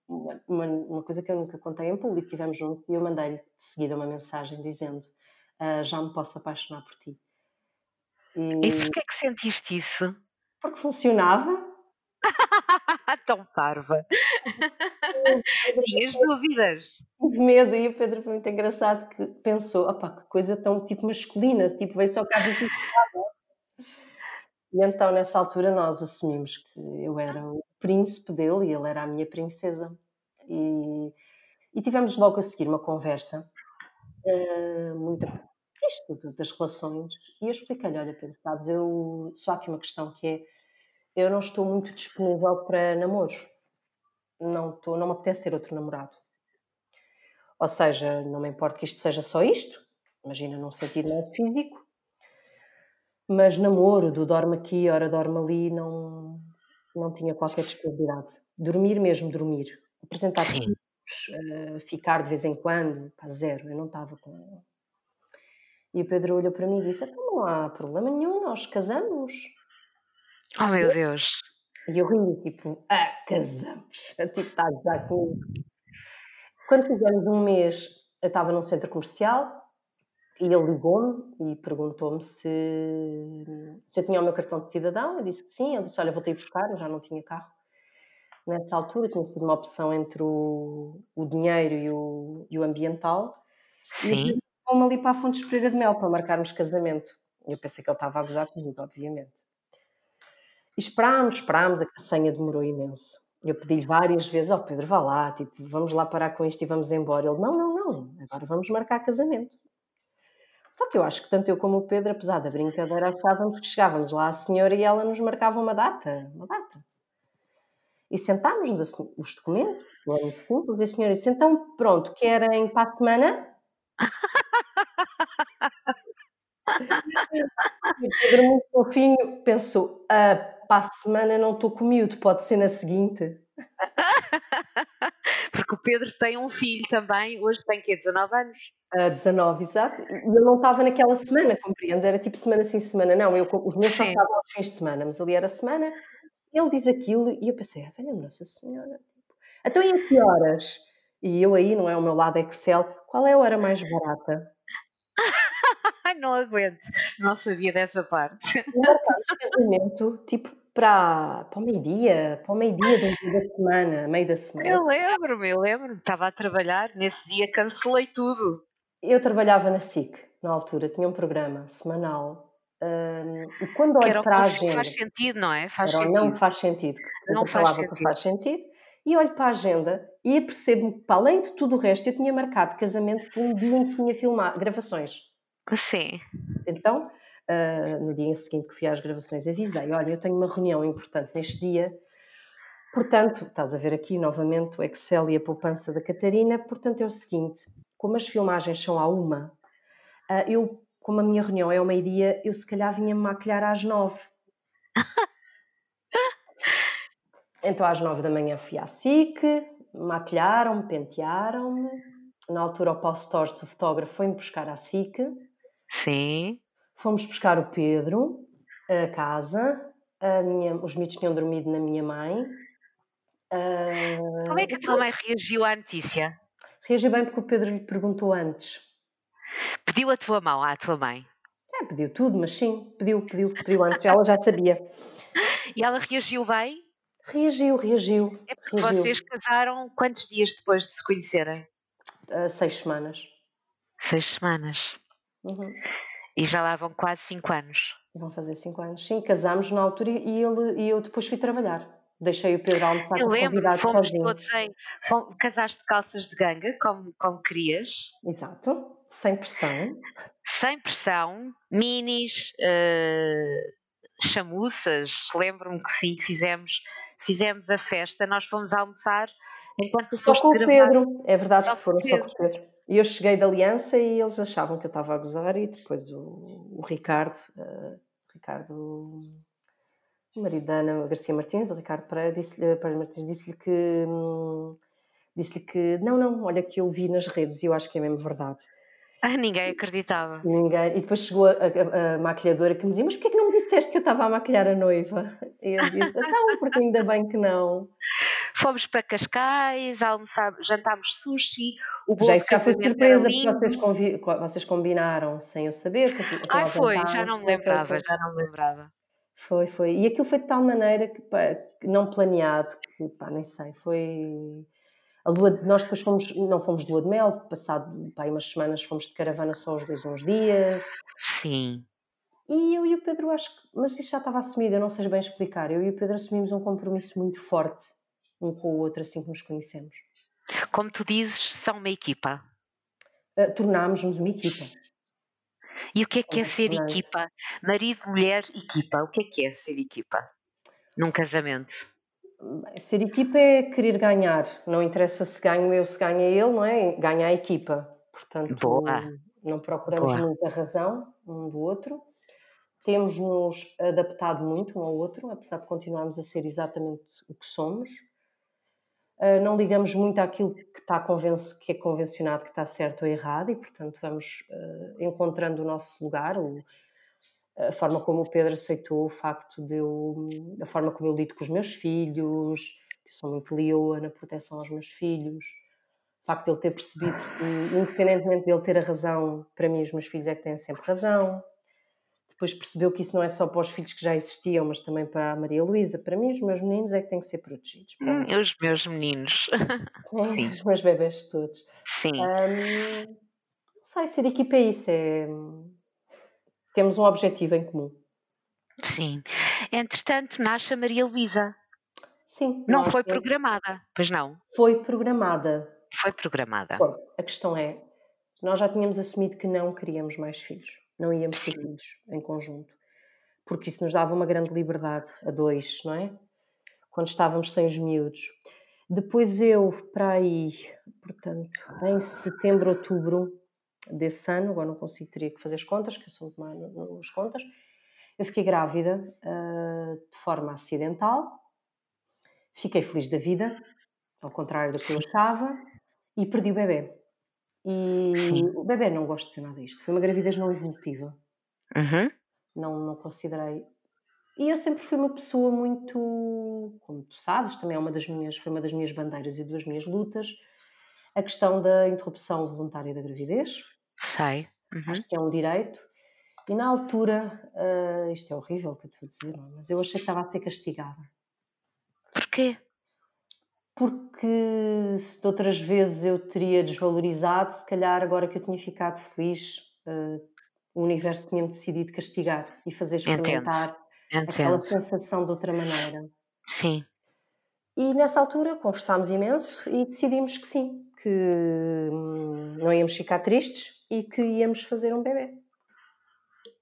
um, uma, uma, coisa que eu nunca contei em público. Estivemos juntos e eu mandei-lhe de seguida uma mensagem dizendo: uh, Já me posso apaixonar por ti. E, e porquê é que sentiste isso? Porque funcionava. Tão parva. Tinhas dúvidas. Tive medo e o Pedro foi muito engraçado que pensou, opá, que coisa tão tipo masculina, tipo veio só cá dizer E então nessa altura nós assumimos que eu era o príncipe dele e ele era a minha princesa. E, e tivemos logo a seguir uma conversa uh, muito isto das relações e eu expliquei-lhe, olha Pedro, sabes, eu só há aqui uma questão que é eu não estou muito disponível para namoros não, tô, não me apetece ter outro namorado. Ou seja, não me importa que isto seja só isto, imagina num sentido mais físico, mas namoro, do dorme aqui, ora dorme ali, não, não tinha qualquer disponibilidade. Dormir mesmo, dormir. Apresentar filhos, uh, ficar de vez em quando, pá, zero, eu não estava com. E o Pedro olhou para mim e disse: então não há problema nenhum, nós casamos. Oh meu Deus! E eu ri, tipo, ah, casamos. Tipo, está a gozar comigo. Quando fizemos um mês, eu estava num centro comercial e ele ligou-me e perguntou-me se, se eu tinha o meu cartão de cidadão. Eu disse que sim. Ele disse: Olha, voltei a buscar, eu já não tinha carro. Nessa altura tinha sido uma opção entre o, o dinheiro e o, e o ambiental. Sim. E fomos ali para a Fontes Pereira de Mel para marcarmos casamento. Eu pensei que ele estava a gozar comigo, obviamente. E esperámos, esperámos, a senha demorou imenso. Eu pedi várias vezes, ó oh, Pedro, vá lá, tipo, vamos lá parar com isto e vamos embora. Ele, não, não, não, agora vamos marcar casamento. Só que eu acho que tanto eu como o Pedro, apesar da brincadeira, achávamos que chegávamos lá à senhora e ela nos marcava uma data, uma data. E sentámos-nos assim, os documentos, era muito simples, e a senhora disse, então pronto, querem para a semana? o Pedro, muito fofinho, pensou, ah, para a semana não estou com miúdo, pode ser na seguinte. Porque o Pedro tem um filho também, hoje tem que 19 anos. Uh, 19, exato. E ele não estava naquela semana, compreendes? Era tipo semana sim, semana não. Eu, os meus só estavam aos fins de semana, mas ali era semana. Ele diz aquilo e eu pensei, ah, velha Nossa Senhora. Então e a que horas? E eu aí, não é o meu lado Excel, qual é a hora mais barata? não aguento, não sabia dessa parte. Marcámos casamento, tipo, para, para o meio-dia, para o meio-dia da semana, meio da semana. Eu lembro-me, eu lembro-me, estava a trabalhar, nesse dia cancelei tudo. Eu trabalhava na SIC, na altura, tinha um programa semanal. Um, e quando olho para a agenda. Faz sentido, não é? Faz sentido. Não faz sentido. Não faz sentido. que faz sentido. E olho para a agenda e percebo que, para além de tudo o resto, eu tinha marcado casamento por um dia em que tinha filmado gravações. Sim. Então, uh, no dia seguinte que fui às gravações, avisei: olha, eu tenho uma reunião importante neste dia. Portanto, estás a ver aqui novamente o Excel e a poupança da Catarina. Portanto, é o seguinte: como as filmagens são à uma, uh, eu, como a minha reunião é ao meio-dia, eu se calhar vinha-me maquilhar às nove. então, às nove da manhã fui à SIC, maquilharam-me, pentearam-me. Na altura, o Paulo Stores, o fotógrafo, foi-me buscar à SIC. Sim. Fomos buscar o Pedro a casa. A minha, os mitos tinham dormido na minha mãe. Uh, Como é que a tua mãe reagiu à notícia? Reagiu bem porque o Pedro lhe perguntou antes. Pediu a tua mão à tua mãe? É, pediu tudo, mas sim, pediu, pediu, pediu antes. Ela já sabia. E ela reagiu bem? Reagiu, reagiu. É porque reagiu. vocês casaram quantos dias depois de se conhecerem? Uh, seis semanas. Seis semanas. Uhum. E já lá vão quase 5 anos. Vão fazer 5 anos. Sim, casámos na altura e, ele, e eu depois fui trabalhar. Deixei o Pedro almoçar Eu lembro, fomos sozinho. todos em... Casaste de calças de ganga, como, como querias. Exato. Sem pressão. Sem pressão. Minis, uh, chamuças. Lembro-me que sim, fizemos, fizemos a festa. Nós fomos almoçar enquanto Só com o Pedro. É verdade só que foram só com o Pedro. E eu cheguei da aliança e eles achavam que eu estava a gozar e depois o, o Ricardo, uh, Ricardo, o marido da Ana Garcia Martins, o Ricardo Pereira, disse-lhe, Martins disse-lhe que hum, disse que não, não, olha que eu vi nas redes e eu acho que é mesmo verdade. Ah, ninguém acreditava. Ninguém. E depois chegou a, a, a, maquilhadora que me dizia: Mas porquê que não me disseste que eu estava a maquilhar a noiva? E eu disse: Então, porque ainda bem que não. Fomos para Cascais, almoçámos, jantámos sushi. O bolo já, isso já foi surpresa, porque vocês, convi... vocês combinaram sem eu saber. Ah, foi, já não me lembrava, já não me lembrava. Foi, foi. E aquilo foi de tal maneira que, pá, não planeado, que pá, nem sei, foi. A lua de... Nós depois fomos, não fomos de lua de mel, passado pá, umas semanas fomos de caravana só os dois uns dias. Sim. E eu e o Pedro acho que, mas isso já estava assumido, eu não sei bem explicar. Eu e o Pedro assumimos um compromisso muito forte um com o outro assim que nos conhecemos. Como tu dizes, são uma equipa. Uh, Tornámos-nos uma equipa. E o que é que é ser equipa? Marido, mulher, equipa. O que é que é ser equipa num casamento? Ser equipa é querer ganhar. Não interessa se ganho eu, se ganha ele, não é? Ganha a equipa. Portanto, Boa. não procuramos Boa. muita razão um do outro. Temos-nos adaptado muito um ao outro, apesar de continuarmos a ser exatamente o que somos. Uh, não ligamos muito àquilo que, está que é convencionado que está certo ou errado e, portanto, vamos uh, encontrando o nosso lugar, a forma como o Pedro aceitou o facto de eu, a forma como eu lido com os meus filhos, que sou muito leoa na proteção aos meus filhos, o facto de ele ter percebido que, independentemente de ele ter a razão, para mim os meus filhos é que têm sempre razão. Depois percebeu que isso não é só para os filhos que já existiam, mas também para a Maria Luísa. Para mim, os meus meninos é que têm que ser protegidos. Hum, os meus meninos. Sim. Os meus bebés todos. Sim. Um, não sei, ser equipa é isso. É temos um objetivo em comum. Sim. Entretanto, nasce a Maria Luísa. Sim. Não foi programada, pois não? Foi programada. Foi programada. Foi. A questão é, nós já tínhamos assumido que não queríamos mais filhos. Não íamos ser filhos em conjunto. Porque isso nos dava uma grande liberdade a dois, não é? Quando estávamos sem os miúdos. Depois eu, para aí, portanto, em setembro, outubro, desse ano, agora não consigo, teria que fazer as contas, que eu sou muito má nas contas, eu fiquei grávida uh, de forma acidental, fiquei feliz da vida, ao contrário do que eu achava, e perdi o bebê. E Sim. o bebê não gosto de ser nada disto. Foi uma gravidez não evolutiva. Uhum. Não, não considerei. E eu sempre fui uma pessoa muito, como tu sabes, também é uma das minhas, foi uma das minhas bandeiras e das minhas lutas, a questão da interrupção voluntária da gravidez. Sei. Uhum. Acho que é um direito. E na altura, uh, isto é horrível o que eu te vou dizer, é? mas eu achei que estava a ser castigada. Porquê? Porque se de outras vezes eu teria desvalorizado, se calhar agora que eu tinha ficado feliz, uh, o universo tinha-me decidido castigar e fazer experimentar Entendo. aquela Entendo. sensação de outra maneira. Sim. E nessa altura conversámos imenso e decidimos que sim, que hum, não íamos ficar tristes e que íamos fazer um bebê.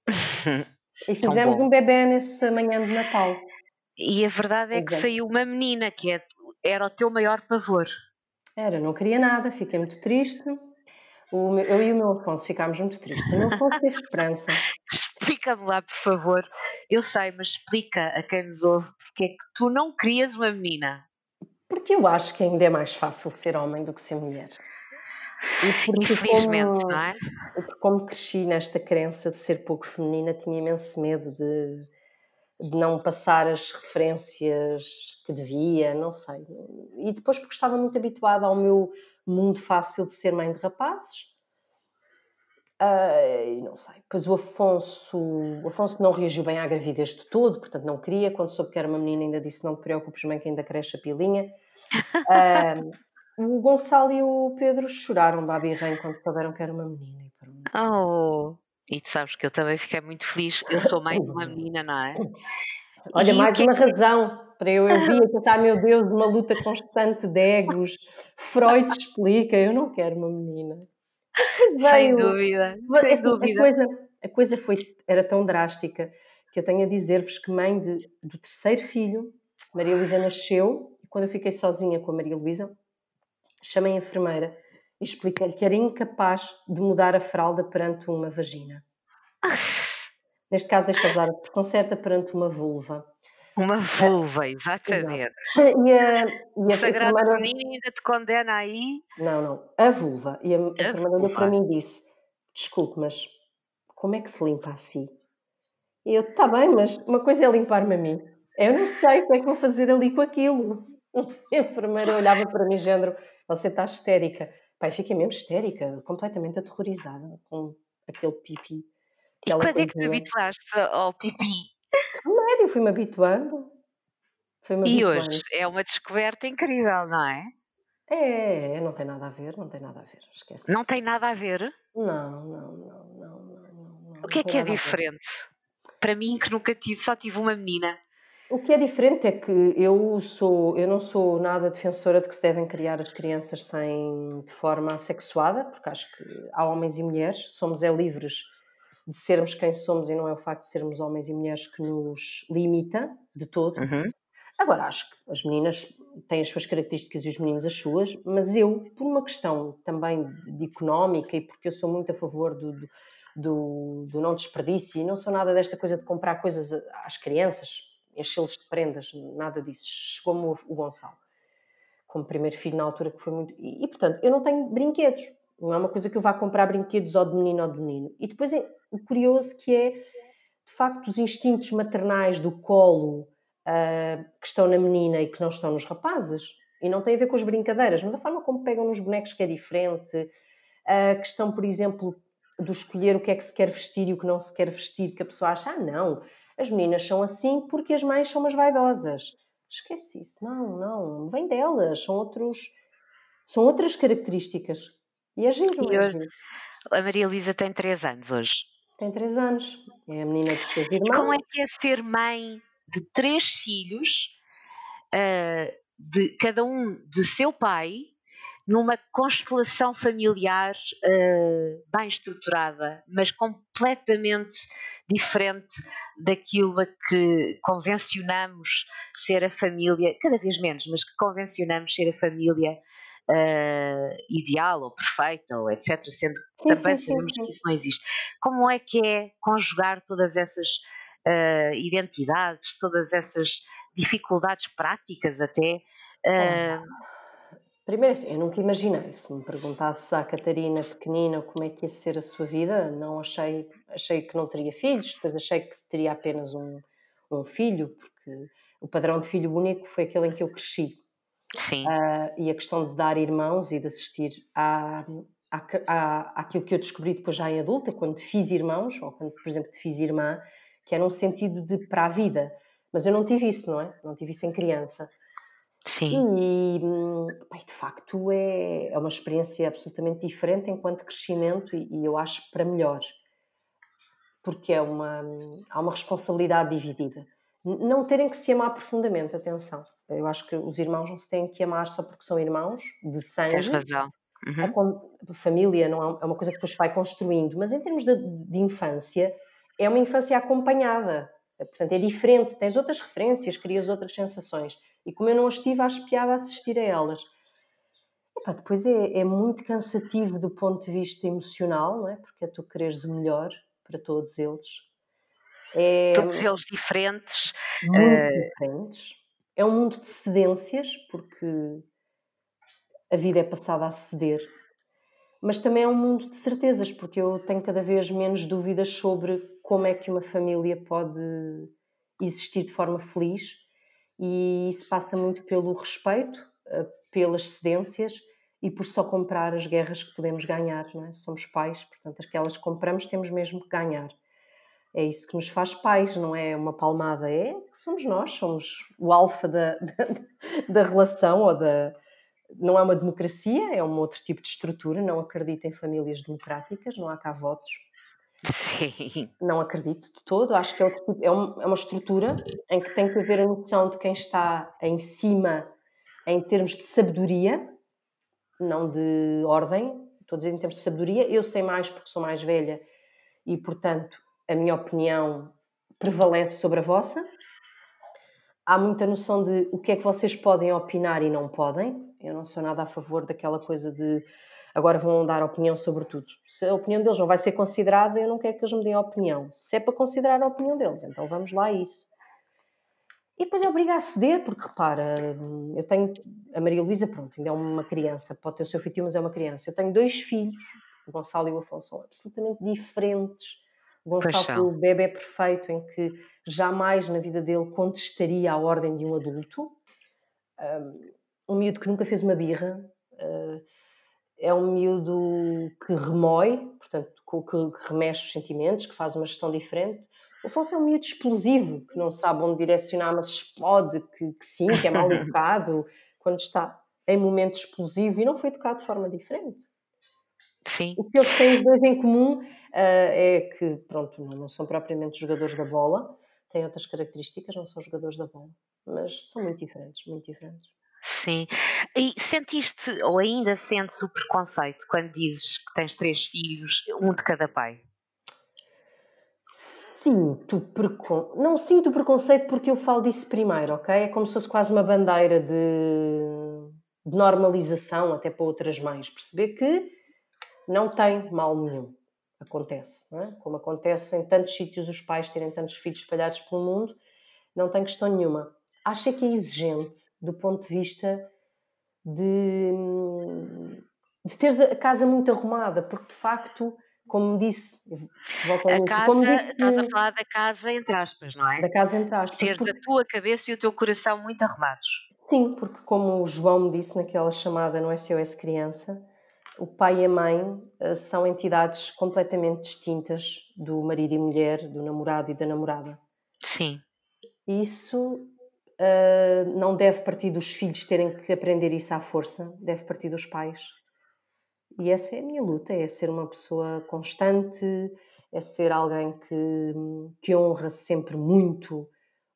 e fizemos um bebê nessa manhã de Natal. E a verdade é que saiu uma menina, que é, era o teu maior pavor. Era, não queria nada, fiquei muito triste. Meu, eu e o meu Afonso ficámos muito tristes. O meu Afonso teve esperança. Explica-me lá, por favor. Eu sei, mas explica a quem nos ouve porque é que tu não querias uma menina. Porque eu acho que ainda é mais fácil ser homem do que ser mulher. Infelizmente, como, não é? Porque como cresci nesta crença de ser pouco feminina, tinha imenso medo de, de não passar as referências que devia, não sei. E depois porque estava muito habituada ao meu mundo fácil de ser mãe de rapazes. Uh, não sei. Pois o Afonso, o Afonso não reagiu bem à gravidez de todo, portanto não queria. Quando soube que era uma menina, ainda disse: Não te preocupes, mãe, que ainda cresce a pilinha. Uh, o Gonçalo e o Pedro choraram Babi Rain quando souberam que era uma menina. Oh, e tu sabes que eu também fiquei muito feliz. Eu sou de uma menina, não é? Olha, e mais uma é que... razão para eu, eu vi a pensar, meu Deus, uma luta constante de egos. Freud explica, eu não quero uma menina. Sem dúvida, sem assim, dúvida. A coisa, a coisa foi, era tão drástica que eu tenho a dizer-vos que mãe de, do terceiro filho, Maria Luísa nasceu, e quando eu fiquei sozinha com a Maria Luísa, chamei a enfermeira e expliquei-lhe que era incapaz de mudar a fralda perante uma vagina. Neste caso, deixa usar a expressão certa perante uma vulva. Uma vulva, exatamente. E a, e a Sagrado enfermeira... ainda te condena aí? Não, não. A vulva. E a, a enfermeira olhou para mim e disse: desculpe, mas como é que se limpa assim? E eu, está bem, mas uma coisa é limpar-me a mim. Eu não sei o que é que vou fazer ali com aquilo. A enfermeira olhava para mim, género, você está histérica. Pai, fiquei mesmo histérica, completamente aterrorizada com aquele pipi. E quando é que te habituaste ao pipi? No médio, fui-me habituando. Fui e habituando. hoje é uma descoberta incrível, não é? É, não tem nada a ver, não tem nada a ver. Esquece. Não tem nada a ver? Não, não, não, não, não. não o que é que é diferente? Para mim, que nunca tive, só tive uma menina. O que é diferente é que eu sou, eu não sou nada defensora de que se devem criar as crianças sem de forma assexuada, porque acho que há homens e mulheres, somos é livres de sermos quem somos e não é o facto de sermos homens e mulheres que nos limita de todo. Uhum. Agora, acho que as meninas têm as suas características e os meninos as suas, mas eu, por uma questão também de, de económica e porque eu sou muito a favor do, do, do, do não desperdício e não sou nada desta coisa de comprar coisas às crianças, enchê-los de prendas, nada disso. Chegou-me o Gonçalo, como primeiro filho na altura, que foi muito. E, e, portanto, eu não tenho brinquedos. Não é uma coisa que eu vá comprar brinquedos ou de menino ou de menino. E depois é o curioso que é, de facto, os instintos maternais do colo uh, que estão na menina e que não estão nos rapazes. E não tem a ver com as brincadeiras, mas a forma como pegam nos bonecos que é diferente. A questão, por exemplo, do escolher o que é que se quer vestir e o que não se quer vestir, que a pessoa acha, ah, não, as meninas são assim porque as mães são umas vaidosas. Esquece isso. Não, não. Vem delas. São outros... São outras características. E é giro. E hoje, a Maria Luísa tem 3 anos hoje. Tem 3 anos. É a menina dos seus irmãos. Como é que é ser mãe de três filhos, uh, de cada um de seu pai, numa constelação familiar uh, bem estruturada, mas completamente diferente daquilo a que convencionamos ser a família, cada vez menos, mas que convencionamos ser a família uh, ideal ou perfeita, ou etc., sendo que sim, também sim, sabemos sim, que isso não existe. Como é que é conjugar todas essas uh, identidades, todas essas dificuldades práticas até? Uh, Primeiro, assim, eu nunca imaginei. Se me perguntasse à Catarina pequenina como é que ia ser a sua vida, não achei, achei que não teria filhos, depois achei que teria apenas um, um filho, porque o padrão de filho único foi aquele em que eu cresci. Sim. Uh, e a questão de dar irmãos e de assistir à, à, à, àquilo que eu descobri depois já em adulta, quando fiz irmãos, ou quando, por exemplo, fiz irmã, que era um sentido de para a vida. Mas eu não tive isso, não é? Não tive isso em criança. Sim. E, bem, de facto é, é uma experiência absolutamente diferente enquanto crescimento e, e, eu acho para melhor. Porque é uma, há uma responsabilidade dividida. Não terem que se amar profundamente, atenção. Eu acho que os irmãos não se têm que amar só porque são irmãos, de sangue. Tens razão. Uhum. A, família não é, é uma coisa que depois vai construindo, mas em termos de, de infância, é uma infância acompanhada. Portanto, é diferente, tens outras referências, crias outras sensações. E como eu não as tive, acho piada assistir a elas. Epá, depois é, é, muito cansativo do ponto de vista emocional, não é? Porque é tu quereres o melhor para todos eles. É, todos eles diferentes. Muito uh... diferentes. É um mundo de cedências, porque a vida é passada a ceder. Mas também é um mundo de certezas, porque eu tenho cada vez menos dúvidas sobre como é que uma família pode existir de forma feliz e isso passa muito pelo respeito, eh, pelas cedências e por só comprar as guerras que podemos ganhar. Não é? Somos pais, portanto, as que compramos temos mesmo que ganhar. É isso que nos faz pais, não é uma palmada, é que somos nós, somos o alfa da, da, da relação ou da. Não é uma democracia, é um outro tipo de estrutura. Não acredito em famílias democráticas, não há cá votos Sim. Não acredito de todo. Acho que é, tipo, é, um, é uma estrutura em que tem que haver a noção de quem está em cima em termos de sabedoria, não de ordem. Estou a dizer em termos de sabedoria. Eu sei mais porque sou mais velha e, portanto, a minha opinião prevalece sobre a vossa. Há muita noção de o que é que vocês podem opinar e não podem. Eu não sou nada a favor daquela coisa de agora vão dar opinião sobre tudo. Se a opinião deles não vai ser considerada, eu não quero que eles me deem a opinião. Se é para considerar a opinião deles, então vamos lá a isso. E depois é obrigar a ceder, porque repara, eu tenho. A Maria Luísa, pronto, ainda é uma criança, pode ter o seu feitio, mas é uma criança. Eu tenho dois filhos O Gonçalo e o Afonso são absolutamente diferentes. O Gonçalo foi o bebê perfeito em que jamais na vida dele contestaria a ordem de um adulto. Um miúdo que nunca fez uma birra. É um miúdo que remói, portanto, que, remexe os sentimentos, que faz uma gestão diferente. O Afonso é um miúdo explosivo, que não sabe onde direcionar, mas explode, que, que sim, que é mal educado, quando está em momento explosivo e não foi educado de forma diferente. Sim. O que eles têm os dois em comum uh, é que, pronto, não são propriamente jogadores da bola, têm outras características, não são jogadores da bola, mas são muito diferentes, muito diferentes. Sim. E sentiste, ou ainda sentes o preconceito quando dizes que tens três filhos, um de cada pai? Sinto precon... Não sinto preconceito porque eu falo disso primeiro, ok? É como se fosse quase uma bandeira de, de normalização até para outras mães. Perceber que não tem mal nenhum. Acontece, não é? Como acontece em tantos sítios os pais terem tantos filhos espalhados pelo mundo, não tem questão nenhuma. Acho que é exigente do ponto de vista de, de teres a casa muito arrumada, porque de facto, como disse, volto a casa, como disse, estás a falar da casa entre aspas, não é? Da casa entre aspas. Teres porque... a tua cabeça e o teu coração muito arrumados. Sim, porque como o João me disse naquela chamada no SOS Criança, o pai e a mãe eh, são entidades completamente distintas do marido e mulher, do namorado e da namorada. Sim. Isso uh, não deve partir dos filhos terem que aprender isso à força, deve partir dos pais. E essa é a minha luta: é ser uma pessoa constante, é ser alguém que, que honra sempre muito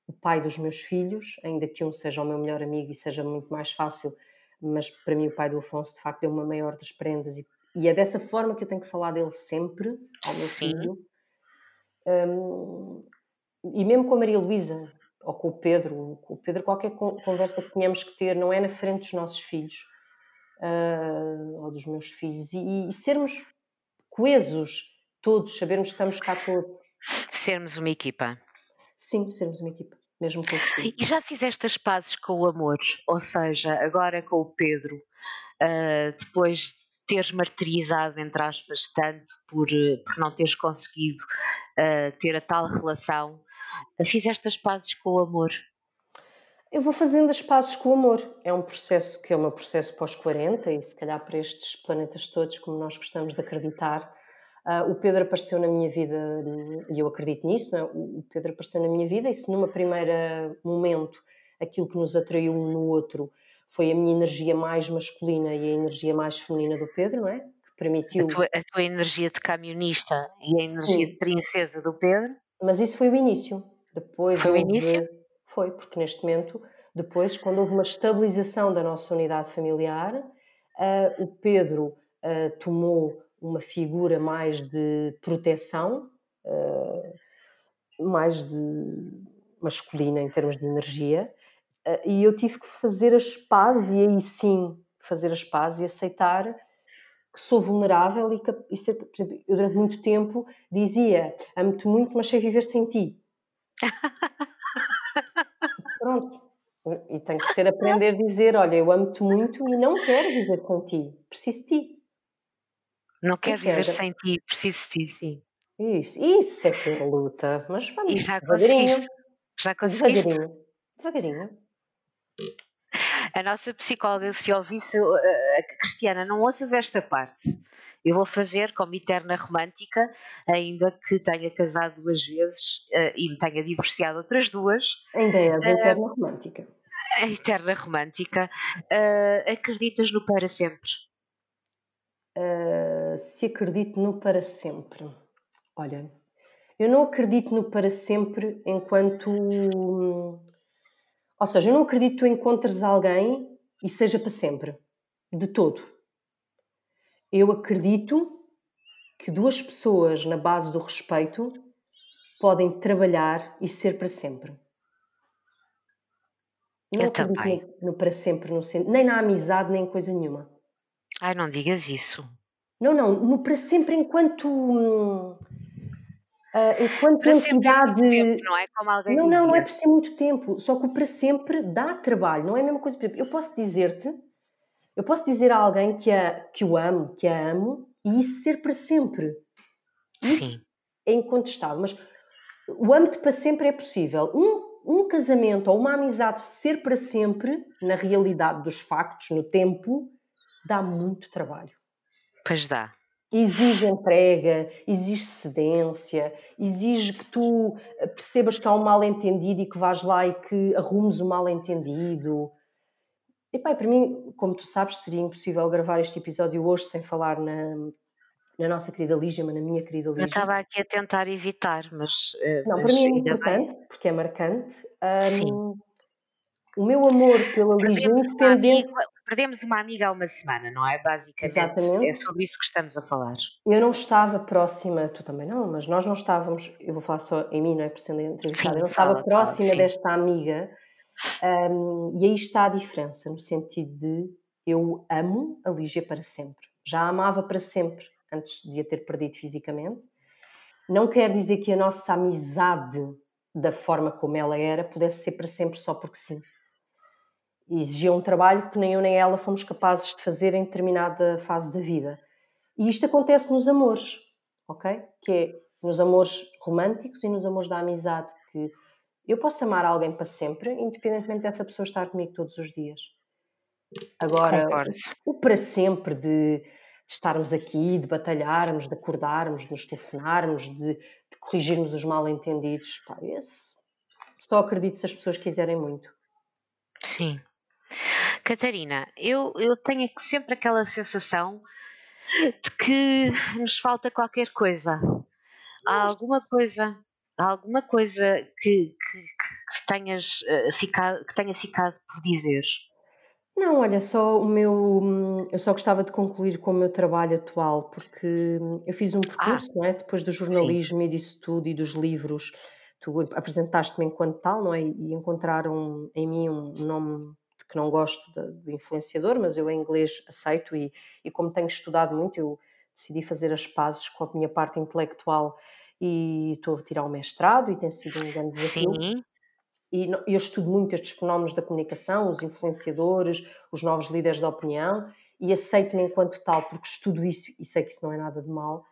o pai dos meus filhos, ainda que um seja o meu melhor amigo e seja muito mais fácil mas para mim o pai do Afonso de facto é uma maior das prendas e, e é dessa forma que eu tenho que falar dele sempre ao meu Sim. filho um, e mesmo com a Maria Luísa ou com o Pedro, com o Pedro qualquer conversa que tenhamos que ter não é na frente dos nossos filhos uh, ou dos meus filhos. E, e sermos coesos todos, sabermos que estamos cá todos. Sermos uma equipa. Sim, sermos uma equipa mesmo com E já fizeste as pazes com o amor? Ou seja, agora com o Pedro, uh, depois de teres martirizado, entre aspas, tanto por, por não teres conseguido uh, ter a tal relação, fizeste as pazes com o amor? Eu vou fazendo as pazes com o amor. É um processo que é um processo pós-40 e se calhar para estes planetas todos, como nós gostamos de acreditar, Uh, o Pedro apareceu na minha vida, e eu acredito nisso, é? o Pedro apareceu na minha vida, e se numa primeira momento aquilo que nos atraiu um no outro foi a minha energia mais masculina e a energia mais feminina do Pedro, não é? Que permitiu. A tua, a tua energia de camionista e a energia Sim. de princesa do Pedro? Mas isso foi o início. Depois foi o início? Foi, porque neste momento, depois, quando houve uma estabilização da nossa unidade familiar, uh, o Pedro uh, tomou uma figura mais de proteção, uh, mais de masculina em termos de energia, e eu tive que fazer as pazes, e aí sim fazer as pazes e aceitar que sou vulnerável e, que, e ser, por exemplo, eu durante muito tempo dizia amo-te muito, mas sei viver sem ti. Pronto. E tem que ser aprender a dizer, olha, eu amo-te muito e não quero viver sem ti, preciso de ti. Não quero viver sem ti, preciso de ti, sim. Isso, isso é que é luta. Mas vamos, e já conseguiste. Já conseguiste. Devagarinho. Devagarinho. A nossa psicóloga, se ouvisse, a Cristiana, não ouças esta parte. Eu vou fazer como eterna romântica, ainda que tenha casado duas vezes uh, e me tenha divorciado outras duas. Ainda é a uh, eterna romântica. A eterna romântica. Uh, acreditas no para sempre? Uh, se acredito no para sempre. Olha, eu não acredito no para sempre enquanto. Ou seja, eu não acredito que tu encontres alguém e seja para sempre. De todo. Eu acredito que duas pessoas, na base do respeito, podem trabalhar e ser para sempre. Não eu também. No, no para sempre, no, nem na amizade, nem em coisa nenhuma. Ai, não digas isso. Não, não, no para sempre enquanto. Uh, enquanto para entidade. Tempo, não é como alguém Não, dizia. não, não é para ser muito tempo. Só que o para sempre dá trabalho, não é a mesma coisa. Eu posso dizer-te, eu posso dizer a alguém que, a, que o amo, que a amo, e isso ser para sempre. Isso Sim. é incontestável. Mas o âmbito para sempre é possível. Um, um casamento ou uma amizade ser para sempre, na realidade dos factos, no tempo, dá muito trabalho. Pois dá. Exige entrega, exige cedência, exige que tu percebas que há um mal-entendido e que vais lá e que arrumes o mal-entendido. E pá, para mim, como tu sabes, seria impossível gravar este episódio hoje sem falar na, na nossa querida Lígia, mas na minha querida Lígia. Eu estava aqui a tentar evitar, mas. Eh, Não, mas para mim é importante, bem. porque é marcante. Um, Sim. O meu amor pela Lígia, independente. Uma amiga, perdemos uma amiga há uma semana, não é? Basicamente, Exatamente. é sobre isso que estamos a falar. Eu não estava próxima, tu também não, mas nós não estávamos, eu vou falar só em mim, não é? Por sendo entrevistada, eu não fala, estava próxima fala, desta amiga. Um, e aí está a diferença, no sentido de eu amo a Lígia para sempre. Já a amava para sempre antes de a ter perdido fisicamente. Não quer dizer que a nossa amizade, da forma como ela era, pudesse ser para sempre só porque sim. Exigia um trabalho que nem eu nem ela fomos capazes de fazer em determinada fase da vida. E isto acontece nos amores, ok? Que é nos amores românticos e nos amores da amizade, que eu posso amar alguém para sempre, independentemente dessa pessoa estar comigo todos os dias. Agora, Concordo. o para sempre de de estarmos aqui, de batalharmos, de acordarmos, de nos telefonarmos, de, de corrigirmos os mal-entendidos. esse só acredito se as pessoas quiserem muito. Sim. Catarina, eu, eu tenho sempre aquela sensação de que nos falta qualquer coisa. Há alguma coisa, há alguma coisa que, que, que tenhas uh, ficado, que tenha ficado por dizer. Não, olha, só o meu. Eu só gostava de concluir com o meu trabalho atual, porque eu fiz um Ah, percurso, não é? Depois do sim. jornalismo e disso tudo e dos livros, tu apresentaste-me enquanto tal, não é? E encontraram em mim um nome que não gosto do influenciador, mas eu em inglês aceito e, e como tenho estudado muito, eu decidi fazer as pazes com a minha parte intelectual e estou a tirar o mestrado e tem sido um grande desafio. Sim e eu estudo muito estes fenómenos da comunicação, os influenciadores, os novos líderes da opinião, e aceito-me enquanto tal, porque estudo isso e sei que isso não é nada de mal.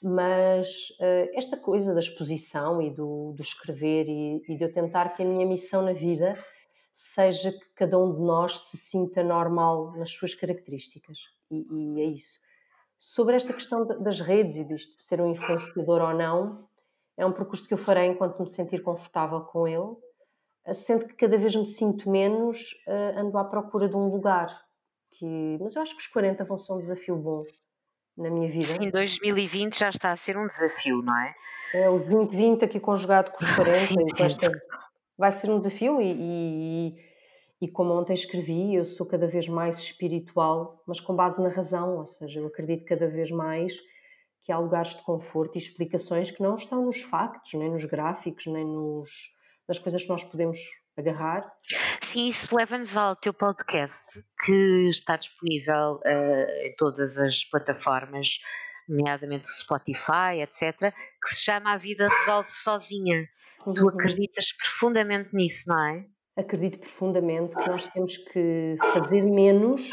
Mas uh, esta coisa da exposição e do, do escrever e, e, de eu tentar que a minha missão na vida seja que cada um de nós se sinta normal nas suas características. E, e é isso. Sobre esta questão das redes e disto de ser um influenciador ou não, é um percurso que eu farei enquanto me sentir confortável com ele sendo que cada vez me sinto menos, uh, ando à procura de um lugar. Que... Mas eu acho que os 40 vão ser um desafio bom na minha vida. Sim, 2020 já está a ser um desafio, não é? É, o 2020 aqui conjugado com os 40 e esta... vai ser um desafio e, e, e, como ontem escrevi, eu sou cada vez mais espiritual, mas com base na razão, ou seja, eu acredito cada vez mais que há lugares de conforto e explicações que não estão nos factos, nem nos gráficos, nem nos das coisas que nós podemos agarrar. Sim, isso leva-nos ao teu podcast, que está disponível uh, em todas as plataformas, nomeadamente o Spotify, etc., que se chama A Vida Resolve Sozinha. Uhum. Tu acreditas profundamente nisso, não é? Acredito profundamente que nós temos que fazer menos,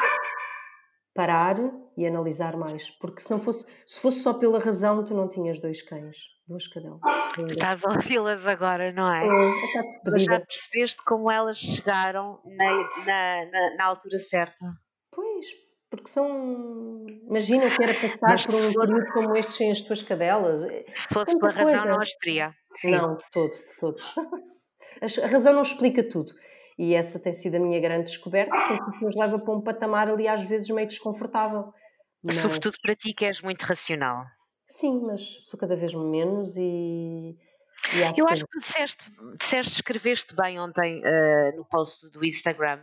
parar e analisar mais. Porque se não fosse, se fosse só pela razão, tu não tinhas dois cães, duas cadão. Estás a ouvi-las agora, não é? Mas já percebeste como elas chegaram na, na, na, na, altura certa? Pois, porque são. Imagina que era passar Mas por um período como este sem as tuas cadelas. Se fosse pela razão, não as teria. Sim. Não, todo, todo. A razão não explica tudo. E essa tem sido a minha grande descoberta, sempre que nos leva para um patamar ali às vezes meio desconfortável. Mas... Sobretudo para ti que és muito racional. Sim, mas sou cada vez menos e. e acho Eu acho que, que disseste, disseste, escreveste bem ontem uh, no post do Instagram,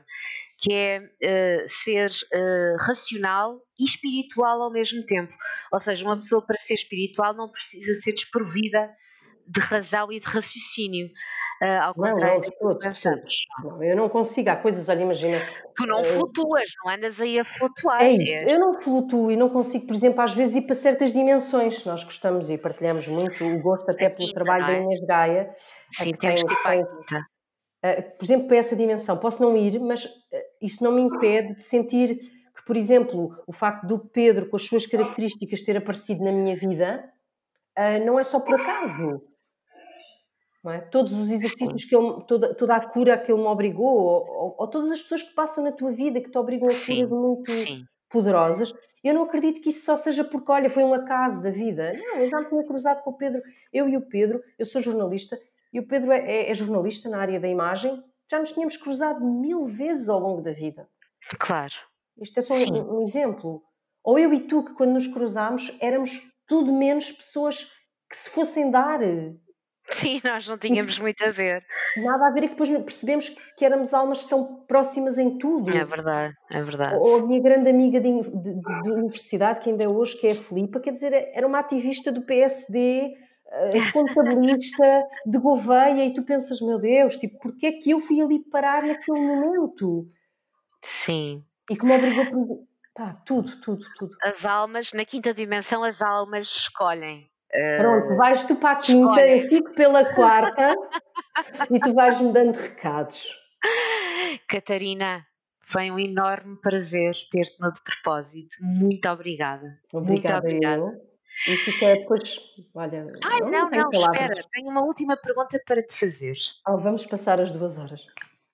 que é uh, ser uh, racional e espiritual ao mesmo tempo. Ou seja, uma pessoa para ser espiritual não precisa ser desprovida de razão e de raciocínio. Uh, ao não, contrário não, pensamos. Não, eu não consigo, há coisas, olha, imagina. Tu não uh, flutuas, não andas aí a flutuar. É isso, é. eu não flutuo e não consigo, por exemplo, às vezes ir para certas dimensões. Nós gostamos e partilhamos muito o gosto até pelo quinta, trabalho é? da Inês Gaia. Sim, temos que ir para a quinta. Uh, por exemplo, para essa dimensão, posso não ir, mas isso não me impede de sentir que, por exemplo, o facto do Pedro, com as suas características, ter aparecido na minha vida, uh, não é só por acaso. É? Todos os exercícios que ele, toda, toda a cura que ele me obrigou, ou, ou, ou, todas as pessoas que passam na tua vida que te obrigam a curas muito sim. poderosas, eu não acredito que isso só seja porque, olha, foi um acaso da vida. Não, eu já me tinha cruzado com o Pedro, eu e o Pedro, eu sou jornalista, e o Pedro é, é, é jornalista na área da imagem, já nos tínhamos cruzado mil vezes ao longo da vida. Claro. Isto é só um, um, exemplo. Ou eu e tu, que quando nos cruzámos, éramos tudo menos pessoas que se fossem dar. Sim, nós não tínhamos muito a ver. Nada a ver e depois percebemos que éramos almas tão próximas em tudo. É verdade, é verdade. Ou a minha grande amiga de, de, de universidade, que ainda é hoje, que é a Filipa, quer dizer, era uma ativista do PSD, eh, contabilista de Gouveia, e tu pensas, meu Deus, tipo, porquê é que eu fui ali parar naquele momento? Sim. E que me obrigou. Pá, tudo, tudo, tudo. As almas, na quinta dimensão, as almas escolhem. Pronto, vais tu para a quinta, eu fico pela quarta e tu vais-me dando recados. Catarina, foi um enorme prazer ter-te no de propósito. Muito obrigada. Obrigada, Muito obrigada. E fica depois, olha. Ai, não, não, não espera, tenho uma última pergunta para te fazer. Oh, vamos passar as duas horas.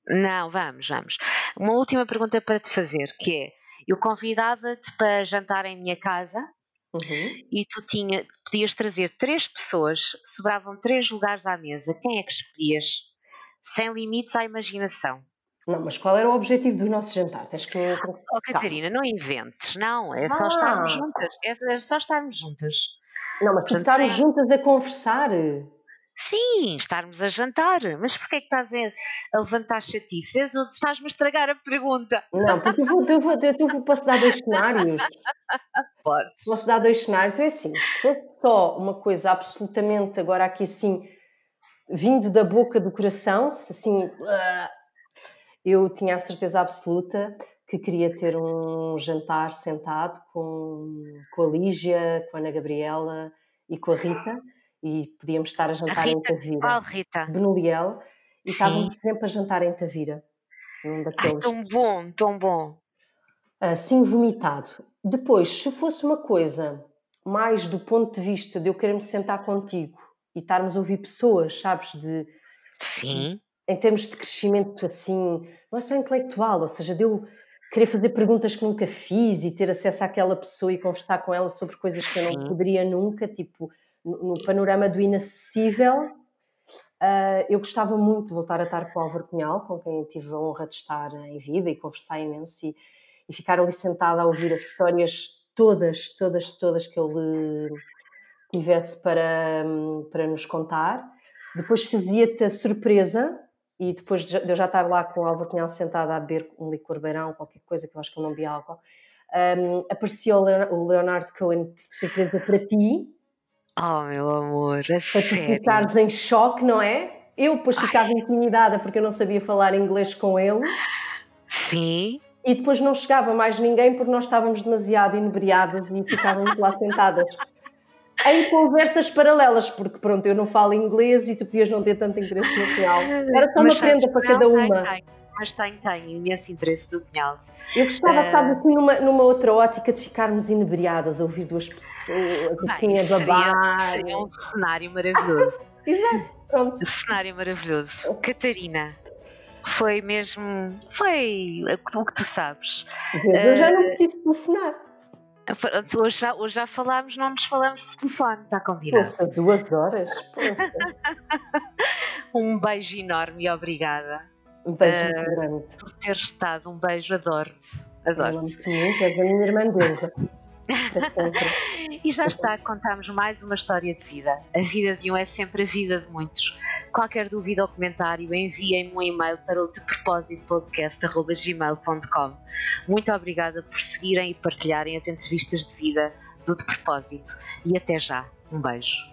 Não, vamos, vamos. Uma última pergunta para te fazer, que é, eu convidava-te para jantar em minha casa Uhum. E tu tinha, podias trazer três pessoas, sobravam três lugares à mesa. Quem é que escolhias? Sem limites à imaginação. Não, mas qual era o objetivo do nosso jantar? Tens que. Oh, Catarina, não inventes, não. É só ah. estarmos juntas. É, é só estarmos juntas. Não, mas Portanto, estarmos juntas a conversar. Sim, estarmos a jantar. Mas porquê é que estás a, a levantar chatices? Estás-me a estragar a pergunta. Não, porque eu, vou, eu, vou, eu vou, posso dar dois cenários. Pode. Posso dar dois cenários. Então é assim, se fosse só uma coisa absolutamente, agora aqui assim, vindo da boca do coração, assim, eu tinha a certeza absoluta que queria ter um jantar sentado com, com a Lígia, com a Ana Gabriela e com a Rita e podíamos estar a jantar a Rita, em Tavira. Qual Rita? Benoliel. E Sim. estávamos, por exemplo, a jantar em Tavira. Um daqueles... Ai, tão bom, tão bom. Assim vomitado. Depois, se fosse uma coisa mais do ponto de vista de eu querer me sentar contigo e estarmos a ouvir pessoas, sabes, de... Sim. Em termos de crescimento, assim, não é só intelectual, ou seja, de eu querer fazer perguntas que nunca fiz e ter acesso àquela pessoa e conversar com ela sobre coisas que Sim. eu não poderia nunca, tipo, no panorama do inacessível, uh, eu gostava muito de voltar a estar com o Álvaro Cunhal, com quem tive a honra de estar em vida e conversar imenso e, e ficar ali sentada a ouvir as histórias todas, todas, todas que ele tivesse para, para nos contar. Depois fazia-te a surpresa e depois de eu já estar lá com o Álvaro Cunhal sentada a beber um licor beirão, qualquer coisa, que eu acho que ele não bebia álcool, um, aparecia o Leonardo Cohen surpresa para ti, Oh, meu amor, a para tu ficares em choque, não é? Eu depois ficava intimidada porque eu não sabia falar inglês com ele. Sim. E depois não chegava mais ninguém porque nós estávamos demasiado inebriadas e ficávamos lá sentadas. Em conversas paralelas, porque pronto, eu não falo inglês e tu podias não ter tanto interesse no final. Era só uma prenda para cada uma. Tem, mas tem, tem imenso interesse do Cunhal. Eu gostava, uh... sabe, assim, numa, numa outra ótica de ficarmos inebriadas a ouvir duas pessoas, assim, a babar. Seria, seria um cenário maravilhoso. Exato, pronto. Um cenário maravilhoso. Catarina, foi mesmo. Foi o que tu sabes. Eu já não preciso telefonar. Hoje já, hoje já falámos, não nos falamos por telefone, está combinado? Poxa, duas horas? Poxa. um beijo enorme e obrigada. Um beijo uh, muito grande. Por ter estado, um beijo, adoro-te. Adoro-te. Muito, és a minha irmã deusa. e já está, contamos mais uma história de vida. A vida de um é sempre a vida de muitos. Qualquer dúvida ou comentário, enviem-me um e-mail para o de propósito podcast.gmail.com. Muito obrigada por seguirem e partilharem as entrevistas de vida do De Propósito. E até já. Um beijo.